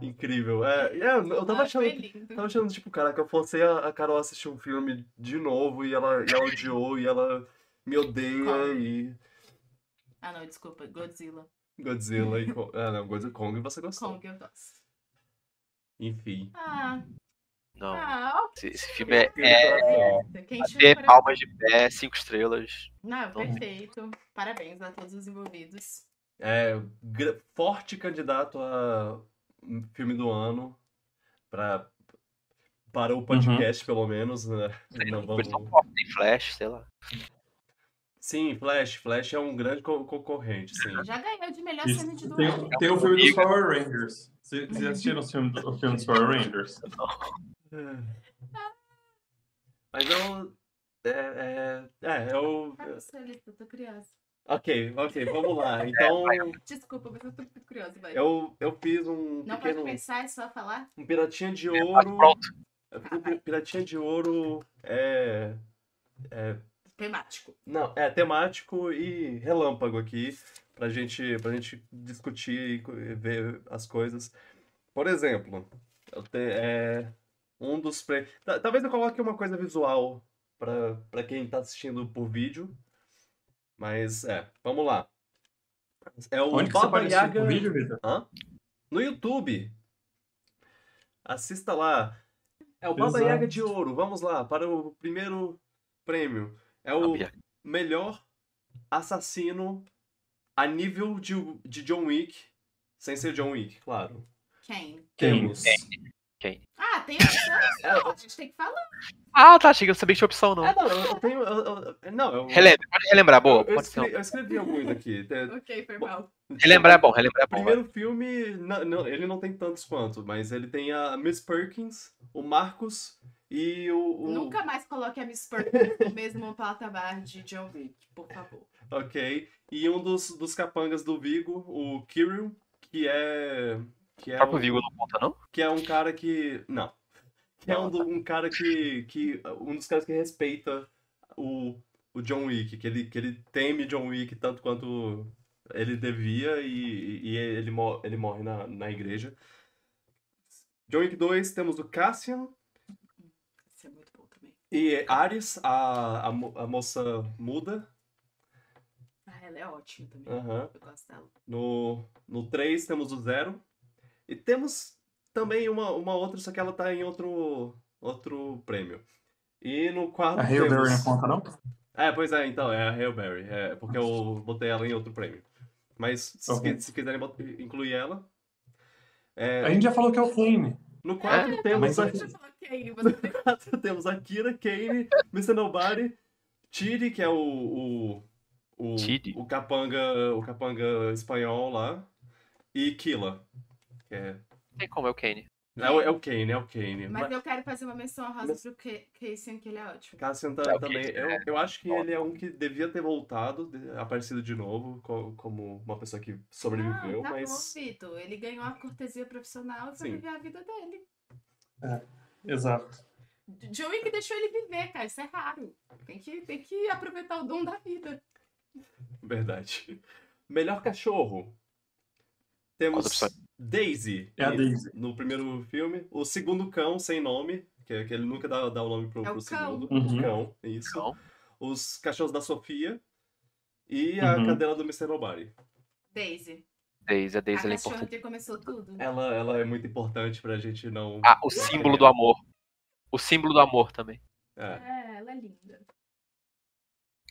incrível. É, é, eu tava
Ah,
achando. Tava achando, tipo, cara, que eu fosse a, a Carol assistir um filme de novo e ela, e ela odiou e ela me odeia
Qual?
e.
Ah, não, desculpa. Godzilla.
Godzilla e. Kong- Ah, não, Godzilla Kong você gostou.
Kong eu gosto.
Enfim.
Ah,
Não.
ah.
Esse, esse filme é, é
é.
Ter
coração.
palmas de pé, cinco estrelas.
Não,
Então-
perfeito. Parabéns a todos os envolvidos.
É, forte candidato a filme do ano pra, para o podcast, pelo menos, né? Não vamos...
tem flash, sei lá.
Sim, Flash. Flash é um grande co- concorrente, sim.
Já ganhou de melhor
Isso.
cena de
Tem,
duelo.
tem o filme dos Power Rangers. Vocês assistiram o filme, do- o filme dos Power Rangers?
Mas eu... É, é, é, eu...
Não Alice, eu tô curiosa.
Ok, ok, vamos lá. Então,
Desculpa, mas eu tô muito curiosa, vai.
eu, eu fiz um
Não
pequeno...
pode pensar, é só falar?
Um piratinha de
Mas
ouro...
pronto.
Um pi- piratinha de ouro é... é
Temático.
Não, é temático e relâmpago aqui pra gente, pra gente discutir e ver as coisas. Por exemplo, eu te, é, um dos ta- Talvez eu coloque uma coisa visual pra para quem tá assistindo por vídeo, mas é, vamos lá. É o
Onde
Baba Yaga
vídeo,
no YouTube. Assista lá. É o Baba
Exato.
Yaga de Ouro. Vamos lá para o primeiro prêmio. É o
Baba
melhor assassino a nível de, de John Wick, sem ser John Wick, claro.
Quem?
Quem?
Temos.
Ah, tem opção?
É,
a gente tem que falar.
Ah, tá, chega, eu sabia que tinha opção, não.
É, não, eu, eu tenho. eu- eu- não, eu,
Relembra, pode relembrar, boa.
eu, eu
Pode ser.
escrevi, eu escrevi alguns aqui. É,
Ok, foi mal.
Relembrar é bom, relembrar é
O
bom. vai.
primeiro filme, não, não, ele não tem tantos quanto, mas ele tem a Miss Perkins, o Marcos e o. o-
Nunca mais coloque a Miss Perkins no mesmo patamar de John Wick, por favor.
Ok. E um dos, dos capangas do Vigo, o Kirill, que é. Que
O
é
próprio
um-
Vigo não conta, não?
que é um cara que. Não. Que é um, um cara que, que. Um dos caras que respeita o, o John Wick, que ele, que ele teme John Wick tanto quanto ele devia e, e ele, ele morre na, na igreja. John Wick 2, temos o Cassian
Isso é muito bom também.
e Ares, a, a, a moça muda.
Ah, ela é ótima também.
Aham.
Eu gosto dela.
No, no 3 temos o Zero. E temos também uma, uma outra, só que ela tá em outro, outro prêmio. E no 4
A Hail Berry
temos...
não conta, não?
É, pois é, então, é a Hail Berry. É, porque eu botei ela em outro prêmio. Mas se,
Ok.
se quiserem incluir ela. É,
A gente já falou que é o Kane.
no 4
É,
temos a,
você tem
no 4 temos a Kira, Kane, Mr. Nobody, Tiri, que é o, o, o,
Tiri?
o capanga, o capanga espanhol lá, e Killa. Que é
tem como, é o Kane.
É o, é o Kane, é o Kane.
Mas
Mas
eu quero fazer uma menção rosa
Mas-
pro Ca- Cassian, que ele é ótimo.
Cassian tá-
É,
também.
Kane,
Eu,
é.
eu acho que ele é um que devia ter voltado, aparecido de novo, co- como uma pessoa que sobreviveu,
Não, tá
mas.
bom, Vitor. Ele ganhou a cortesia profissional e foi
Sim.
viver a vida dele.
Exato.
John Wick deixou ele viver, cara. Isso é raro. Tem que, tem que aproveitar o dom da vida.
Verdade. Melhor cachorro. Temos? Daisy,
É a Daisy.
no primeiro filme. O segundo cão, sem nome, que, que ele nunca dá, dá o nome pro,
É o
pro
cão.
segundo.
Uhum.
O cão, isso.
Então,
Os cachorros da Sofia e a
Uhum.
cadela do Mr. Nobody.
Daisy.
Daisy, a
A
Daisy ela é
cachorra
importante.
que começou tudo.
Ela, ela é muito importante pra gente não.
Ah, o símbolo do amor. O símbolo do amor também.
É.
É, ela é linda.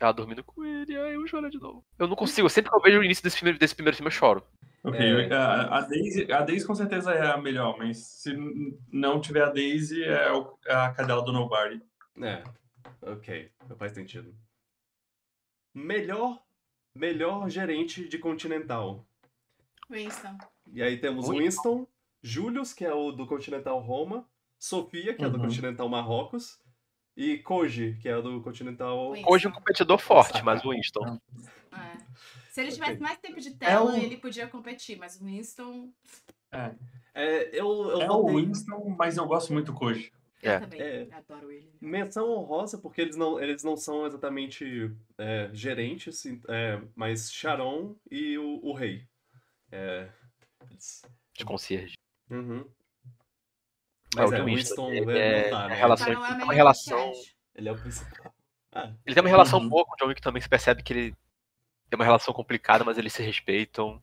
Ela dormindo com ele, aí eu choro de novo. Eu não consigo, sempre que eu vejo o início desse, filme, desse primeiro filme, eu choro.
Ok,
É.
a, a Daisy, a Daisy com certeza é a melhor, mas se não tiver a Daisy, é é a cadela do Nobody.
É. Ok, faz sentido. Melhor, melhor gerente de Continental.
Winston.
E aí temos
Winston.
Winston, Julius, que é o do Continental Roma, Sofia, que é do
Uhum.
Continental Marrocos, e Koji, que é do Continental.
Winston.
Hoje um competidor forte, mas o Winston.
É. Se ele tivesse mais tempo de tela,
o-
ele podia competir, mas o Winston.
É,
É, eu, eu
é o Winston, mas eu gosto muito do Koji.
Eu
É.
também
É.
adoro ele.
menção honrosa, porque eles não, eles não são exatamente é, gerentes, é, mas Sharon e o, o rei. É, eles-
De concierge.
Uhum.
É,
Mas
o
é, o
Winston,
Winston
ele
né,
é-
não tá, né?
relação-
é a
uma relação-.
Ele é o principal. Ah,
Ele tem uma relação
Uhum.
boa com o John Wick também, você percebe que ele tem uma relação complicada, mas eles se respeitam.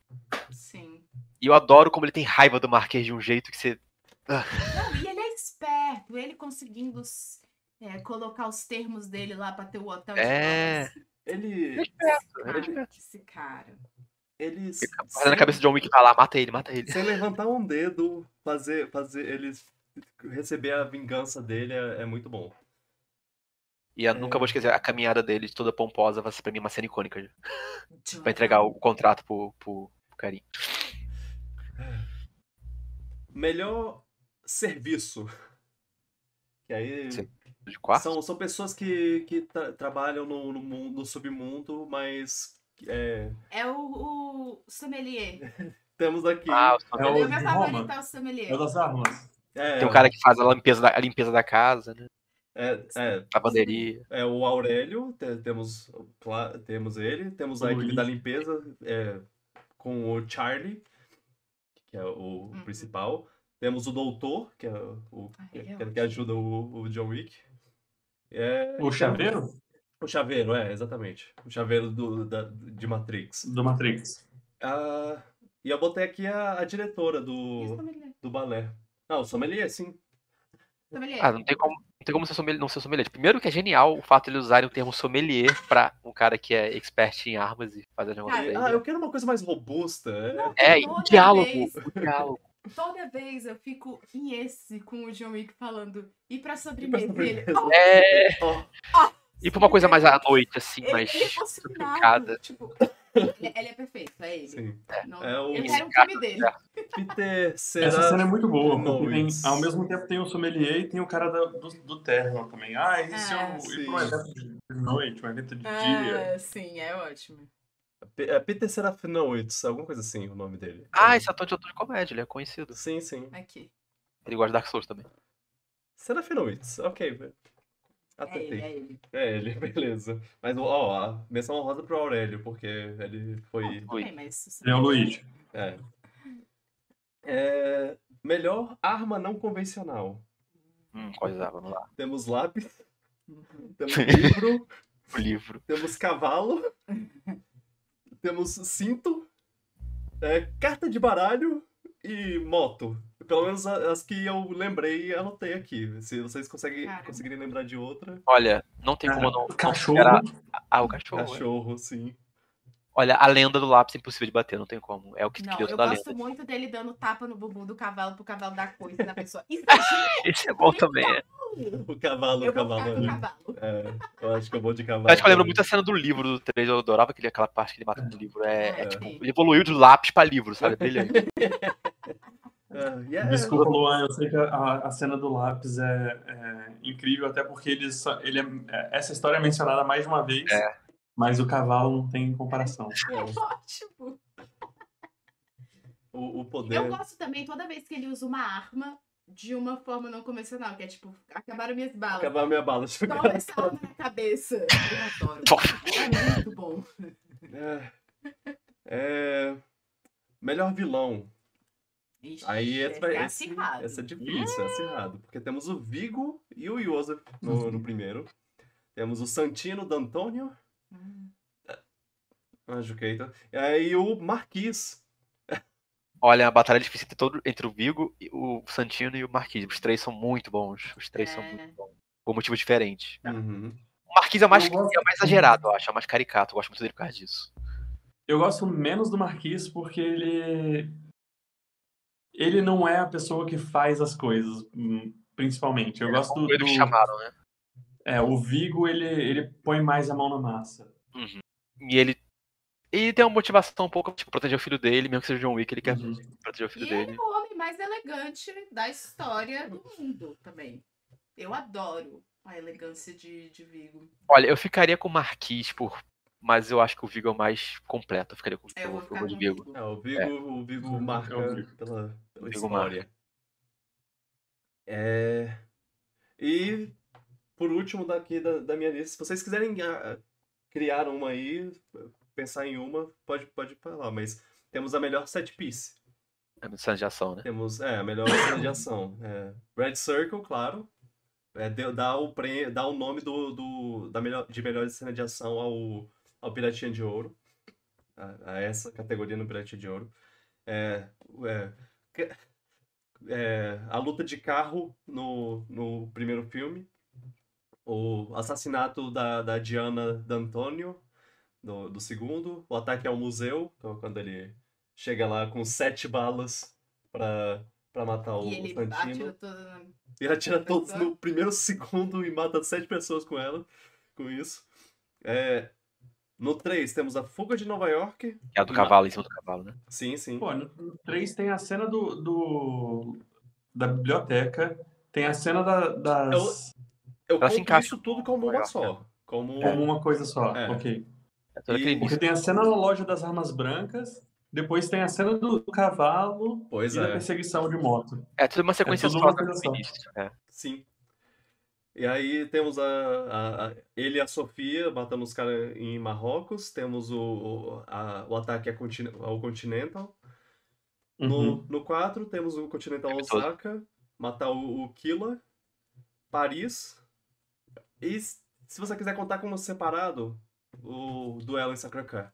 Sim.
E eu adoro como ele tem raiva do Marquês de um jeito que você.
Não, e ele é esperto, ele conseguindo é, colocar os termos dele lá pra ter o hotel de
É.
nós.
ele.
Ele é
Cara,
esperto.
esse cara.
ele
Fazendo a cabeça de John Wick e vai lá, mata ele, mata ele.
sem levantar um dedo, fazer, fazer eles receber a vingança dele é, é muito bom.
E eu nunca vou esquecer a caminhada dele, toda pomposa, vai ser pra mim uma cena icônica. já. Pra entregar o contrato pro, pro, pro carinho.
Melhor serviço. Que aí
Sim. De quarto?
são, são pessoas que, que tra- trabalham no, no, mundo, no submundo, mas é,
É o, o sommelier.
temos aqui.
Ah, o
É
o meu favorito é o sommelier.
É o das armas.
é,
Tem um cara que faz a limpeza da, a limpeza da casa, né?
É, é,
Lavanderia.
é o Aurélio, te- temos, temos ele, temos a
O
equipe
Luiz.
da limpeza é, com o Charlie, que é o
Uhum.
principal. Temos o Doutor, que é o
Ah,
que,
é
que
ótimo.
ajuda o, o John Wick. É,
O chaveiro
O chaveiro, é, exatamente. O chaveiro do, da, de Matrix.
do Matrix.
Ah, e eu botei aqui a, a diretora
o
do, do balé. Não, o sommelier, sim.
Sommelier.
Ah, não tem como, tem como ser sommelier, não ser sommelier. Primeiro que é genial o fato de eles usarem o termo sommelier pra um cara que é expert em armas e fazer negócio
Cara,
dele.
Ah, eu quero uma coisa mais robusta. é.
É, e diálogo,
vez-
diálogo.
Toda vez eu fico em esse com o John Wick falando. E pra
E pra
sobremesa? Ele, oh,
É,
Ó,
e pra uma coisa mais à noite, assim,
ele,
mais
ele é emocionado.
complicada.
Tipo, ele, ele é perfeito, é ele.
sim.
Não,
É o-
Eu quero um filme dele.
Peter será...
Essa cena é muito boa, porque tem, ao mesmo tempo tem o sommelier e tem o cara da- do, do terno também. Ah, esse é, o,
sim.
ir pra um evento de noite, um evento de dia.
Ah, sim, é ótimo.
É Peter Serafinowicz, alguma coisa assim, o nome dele.
Ah, esse ator de ator de comédia, ele é conhecido.
Sim, sim.
Aqui.
Ele gosta de Dark Souls também.
Serafinowicz, ok.
É ele,
Acertei.
é ele.
É ele, beleza. Mas, ó, a menção honrosa pro Aurélio, porque ele foi...
Ui.
Também, mas
Ele é o Luigi.
É. É, Melhor arma não convencional.
Hum, coisa, vamos lá.
Temos lápis,
Uhum.
temos livro,
O livro.
temos cavalo, temos cinto, é, carta de baralho e moto. Pelo menos as que eu lembrei e anotei aqui. Se vocês conseguem,
Cara.
conseguirem lembrar de outra.
Olha, não tem como eu não.
Cachorro.
Ah, o cachorro. é.
Cachorro, sim.
Olha, a lenda do lápis é impossível de bater, não tem como. É o que
Não,
criou
eu
toda a
gosto
lenda.
muito dele dando tapa no bumbum do cavalo pro cavalo dar coisa na pessoa. Isso é.
Esse é bom também. É.
O cavalo,
Eu
o
vou
cavalo.
ficar com o
é-
cavalo.
É, eu acho que eu vou de cavalo.
Eu acho que eu lembro muito a cena do livro do 3, eu adorava aquele, aquela parte que ele mata no livro. É, é
É.
tipo, ele evoluiu de lápis pra livro, sabe? Brilhante.
É, e é-
Desculpa, Luan, eu sei que a, a cena do lápis é, é incrível, até porque eles, só- ele é- é- essa história é mencionada mais de uma vez,
É.
mas o cavalo não tem comparação.
é,
Ótimo.
o, o poder.
Eu gosto também toda vez que ele usa uma arma de uma forma não convencional, que é tipo, acabaram minhas balas.
Acabar a minha bala.
Toma essa arma na cabeça. Eu adoro. É muito bom.
É, é, melhor vilão.
Ixi,
Aí
esse
entra
é
esse,
acirrado.
essa é difícil, é acirrado. Porque temos o Vigo e o Joseph no, no primeiro. Temos o Santino D'Antonio,
Hum.
Anjo Keita. E aí o Marquis.
Olha, a batalha difícil entre, todo, entre o Vigo, e o Santino e o Marquis. Os três são muito bons. Os três são
É.
muito bons. Por motivos diferentes.
Uhum.
O Marquis é o mais,
gosto-
é mais exagerado, eu acho. É o mais caricato. Eu gosto muito dele por causa disso.
Eu gosto menos do Marquis porque ele. Ele não é a pessoa que faz as coisas, hum, principalmente. Eu gosto do.
Foi do chamaram, né?
É, o Vigo, ele, ele põe mais a mão na massa.
Uhum. E ele. Ele tem uma motivação um pouco, tipo, proteger o filho dele, mesmo que seja John Wick, ele quer
Uhum.
proteger o filho
E ele
dele.
é o homem mais elegante da história do mundo também. Eu adoro a elegância de, de Vigo.
Olha, eu ficaria com o Marquis, por... mas eu acho que o Vigo é o mais completo. Eu ficaria com
É, eu vou
o
ficar
Fogo de
com
Vigo.
Vigo.
É, o Vigo, o Vigo marca
É o Vigo.
pela, pela
Vigo
história.
marca.
É... E por último daqui da, da minha lista, se vocês quiserem ah, criar uma aí, pensar em uma, pode, pode falar, mas temos a melhor set piece.
É uma cena de ação, né?
Temos, é, a melhor cena de ação. É, Red Circle, claro. É, deu- dá, o pre, dá o nome do, do, da melhor, de melhor cena de ação ao, ao Piratinha de Ouro. A, a essa categoria no Piratinha de Ouro. É, é, é, a luta de carro no, no primeiro filme. O assassinato da, da Diana D'Antonio do, do segundo. O ataque ao museu, então, quando ele chega lá com sete balas pra, pra matar o
e ele
Santino.
atira.
E atira todos no primeiro segundo e mata sete pessoas com ela, com isso. É, no 3 temos a Fuga de Nova York.
É a do cavalo, em cima do cavalo, né?
Sim, sim.
Pô, no 3 tem a cena do, do- da biblioteca, tem a cena da- das.
Eu
Ela se
conto
encaixa
isso tudo como uma só. Como...
Como uma coisa só,
É.
ok.
É
E-
Porque tem a cena na loja das armas brancas, depois tem a cena do cavalo
Pois
e da
é,
perseguição de moto.
É tudo uma sequência
tudo
só
uma só.
É.
sim. E aí temos a, a- a- ele e a Sofia matando os caras em Marrocos. Temos o, a- o ataque ao Continental. No,
Uhum.
no 4 temos o Continental. Osaka, matar o, o Killa, Paris. E se você quiser contar como separado, o duelo em Sacré-Cœur.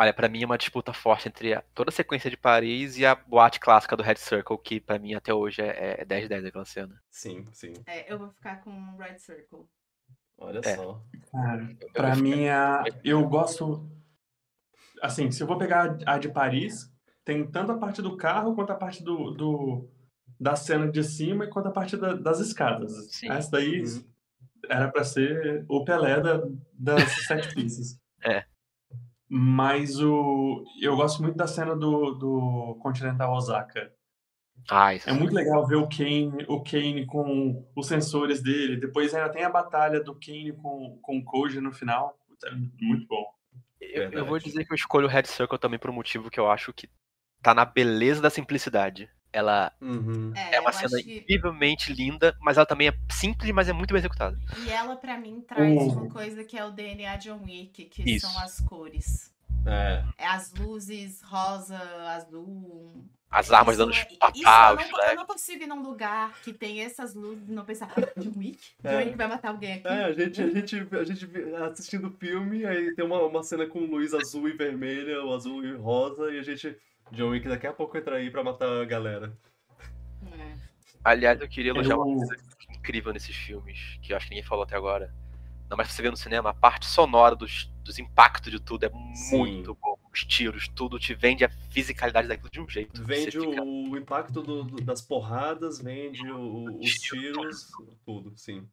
Olha, pra mim é uma disputa forte entre a- toda a sequência de Paris e a boate clássica do Red Circle, que pra mim até hoje é, é 10 de 10 aquela cena.
Sim, sim.
É, eu vou ficar com Red Circle.
Olha
É.
só.
Cara, pra mim, a... eu gosto. Assim, se eu vou pegar a de Paris, tem tanto a parte do carro quanto a parte do, do- da cena de cima e quanto a parte da- das escadas.
Sim.
Essa daí
Uhum.
era pra ser o Pelé da, das sete pieces.
É.
Mas o, eu gosto muito da cena do, do Continental Osaka.
Ah, isso
É muito legal ver o Kane, o Kane com os sensores dele. Depois ainda tem a batalha do Kane com, com o Koji no final. É muito bom.
Eu, eu vou dizer que eu escolho o Red Circle também por um motivo que eu acho que tá na beleza da simplicidade. Ela
Uhum.
É,
é uma cena
que...
incrivelmente linda, mas ela também é simples, mas é muito bem executada.
E ela, pra mim, traz
Uh.
uma coisa que é o DNA John Wick, que
Isso.
são as cores.
É.
É as luzes rosa, azul.
As armas
Isso
dando
é-
papá,
isso eu, não, eu não consigo ir num lugar que tem essas luzes e não pensar, John Wick? John
É.
Wick vai matar alguém aqui?
É, a gente, a gente, a gente assistindo o filme, aí tem uma, uma cena com luz azul e vermelha, ou azul e rosa, e a gente. John Wick daqui a pouco entra aí pra matar a galera.
É.
Aliás, eu queria elogiar uma
Eu-
coisa incrível nesses filmes, que eu acho que ninguém falou até agora. Não, mas você ver no cinema, a parte sonora dos, dos impactos de tudo é
Sim.
muito bom. Os tiros, tudo te vende a fisicalidade daquilo de um jeito.
Vende
você fica-
o, o impacto do- do- das porradas, vende o- os tiros, tudo, sim.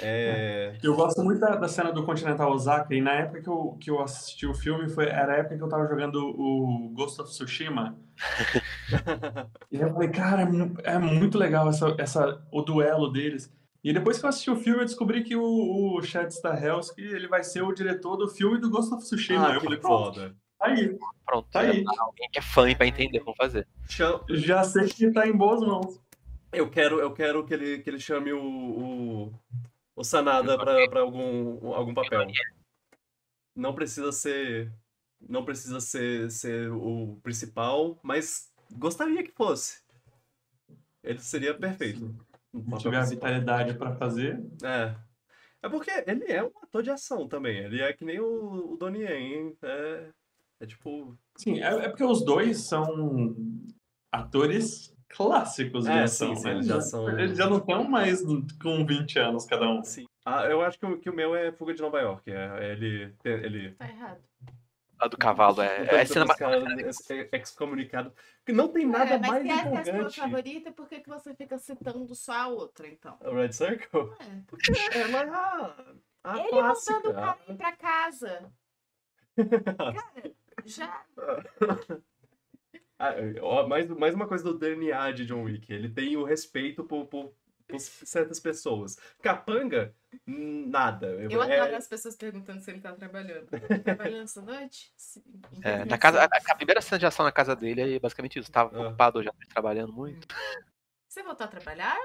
É...
Eu gosto muito da, da cena do Continental Osaka, e na época que eu, que eu assisti o filme, foi, era a época que eu tava jogando o Ghost of Tsushima. e eu falei, cara, é, é muito legal essa, essa, o duelo deles. E depois que eu assisti o filme, eu descobri que o, o Chad Stahelski, ele vai ser o diretor do filme do Ghost of Tsushima.
ah,
eu falei, pronto,
foda.
tá aí.
Pronto.
Tá aí.
Alguém que é fã e vai entender como fazer.
Já sei que tá em boas mãos.
Eu quero, eu quero que ele, que ele chame o, o, o Sanada pra, pra algum, algum papel. Não precisa ser. Não precisa ser, ser o principal, mas gostaria que fosse. Ele seria perfeito.
Se tiver a vitalidade pra fazer,
É. É porque ele é um ator de ação também. Ele é que nem o, o Donnie Yen, hein? É, é tipo.
Sim, é, é porque os dois são atores clássicos de
É,
ação,
sim, sim,
né?
eles já são-
Eles já não estão mais com 20 anos cada um.
Assim. Ah, eu acho que o, que o meu é Fuga de Nova York. É, ele. ele
Tá errado.
A do cavalo é, é cena mais.
é excomunicado. Não tem nada
Cara, mas
mais
se essa é a sua
empolgante.
favorita, por que, que você fica citando só a outra, então?
A Red Circle?
É.
Porque ela é a, a
Ele
clássica.
voltando o cara ir pra casa. Cara, já.
Ah, ó, mais, mais uma coisa do DNA de John Wick. Ele tem o respeito por, por, por certas pessoas. Capanga, nada.
Eu
É-
adoro as pessoas perguntando se ele tá trabalhando. Tá trabalhando essa noite? Sim.
É, na casa, a, a primeira cena de ação na casa dele é basicamente isso. Tava
Ah.
ocupado já trabalhando muito.
Você voltou a trabalhar?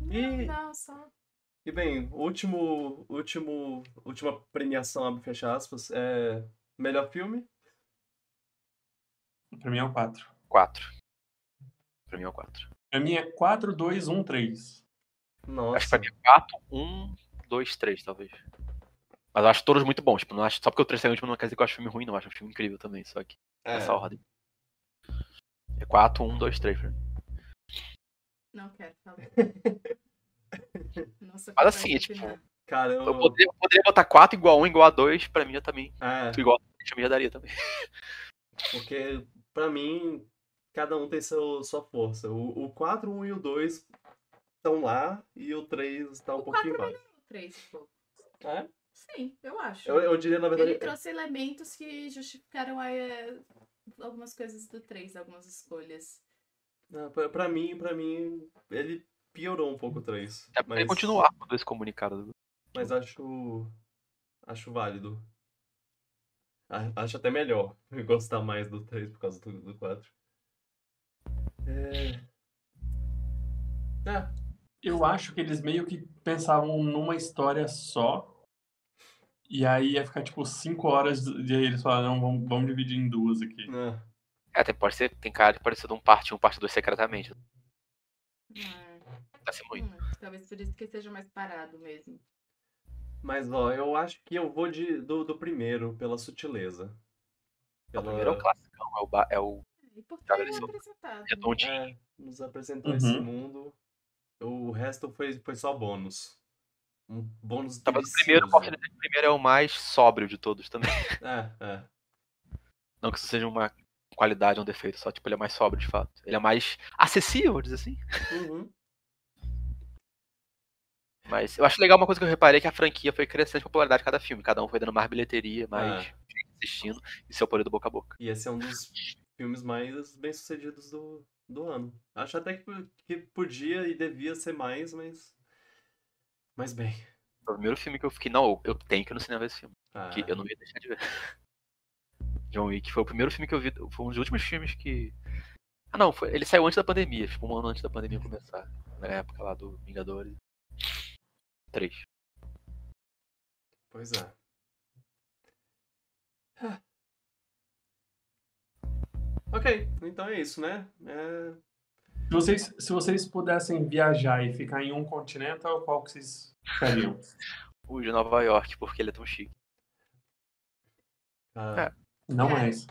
Não,
E-
não, só.
E bem, último, último, última premiação, abre e fecha aspas, é melhor filme.
Pra mim é o 4.
4. Pra mim é o 4.
Pra mim é 4, 2, 1, 3.
Acho que
Nossa.
pra mim é 4, 1, 2, 3, talvez. Mas eu acho todos muito bons. Tipo, não acho, só porque o 3 é o último não quer dizer que eu acho o filme ruim, não. Eu acho o filme incrível também, só que
É,
nessa ordem. É 4, 1, 2, 3 pra mim.
Não quero falar. Nossa,
Mas assim, é tipo,
opinar?
Cara, eu.
Poderia, eu poderia botar 4 igual a 1, igual a 2, pra mim eu também.
É,
Igual a 3 já daria também.
porque pra mim, cada um tem seu, sua força. O, o 4, o 1 e o 2 estão lá e o 3 tá um
O
pouquinho
4
embaixo.
O 3, pô.
É?
Sim, eu acho.
Eu, eu diria, na verdade.
Ele trouxe elementos que justificaram eh, algumas coisas do 3, algumas escolhas.
Não, pra, pra mim, pra mim, ele piorou um pouco o 3.
É pra ele
Mas,
continuar com esse comunicado.
mas acho. Acho válido. Acho até melhor gostar mais do 3 por causa do, do 4. É. É,
Eu acho que eles meio que pensavam numa história só. E aí ia ficar tipo 5 horas e aí eles falaram, não, vamos, vamos dividir em duas aqui.
é.
É, tem, pode ser, tem cara de parecer de um parte 1, parte 2 secretamente.
Hum,
Tá se muito.
hum, talvez por isso que seja mais parado mesmo.
Mas ó, eu acho que eu vou de, do, do primeiro, pela sutileza.
O
Pela,
primeiro é o classicão, é o, ba- é o
E por
Já
ter apresentado.
redondinho.
é, nos apresentou
Uhum.
esse mundo. O resto foi, foi só bônus. Um bônus
Talvez o primeiro, posso dizer que o primeiro é o mais sóbrio de todos também.
É, é.
Não que isso seja uma qualidade ou um defeito, só tipo, ele é mais sóbrio de fato. Ele é mais acessível, vou dizer assim.
Uhum.
Mas eu acho legal uma coisa que eu reparei que a franquia foi crescendo de popularidade cada filme. Cada um foi dando mais bilheteria, mais
É.
gente assistindo e seu poder do boca a boca.
E esse é um dos filmes mais bem-sucedidos do, do ano. Acho até que, que podia e devia ser mais, mas. Mas bem.
Foi o primeiro filme que eu fiquei, não, eu tenho que ir no cinema ver esse filme.
Ah,
Que eu não ia deixar de ver. John Wick foi o primeiro filme que eu vi, foi um dos últimos filmes que. Ah não, foi, ele saiu antes da pandemia, tipo um ano antes da pandemia começar. Na época lá do Vingadores. 3.
Pois é. Ah. Ok, então é isso, né? É...
Se vocês, se vocês pudessem viajar e ficar em um continente, qual que vocês ficariam?
O de Nova York, porque ele é tão chique.
ah,
Não
É.
mais.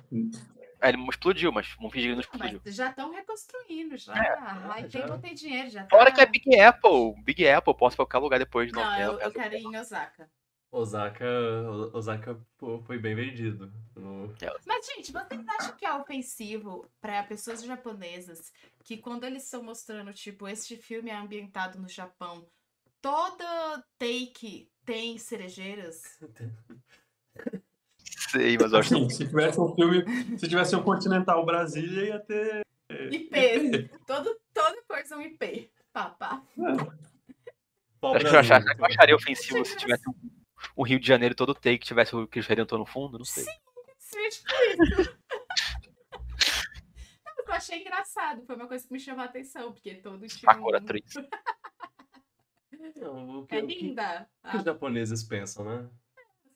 É, ele explodiu, mas vamos fingir que não
Mas
explodiu.
já estão reconstruindo, já.
É,
Ai,
já.
tem, tem dinheiro, já tá.
Fora que é Big Apple. Big Apple, posso ir pra qualquer lugar depois de
Não,
novembro.
eu, eu quero ir em Osaka.
Osaka, Osaka pô, foi bem vendido. No-
Mas, gente, vocês acham que é ofensivo para pessoas japonesas que quando eles estão mostrando, tipo, este filme é ambientado no Japão, toda take tem cerejeiras?
Sei, mas eu acho que
Assim, se tivesse um filme, se tivesse um Continental Brasília, ia ter.
IP. Todo, toda coisa é um IP. Papá.
Pau
Acho que eu, achar, eu acharia ofensivo se tivesse um, um Rio de Janeiro todo take, tivesse o Cristo Redentor no fundo, não sei.
Sim, tipo isso. Não, Eu achei engraçado. Foi uma coisa que me chamou a atenção, porque todo tinha
Sakura
um...
atriz.
Não, o que,
É
o que-
linda.
o que os
Ah,
japoneses pensam, né?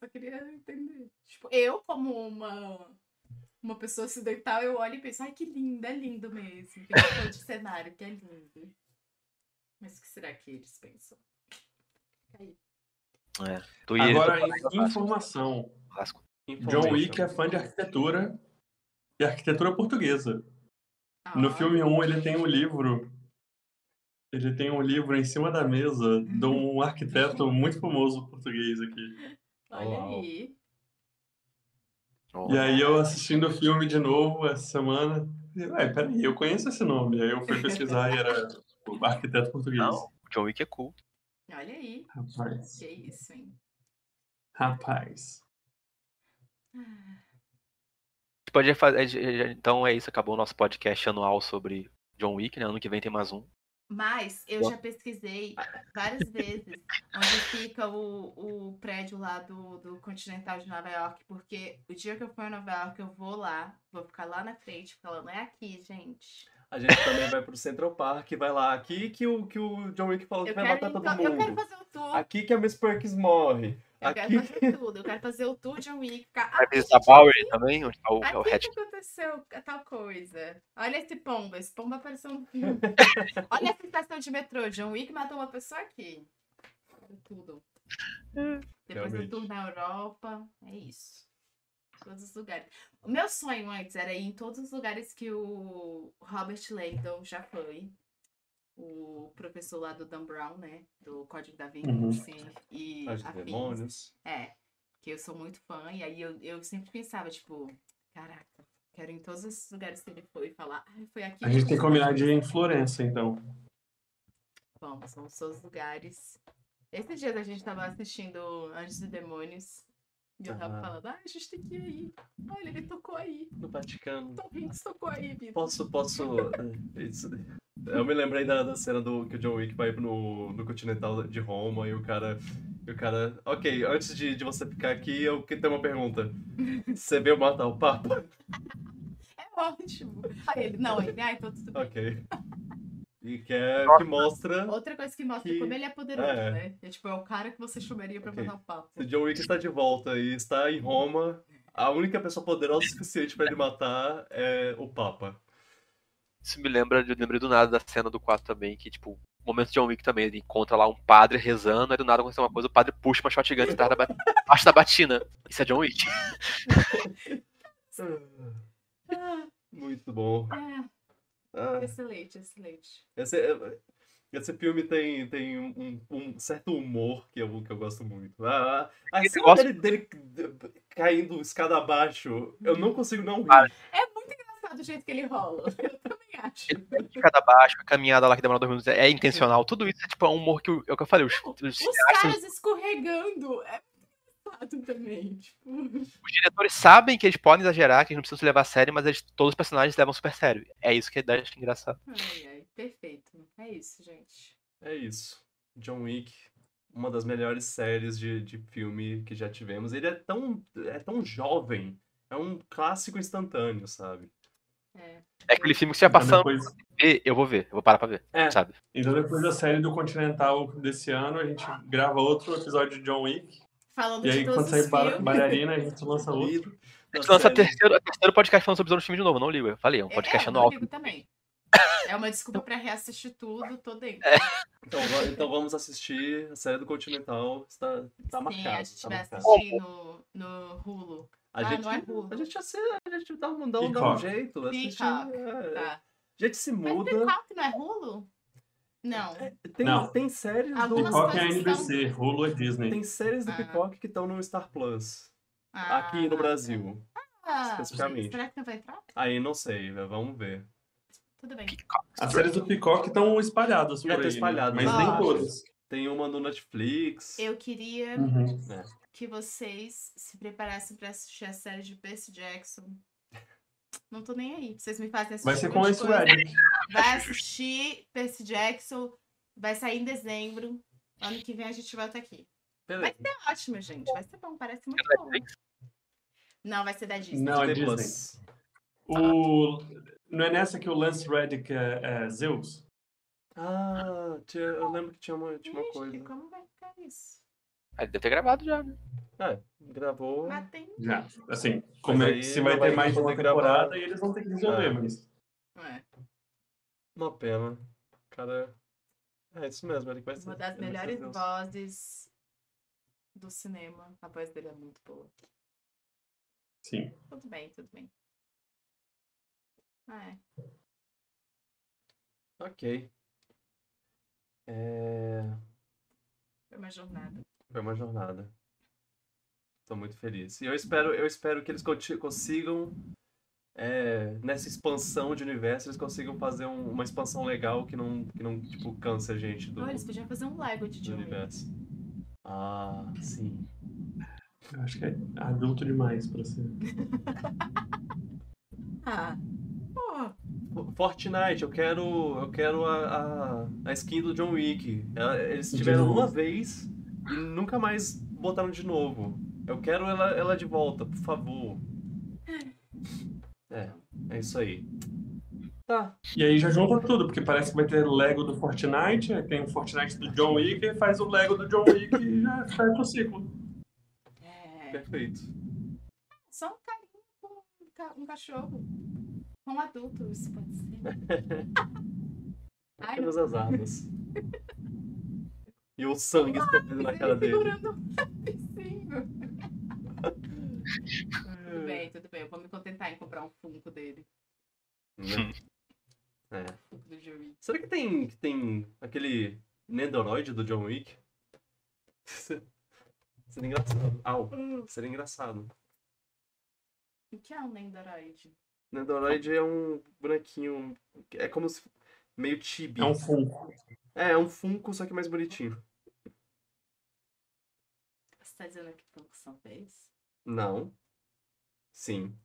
Só queria entender. Tipo, eu, como uma, uma pessoa ocidental, eu olho e penso, ai, que lindo, é lindo mesmo. Que tipo de cenário, que é lindo. Mas o que será que eles pensam? Aí.
Tu ia
Agora, informação. John Wick é fã de arquitetura e arquitetura portuguesa. No
Ah,
filme 1, ele tem um livro. Ele tem um livro em cima da mesa de um arquiteto muito famoso português aqui.
Olha
Uau.
aí.
E aí eu assistindo o filme de novo essa semana. e, Ué, peraí, eu conheço esse nome. Aí eu fui pesquisar e era o arquiteto português.
Não, o John Wick é cool.
Olha aí.
Rapaz.
Que isso, hein?
Rapaz.
Pode fazer. Então é isso, acabou o nosso podcast anual sobre John Wick, né? Ano que vem tem mais um.
Mas eu já pesquisei várias vezes onde fica o, o prédio lá do, do Continental de Nova York, porque o dia que eu for a Nova York, eu vou lá, vou ficar lá na frente, falando, é aqui, gente.
A gente também vai pro Central Park, vai lá. Aqui que o, que o John Wick falou que
Eu
vai
quero,
matar todo
então, eu quero
mundo.
fazer o tour.
Aqui que a Miss Perkins morre.
Eu
Aqui
quero fazer tudo. Eu quero fazer o tour John Wick. Ficar,
Vai
ah,
visitar
gente,
Bowery também, onde tá o, é o
Aqui
Hatch.
que aconteceu tal coisa. Olha esse pombo. Esse pombo apareceu no filme. Olha essa estação de metrô. John Wick matou uma pessoa aqui. Tudo. Depois do
Realmente.
tour na Europa. É isso. Todos os lugares. O meu sonho antes era ir em todos os lugares que o Robert Langdon já foi. O professor lá do Dan Brown, né? Do Código da Vinci. E
As de
afins.
demônios.
É, que eu sou muito fã, e aí eu, eu sempre pensava, tipo, caraca, quero ir em todos esses lugares que ele foi e falar, ai, foi aqui.
A gente tem que combinar de ir em Florença, então.
Vamos, vamos todos os lugares. Esses dias a gente tava assistindo Anjos e Demônios, e eu tava
Ah.
falando, ai, a gente tem que ir aí. Olha, ele tocou aí.
No Vaticano.
Tom Hanks tocou aí, Vitor.
Posso, posso. eh, isso- Eu me lembrei da, da cena do que o John Wick vai no, no Continental de Roma e o cara. E o cara. Ok, antes de, de você ficar aqui, eu tenho uma pergunta. Você veio matar o Papa?
É ótimo. Aí ele, não, ele, ai, então tudo bem.
Ok. E que, é, que mostra.
Outra coisa que mostra
Que-
como ele é poderoso,
é.
né? É tipo, é o cara que você chamaria pra
Ok.
botar o papo.
Se o John Wick está de volta e está em Roma, a única pessoa poderosa o suficiente pra ele matar é o Papa.
Isso me lembra, eu lembrei do nada da cena do 4 também, que, tipo, momento de John Wick também, ele encontra lá um padre rezando, aí do nada acontece uma coisa, o padre puxa uma shotgun que tá abaixo da batina. Isso é John Wick.
Muito bom.
é,
Ah,
excelente, excelente.
esse, esse filme tem, tem um, um certo humor que eu, que eu gosto muito. A, a cena
gosto-
dele, dele caindo escada abaixo, eu não consigo não rir.
Ah,
É muito engraçado o jeito que ele rola. Eu também acho.
Ele de cada baixo, a caminhada lá que demora dois minutos é é intencional. Tudo isso é tipo é um humor que o- é o que eu falei. Os, os
Os
cineastas,
caras escorregando. É também. Tipo,
os diretores sabem que eles podem exagerar, que eles não precisam se levar a sério, mas eles, todos os personagens levam super sério. É isso que dá acho engraçado.
ai, ai, perfeito. É isso, gente.
É isso. John Wick, uma das melhores séries de, de filme que já tivemos. Ele é tão, é tão jovem. É um clássico instantâneo, sabe?
É.
É aquele filme que você já
Então
passando
depois,
e eu vou ver, eu vou parar pra ver,
É.
sabe?
então depois da série do Continental desse ano, a gente grava outro episódio de John Wick.
Falando
E
de
aí,
todos
quando sair Ba-
filmes.
Bailarina, a gente lança outro.
A gente lança terceiro, terceiro podcast falando sobre os filmes de novo, não ligo. Eu falei, é um podcast
é, eu não
anual.
ligo também. É uma desculpa pra reassistir tudo, tô dentro.
Então, va- então vamos assistir a série do Continental. Está, está
Sim,
marcado.
a gente
está
vai
marcado.
assistir no, no Hulu.
A
Ah,
gente,
não é
a gente, assi- a gente dá um, dá um, dá um
Peacock.
jeito.
Peacock,
é,
Tá.
A gente se
Mas
muda.
Peacock não é Hulu? Não.
Tem,
Não.
tem séries do.
Algumas
Peacock é NBC, Hulu é Disney.
Tem séries do
Ah.
Peacock que estão no Star Plus.
Ah,
aqui no Brasil.
ah,
especificamente.
Será que não vai entrar?
Aí não sei, vamos ver.
Tudo bem.
As séries do Peacock estão espalhadas por
Já
aí,
tá
né? mas nem todas.
Tem uma no Netflix.
Eu queria
Uhum.
Que vocês se preparassem pra assistir a série de Percy Jackson. Não tô nem aí. Vocês me fazem assistir.
Vai ser com. Reddit.
Vai assistir Percy Jackson. Vai sair em dezembro. Ano que vem a gente volta aqui.
Beleza.
É ótimo, gente. Vai ser bom. Parece muito bom. Não, vai ser da Disney.
Não, é
Disney.
O... Não é nessa que o Lance Reddick é, é Zeus?
Ah, tinha- eu lembro que tinha uma, tinha uma
Gente,
coisa.
como vai ficar isso?
Ah, deve ter gravado já, né?
É, gravou.
Mas tem.
Já. Assim, como é,
aí
se vai
vai
ter mais de uma temporada, e eles vão ter que resolver,
É.
mas...
É.
Uma pena. Cara. É isso mesmo, ele vai ser.
Uma das melhores vozes do cinema. A voz dele é muito boa.
Sim.
Tudo bem, tudo bem. Ah, é.
Ok. É...
Foi uma jornada.
Foi uma jornada. Tô muito feliz. E eu espero, eu espero que eles consigam, é, nessa expansão de universo, eles consigam fazer um- uma expansão legal que não, que não tipo, canse a gente do,
Olha, eles podiam fazer um Lego de John Wick.
universo. Ah, sim.
Eu acho que é adulto demais pra ser.
Ah, pô.
Fortnite, eu quero, eu quero a, a, a skin do John Wick. Ela- Eles tiveram uma vez e nunca mais botaram de novo. Eu quero ela, ela de volta, por favor. É, é isso aí. Tá.
E aí já junta tudo, porque parece que vai ter Lego do Fortnite, aí tem o Fortnite do John Wick, e faz o Lego do John Wick e já fecha o ciclo.
É,
Perfeito.
só um carinho com um ca- um cachorro. Com um adulto, isso pode ser. Ai,
Apenas as armas. E o sangue escorrendo na cara dele.
segurando lapisinho. Tudo bem, tudo bem. Eu vou me contentar em comprar um Funko dele.
Né? É.
Funko do John Wick.
Será que tem, que tem aquele Nendoroid do John Wick? Seria engraçado. Au, seria engraçado.
O que é um Nendoroid?
Nendoroid é um bonequinho. É como se. meio chibi.
É um Funko.
É, é um Funko, só que mais bonitinho.
Você tá dizendo que são feios?
Não. Sim.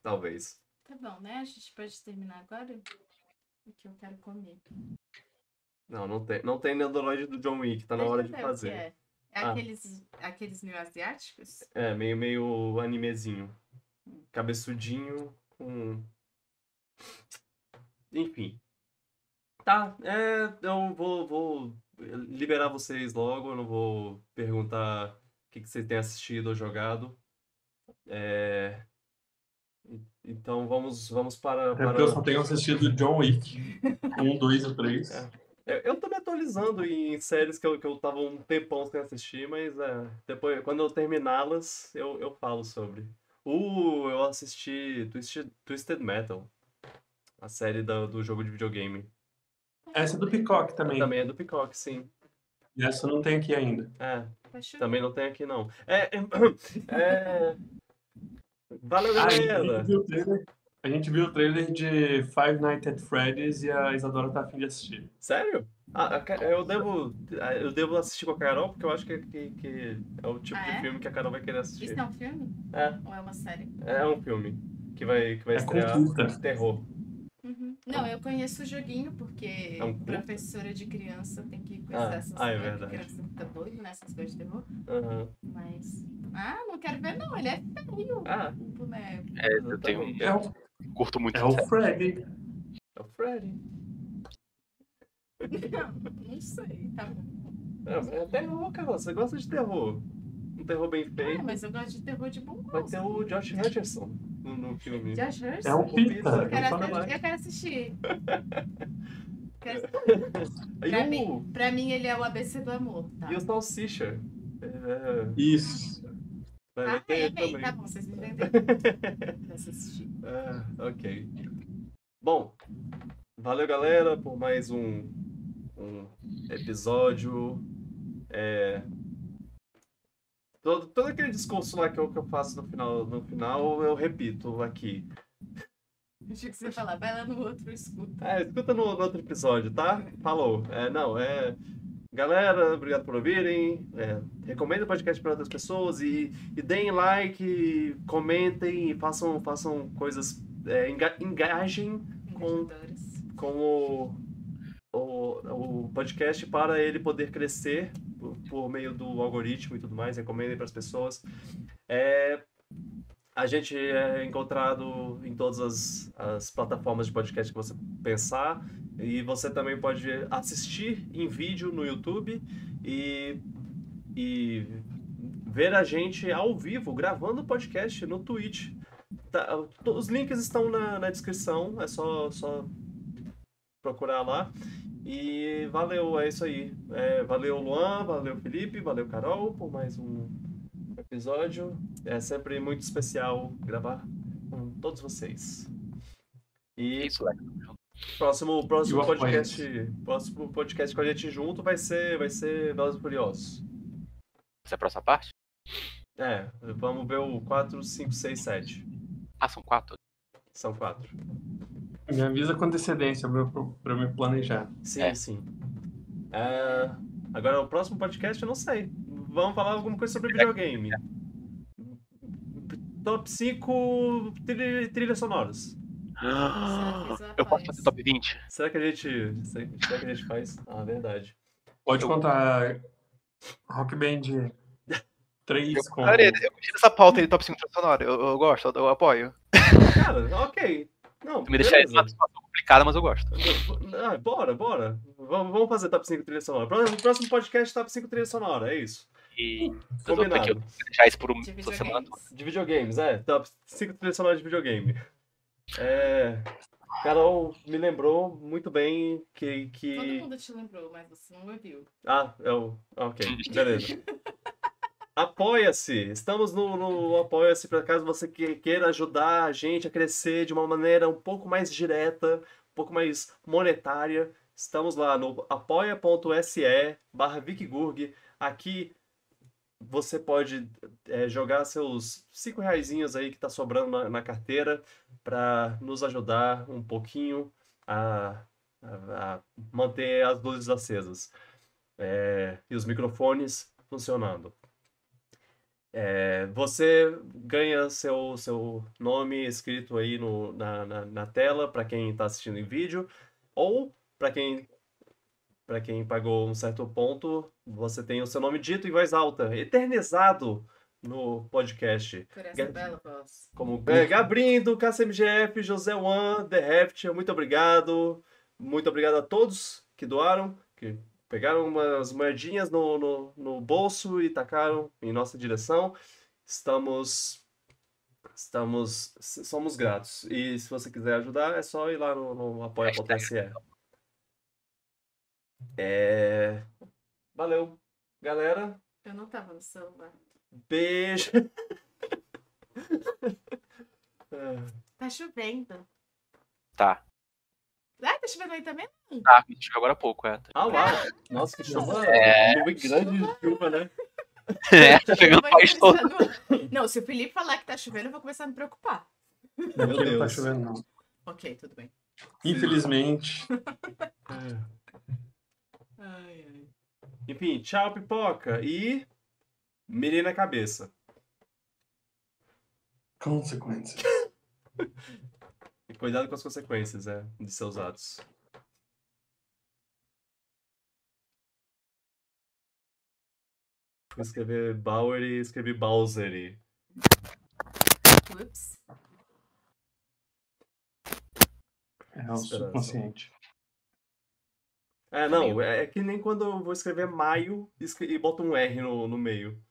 Talvez.
Tá bom, né? A gente pode terminar agora? O que eu quero comer.
Não, não tem, não tem Nendoroid do John Wick, tá na
Deixa
hora de fazer.
É, é
Ah.
aqueles, aqueles meio asiáticos?
É, meio, meio animezinho. Cabeçudinho com. Enfim. Tá, é, eu vou, vou liberar vocês logo, eu não vou perguntar o que, que vocês têm assistido ou jogado. É, Então vamos, vamos para,
Até
para...
eu só tenho assistido John Wick. Um, dois e três.
É. Eu, eu tô me atualizando em séries que eu, que eu tava um tempão sem assistir, mas é, depois, quando eu terminá-las, eu, eu falo sobre. Uh, eu assisti Twisted, Twisted Metal, a série da- do jogo de videogame.
Essa é do Peacock também.
Também é do Peacock, sim.
E essa não tem aqui ainda.
É,
Acho
também não tem aqui não. É, é, é... Valeu,
Ah, a gente
galera!
viu o trailer. A gente viu o trailer de Five Nights at Freddy's e a Isadora tá afim de assistir.
Sério? Ah, eu devo, eu devo assistir com a Carol, porque eu acho que, que, que é o tipo
Ah,
de
é?
filme que a Carol vai querer assistir.
Isso é um filme?
É.
Ou é uma série?
É um filme que vai, que vai
É
estrear terror.
Uhum. Não, eu conheço o joguinho, porque
É um
professora de criança tem que conhecer
Ah,
essas
ah, é
coisas.
verdade.
Criança fica doida nessas coisas de terror.
Aham.
Mas. Ah, não quero ver, não. Ele é feio.
Ah,
O boneco.
É, eu tenho.
É o,
Curto muito.
é o Freddy.
É o Freddy.
Não sei, tá bom.
É, é terror, Carol. Você gosta de terror. Um terror bem
Ah,
feito.
mas eu gosto de terror de bom
Vai
gosto.
ter o Josh Hutcherson no, no filme.
Josh Hurst?
É
O.
Pita.
Eu quero, eu quero assistir. Quero- Pra,
o,
mim, pra mim, ele é o ABC do amor, tá?
e o Salsicha. É,
Isso.
vai
Ah, é bem, tá bom, vocês me entenderam.
Ah, ok. Bom, valeu galera por mais um, um episódio. É, todo, todo aquele discurso lá que eu, que eu faço no final, no final, eu repito aqui.
Achei que você ia falar, vai lá no outro, escuta.
É, escuta no, no outro episódio, tá? Falou. É, não, é. galera, obrigado por ouvirem. É, recomendem o podcast para outras pessoas e, e deem like, comentem e façam, façam coisas. É, enga, engajem com, com o, o, o podcast para ele poder crescer por, meio do algoritmo e tudo mais. Recomendem para as pessoas. É, a gente é encontrado em todas as, as plataformas de podcast que você pensar. E você também pode assistir em vídeo no YouTube e, e ver a gente ao vivo gravando podcast no Twitch. Tá, os links estão na, na descrição, é só, só procurar lá. E valeu, é isso aí. É, valeu, Luan, valeu, Felipe, valeu, Carol, por mais um episódio. É sempre muito especial gravar com todos vocês. E
É Isso,
próximo, próximo podcast, próximo podcast com a gente junto vai ser, vai ser Velozes e Furiosos.
Essa é a próxima parte?
É, vamos ver o 4, 5, 6, 7.
Ah, são quatro.
São quatro.
Me avisa com antecedência pra eu, eu me planejar.
Sim,
É.
sim. É, agora, o próximo podcast eu não sei. Vamos falar alguma coisa sobre videogame. Top 5 trilha, trilhas sonoras.
Eu posso fazer top 20?
Será que a gente. Será que a gente faz? Ah, verdade.
Pode
Eu-
contar Rock Band 3 com.
Cara, eu gostei dessa pauta aí, top 5 trilha sonora. Eu, eu gosto, eu, eu apoio.
Cara, ok. Não,
Me deixa
beleza.
essa situação complicada, mas eu gosto.
Ah, bora, bora. Vamos, vamos fazer top 5 trilha sonora. Próximo, próximo podcast, top 5 trilha sonora, é isso.
E eu tô aqui, eu
Combinado.
vou deixar isso por um,
De
por semana.
videogames.
De videogames, é. Top 5 trilha sonora de videogame. É. Carol me lembrou muito bem que.
Todo
que...
mundo te lembrou, mas você não ouviu.
Ah, é o. ah, Ok, beleza. Apoia-se! Estamos no, no Apoia-se para caso você que- queira ajudar a gente a crescer de uma maneira um pouco mais direta, um pouco mais monetária. Estamos lá no apoia.se barra. Aqui você pode é, jogar seus cinco reaisinhos aí que tá sobrando na, na carteira para nos ajudar um pouquinho a, a- a manter as luzes acesas é, e os microfones funcionando. É, você ganha seu, seu nome escrito aí no, na, na, na tela para quem está assistindo em vídeo, ou para quem, para quem pagou um certo ponto, você tem o seu nome dito em voz alta, eternizado no podcast.
Por essa bela voz.
Como é, Gabrindo, KCMGF, José Wan, The Heft, muito obrigado. Muito obrigado a todos que doaram, que pegaram umas moedinhas no, no, no bolso e tacaram em nossa direção. Estamos. Estamos. Somos gratos. E se você quiser ajudar, é só ir lá no, no apoia.se. É. Valeu, galera.
Eu não tava no celular.
Beijo. É.
Tá chovendo.
Tá.
Ah, tá chovendo aí também?
Tá, chegou agora há pouco, é.
Ah, uau! Nossa, que chuva!
É.
Nuvem grande de chuva, né?
É, tá pegando o
Vai
país todo.
Não, se o Felipe falar que tá chovendo, eu vou começar a me preocupar.
Meu
Aqui não tá
Deus.
chovendo, não.
Ok, tudo bem.
Infelizmente.
Ai, ai.
Enfim, tchau, pipoca. E. Mirei na cabeça.
Consequências.
E cuidado com as consequências, é, de seus atos. Fui escrever Bauer e escrevi Bowser.
Ups.
É o subconsciente.
É, não, é, é que nem quando eu vou escrever maio e e boto um R no, no meio.